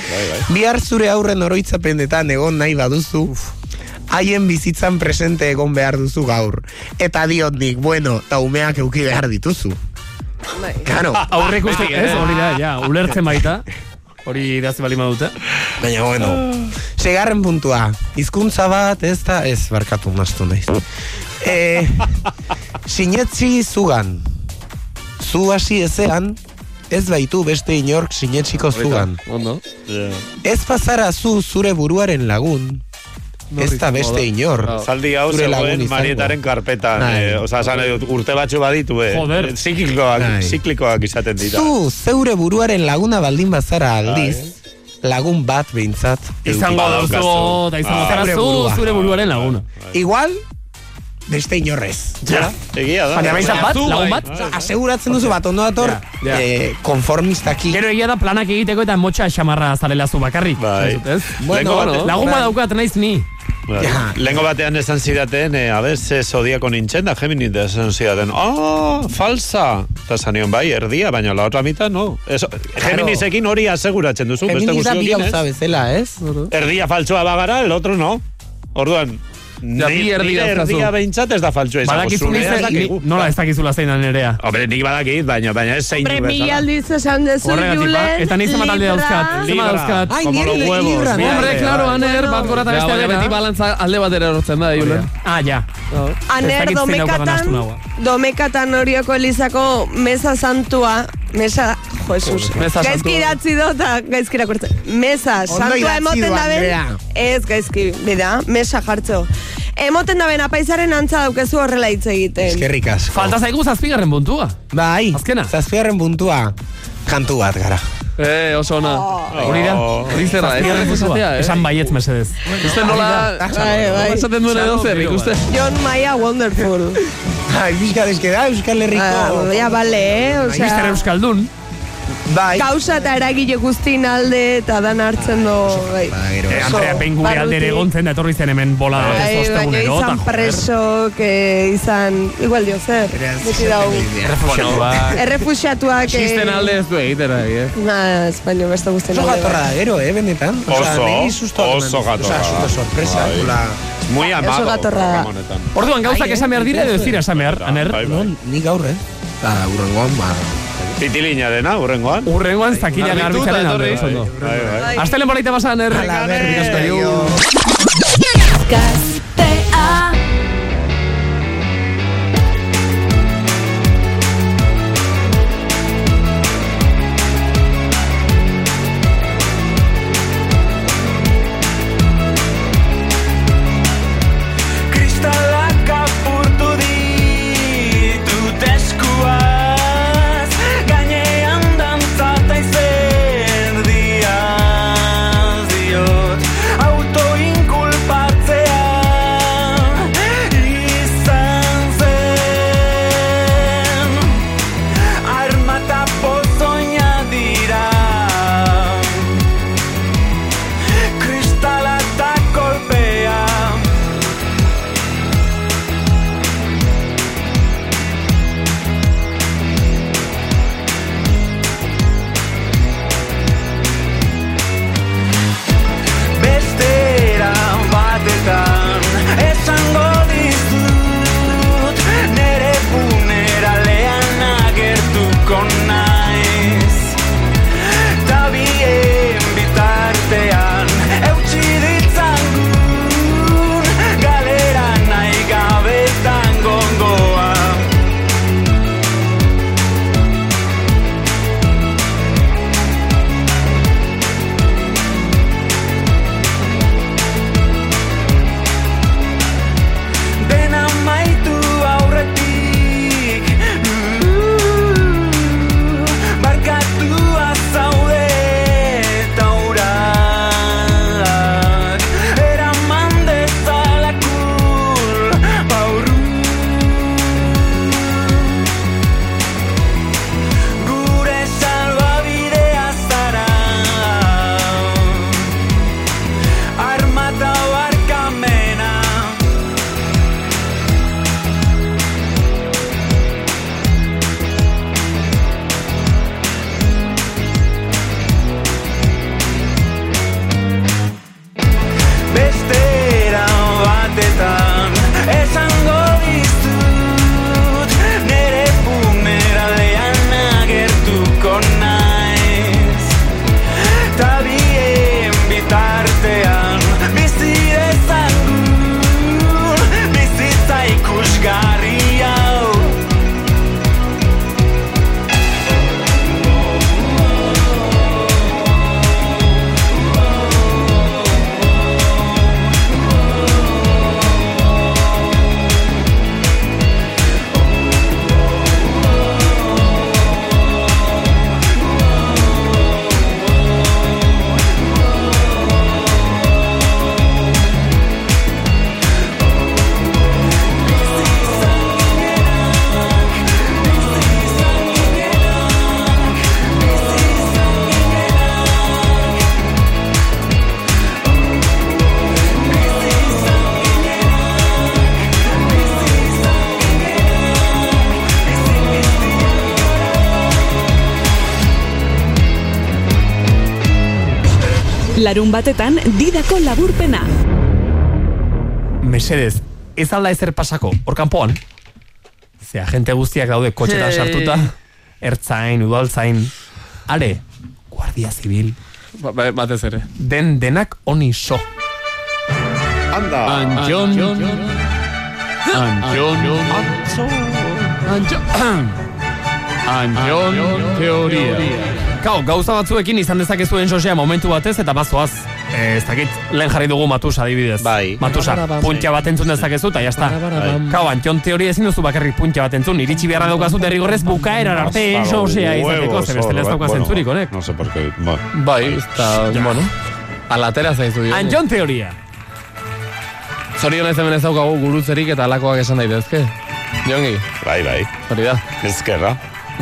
Bihar zure aurren oroitzapenetan egon nahi baduzu, haien bizitzan presente egon behar duzu gaur. Eta diot nik, bueno, eta umeak euki behar dituzu. Claro. Aurre ikusten, ez, hori da, ja, ulertzen baita. Hori idazi bali madute. Baina, bueno. Segarren puntua. Hizkuntza bat, ez da, ez, barkatu naztu naiz. E, sinetzi zugan. Zu hasi ezean, ez baitu beste inork sinetziko zugan. Ondo. Ez pasara zu zure buruaren lagun, ez da beste inor. Zaldi hau zegoen. Marietaren karpetan. Bai. Eh, Osa, esan dut, urte batzu baditu, eh. Joder. Ziklikoak, Bai. ziklikoak izaten dira. Zu zeure buruaren laguna baldin bazara aldiz, lagun bat behintzat. Izango duzu, badaukazu. eta izango Ah. zara Zure zu, zure buruaren laguna. Igual, beste inorrez. Ja, egia da. Baina behintzat bat, lagun bat? Aseguratzen duzu bat ondo dator, Ja. eh, konformistaki. Gero egia da planak egiteko eta motxa xamarra zarela zu bakarrik. Bai. Bueno, bueno. Lagun bat daukat naiz ni. Bai. Lengo batean esan zidaten, eh, a ver, ze zodiako nintzen da, Gemini da esan zidaten, ah, falsa. Eta zanion, bai, erdia, baina la otra mitad, no. Eso, Geminisekin hori aseguratzen duzu, beste Geminis da bi gauza ez? bezala, ez? Erdia faltsoa bagara, el otro no. Orduan, Ja, bi erdi nire dauzkazu. erdia behintzat ez da faltsua izango. Badakizu nize, ez nola ez dakizula zein da nerea. Hombre, nik badakit, baina, baina ez zein Hombre, du mila bezala. aldiz esan dezu, ba, Julen, eta ni zenbat alde dauzkat, Libra. dauzkat. Ai, Como nire los huevos, libra, Hombre, claro, aner, bat gora eta beste baina beti balantza alde batera erortzen da, Julen. Ah, ja. Aner, Ez daukadan astu domekatan, domekatan horioko elizako mesa santua, mesa, jo, Jesus, Mesa gaizki santua. idatzi do, eta gaizki irakurtzen. Mesa santua emoten daben, Andrea. ez gaizki, bida, mesa jartzo. Emoten daben apaizaren antza daukezu horrela hitz egiten. Eskerrik asko. Falta zaigu zazpigarren puntua. Bai, Azkena. zazpigarren puntua, kantu bat gara. Eh, oso ona. Hori da. Hori zerra, ez puntua. esatea, eh? Esan baietz mesedez. Uste nola, Bai, bai. nola esaten duen edo zer, ikuste. John Maia Wonderful. Ai, bizka deske da, Euskal Herriko. Ah, ja, bale, eh? Mister Osea, Euskaldun. Bai. kausa eta eragile guztin alde eta dan hartzen do, bai. Ba. Eh, Andrea Pein gure aldere egon zen, da etorri zen hemen bola Bai, baina testostegunero. izan preso, que izan, igual dio zer, beti dau, Bueno, ba, errefusiatuak... txisten alde ez du egitera, eh? Na, Espaino beste guztien Oso alde. gatorra da, gero, eh, benetan. Oso, oso gatorra. Osa, susto sorpresa. Bai. Muy Oso amago. gatorra. Orduan gauzak Ai, esan behar dira edo ez dira esan behar, aner? Bai, bai. Ni gaur, eh? Eta urrengoan, ba... Titilinarena, urrengoan. Urrengoan zakila Garbitu garbitzaren eta alde. oso ondo. Bai, bai. Bolaita basa, aner. Ala, Eskerrik asko, berri, Larun batetan didako laburpena. mesedez, ez alda ezer pasako, hor kanpoan, ze agente guztiak daude kotxetan Hey. sartuta, ertzain, udaltzain, are, guardia zibil, Ba, ba, batez ere. den denak oni so. Anda. Antxon, Antxon, Antxon, Antxon teoria. Kau, gauza batzuekin izan dezakezuen sosea momentu batez eta bazoaz. Ez dakit, lehen jarri dugu Matus adibidez. Bai. Matusa, puntxa bat entzun dezakezu eta jazta. Kau, antxon teoria ezin duzu bakarrik puntxa bat entzun, iritsi beharra daukazu derrigorrez bukaeran arte sosea izateko, ze bestela ez daukaz entzurik, honek. No sé por qué. Ba. Bai, eta, bueno, alatera zaizu dio. Antxon teoria. Zorionez hemen ez daukagu gurutzerik eta alakoak esan daitezke. Jongi, Bai, bai. hori da. Ezkerra.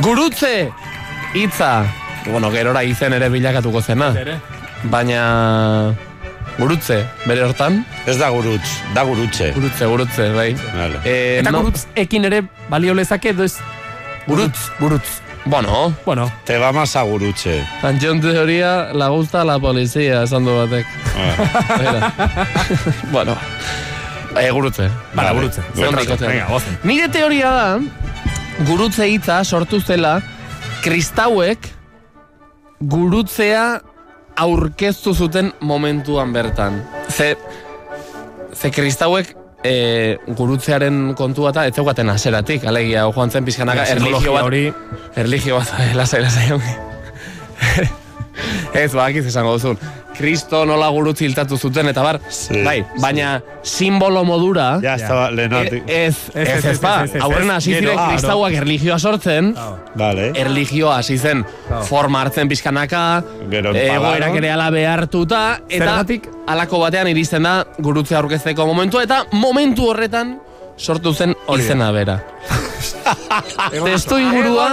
Gurutze! Hitza! Bueno, gerora izen ere bilakatuko zena. Baina... Gurutze, bere hortan? Ez da gurutz, da gurutze. Gurutze, gurutze, bai. Vale. Eh, Eta no- gurutz ekin ere balio lezake edo ez? Gurutz. Gurutz. Bueno, Bueno, Te va más a gurutze. Antxon teoria la gusta la policía, esan du batek. Ah, bueno, eh, gurutze. Bara, Vale. gurutze. Zer Venga, gozen. Nire teoria da, gurutze hitza sortu zela, kristauek gurutzea aurkeztu zuten momentuan bertan. Ze, ze kristauek e, gurutzearen kontua eta ez zeukaten aseratik, alegia, joan zen pizkanaka, erligio Psikologia bat, hori, erligio bat, lasai, lasai, ez, badakiz esango duzun. Kristo nola gurutzi hiltatu zuten, eta bar, Sí, bai, baina simbolo modura, Ya estaba e- lehenatik. ez, ez, ez, ez, ba, ez, ez, ez, aurrena hasi gero, ziren ah, kristauak erligioa sortzen, Vale. erligioa hasi zen forma hartzen pizkanaka, Gero egoerak pagano. ere ala behartuta, eta Zergatik? alako batean iristen da gurutzea aurkezteko momentua, eta momentu horretan sortu zen izena bera. Testu ingurua,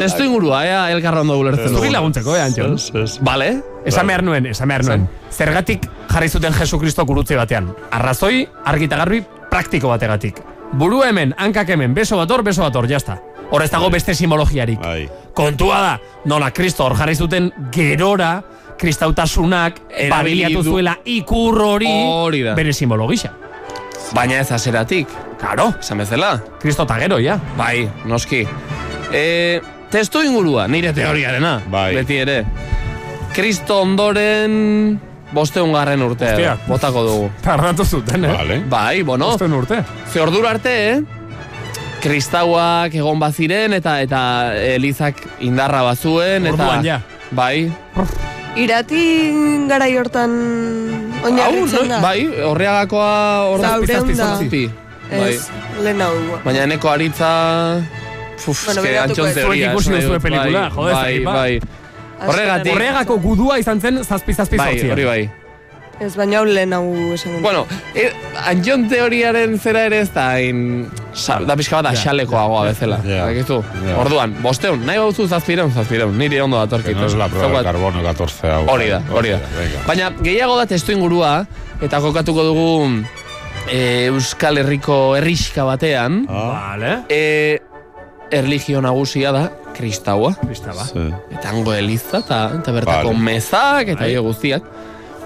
testu ingurua, ea elkarra ondo ulertzen Zugi dugu. laguntzeko, eh, Antxon? Ez, ez. Vale? Esan behar nuen, esan behar nuen. Zergatik jarri zuten Jesu Kristo gurutze batean. Arrazoi, argi eta garbi, praktiko bategatik. Buru hemen, hankak hemen, beso bator, beso bator, jazta. Hor ez dago beste simbologiarik. Bai. Kontua da, nola Kristo hor jarri zuten gerora, kristautasunak Erabili erabiliatu zuela ikur hori, Hori da. bere simbolo gisa. Baina ez azeratik. Karo, Esan bezala. Kristo eta gero, ja. Bai, noski. E, testu ingurua, nire teoriarena. Bai. Beti ere. Kristo ondoren bosteun garren urtea. Hostia. Botako dugu. Tardatu zuten, eh? Vale. Bai, bueno. Osten urte. Ze ordura arte, eh? Kristauak egon baziren eta eta elizak indarra bazuen eta Orduan ja. bai. Irati garai hortan oinarritzen no, da. bai, horreagakoa hor da. zazpi. Bai. Lehen hau. Baina eneko aritza... Uf, Bueno, eske antxon ez. teoria. Zuek ikusi esan nahi duzue dut, pelikula, bai, jode, Bai, ba. bai. Horregatik. Horregako gudua izan zen zazpi zazpi Bai, hori bai. Ez, baina hau lehen hau esan. Bueno, e, antxon teoriaren zera ere ez da in, sa, da pixka bat axalekoagoa bezala. Ja. Dakizu? Ja. Orduan, bosteun, nahi bauzu zazpireun, zazpireun, niri ondo Que datorkit. no es la prueba de carbono 14 hau. Hori da, hori da. Baina gehiago da testu ingurua, eta kokatuko dugu e, Euskal Herriko herrixka batean, Ah, Vale. e, erligio nagusia da, kristaua. Kristaba. sí. Eta hango eliza, eta, bertako Vale. mezak, eta Bai. hile guztiak.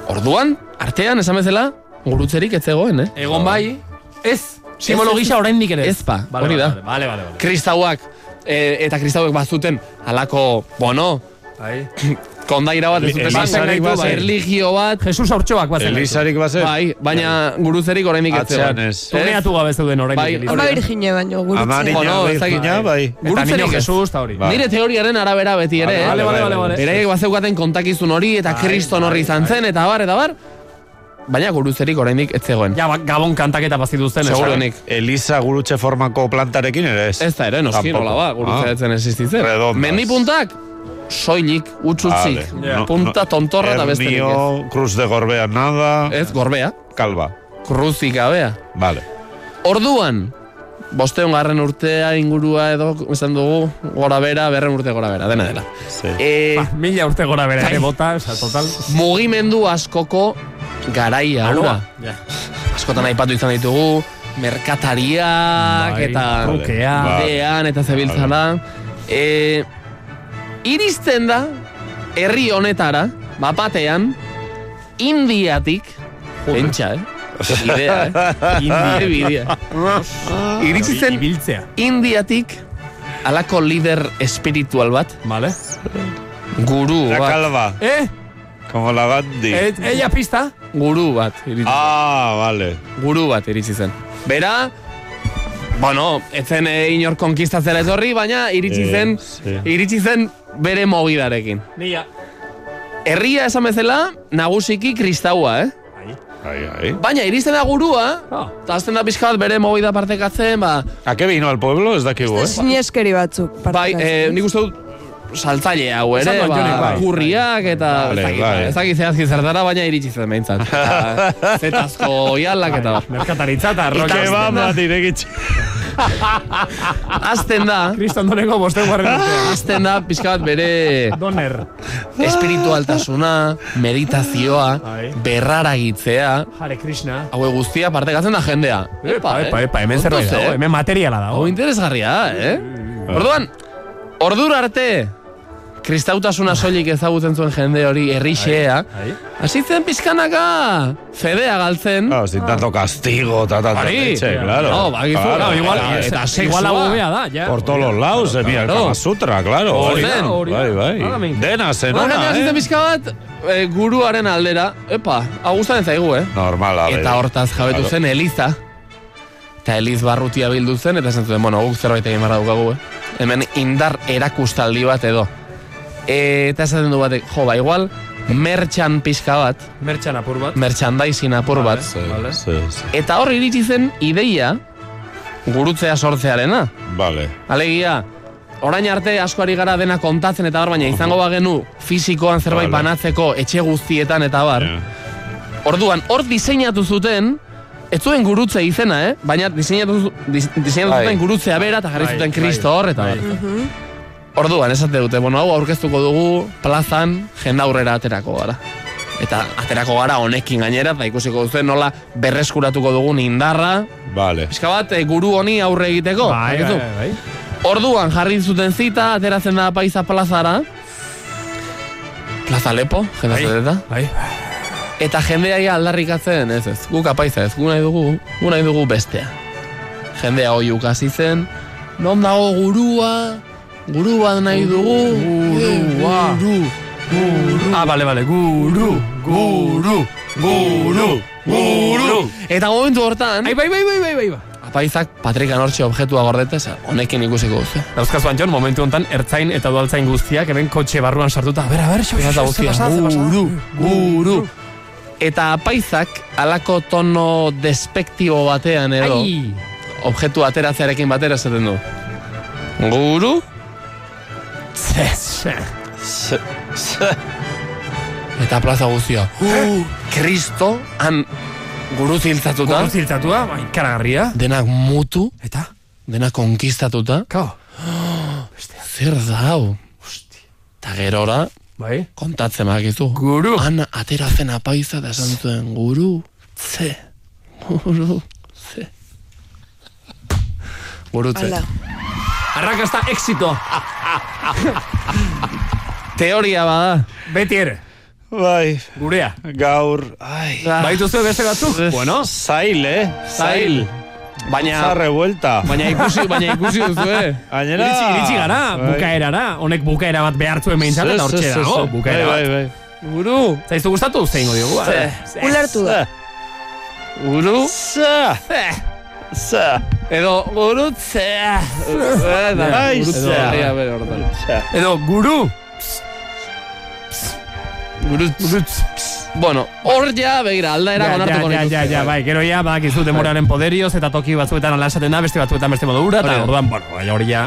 Orduan, artean, esan bezala, gurutzerik ez zegoen, eh? Egon bai, ez, simbolo gisa oraindik ere. Ez ba, Vale, hori da. Vale, vale, vale. vale. Kristauak, e, eta kristauek bazuten, halako, bueno, Bai. kondaira bat, ez Eli- zuten Elisarik esan, bazen. erligio bat, Jesus haurtxoak bazen. Elisarik bazen? bai, baina gurutzerik oraindik ez zegoen. ez. Tuneatu gabe zeuden oraindik. Bai. Ama virgine baino, ez dakit. Virginia, bai. Eta Gurutzerik ez. Jesus, eta hori. Bai. Nire teoriaren arabera beti ere, Vale, eh? Vale, vale, bai, vale, bai. vale. Beraiek bazeukaten kontakizun hori eta Bai, kriston horri bai, izan zen, eta bar, eta bar. Baina gurutzerik oraindik ez zegoen. Ja, ba, gabon kantaketa bazituzten. esan. Seguruenik. Eliza gurutxe formako plantarekin ere ez? Ez da ere, noski nola ba, gurutzea Ah. existitzen. Redondas. Mendipuntak, soilik, utzutzik. Vale. Ja. Punta tontorra eta besterik ez. Hernio, Cruz de Gorbea nada. Ez, gorbea, Kalba. kruzik gabea. Vale. Orduan, bosteun garren urtea ingurua edo, esan dugu, gora bera, berren urte gora bera, dena dela. Sí. E, Ba, mila urte gora bera ere Bai. bota, oza, total. mugimendu askoko garaia, hura. Ja. Askotan aipatu izan ditugu, merkatariak Bai, eta trukea. Bai. dean eta zebiltzala. E, iristen da, herri honetara, bapatean, indiatik, pentsa, eh? Bidea, eh? Indi, bidea. Iritsi zen Ibiltzea. Indiatik alako lider espiritual bat. Vale. Guru La bat. calva. Eh? Como la Gandhi. Eh, ella pista? Guru bat. Iritsi zen. Ah, vale. Guru bat iritsi zen. Bera, bueno, etzen e, inor konkistatzera etorri, baina iritsi Eh, zen, sí. iritsi zen bere mogidarekin. Nia. Herria esan bezala, nagusiki kristaua, eh? Ai, ai. Baina iristen da gurua, eta azten da pixka bat bere movida partekatzen, ba... ¿A qué vino al pueblo? Ez dakigu, eh? Sineskeri batzuk. Bai, eh, nik uste dut saltzaile hau ere, ba, bai. kurriak eta Vale, ez dakit, bai. zehazki zertara, baina iritsi zen behintzat. Eta Zetazko ialak eta bar. Merkataritza eta roke azten da- irekitxe. Azten da, Kristondoneko bosten guarren urtea. azten da pixka bat bere Doner. espiritualtasuna, meditazioa, berraragitzea, Hare Krishna. haue guztia partekatzen da jendea. Epa, epa, epa, hemen Kontuz, zerbait dago, eh? hemen materiala dago. Hau interesgarria, eh? Orduan, ordura arte, kristautasuna soilik ezagutzen zuen jende hori herrixea, hasi zen pizkanaka fedea galtzen. Claro, sin tanto castigo, ta, ta, ta, leche, claro. No, bakizu, Claro, igual- claro. eta Igual sexua. la bobea da, ya. Por todos los lados mira el Claro. Kama Sutra, claro. Hori Bai. Bai, Dena zenona, hasi zen eh? pizka bat, eh, guruaren aldera, epa, hau gustatzen zaigu, eh? Normal, a ver. Eta hortaz jabetu Claro. zen Eliza. Eta Eliz barrutia bildu zen, eta esan zuten, bueno, guk zerbait egin barra daukagu, eh? Hemen indar erakustaldi bat edo. Eta esaten du batek, jo, ba, igual, mertxan pixka bat, Mertxan apur bat. merchandising apur bat. Vale. Eta hor iritsi zen ideia, gurutzea sortzearena. Vale. Alegia, orain arte askoari gara dena kontatzen eta bar, baina izango bagenu fisikoan zerbait Vale. banatzeko etxe guztietan eta bar. Orduan, hor diseinatu zuten, ez zuen gurutze izena, eh? Baina diseinatu, diseinatu Bai. zuten gurutzea bera eta jarri Bai, zuten bai, kristo hor eta bar. Orduan, esate dute, bueno, hau aurkeztuko dugu plazan jendaurrera aterako gara. Eta aterako gara honekin gainera, eta ikusiko duzu nola berreskuratuko dugun indarra. Vale. Pixka bat, eh, guru honi aurre egiteko. Bai, bakizu? bai, bai. Orduan jarri zuten zita, ateratzen da paiza plazara. Plaza Lepo, jende Bai, zereta. Bai. Eta jendea ia aldarrikatzen, ez ez, guk apaiza ez, gu nahi dugu, gu nahi dugu bestea. Jendea hoi ukasi zen, non dago gurua, gurua nahi dugu, Gurua. guru, guru. Ah, bale, bale. Guru, guru, guru, guru. Eta momentu hortan, Ai, bai, bai, bai, bai, bai, bai. apaizak Patrika Nortxe objektua gordetez, honekin ikusiko duzu. Dauzkazu Antxon, momentu hontan, ertzain eta dualtzain guztiak, hemen kotxe barruan sartuta. A ber, a ber, xo, xo, guru, guru. Eta apaizak alako tono despektibo batean edo Ai. objektu ateratzearekin batera esaten du. Guru? Ze, ze. Eta plaza guztia. Uh, Kristo, han guru ziltzatuta. Guru ziltzatua, bai, karagarria. Denak mutu, Eta? denak konkistatuta. Kao. Zer da hau? Eta gerora, Bai. kontatzen bakizu. Guru. Han atera zen apaiza da esan zuen guru, ze, guru, ze. Gurutze. Hala. Arrakasta éxito. Teoria bada. Beti ere. Bai. Gurea. Gaur, ai. Baituzue beste batzuk? Bueno. Zail, eh? Zail. Baina, Za revuelta. baina ikusi, baina ikusi duzu, eh? Gainera. Iritsi, iritsi gara, Bai. bukaerara. Honek bukaera bat behartzuen behintzat eta hortxe dago, bukaera Bai, bat. bai, bai. Guru. Zaizu gustatu zeingo diogu? Ze. Ulertu da. Guru. Za. Za. Edo gurutze. Ai, Gurutze. ze. Ia, bere hortan. Edo guru. Gurutz. Bueno, hor ja, begira, aldaera Ja, konartuko ja, ja, ja, ja, bai, gero ja, badakizu demoraren poderioz eta toki batzuetan ala esaten da, beste batzuetan beste modu ura, eta orduan, bueno, bai, hori ja,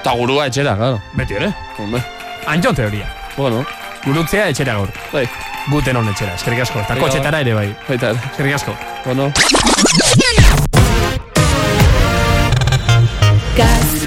Eta gurua etxera, claro. beti ere. Hombre. Antxon teoria. Bueno, Gurutzea etxera gaur. bai. Guten hon etxera, eskerrik asko. Eta kotxetara ere bai. Baita. Eskerrik asko. bueno. Gaztea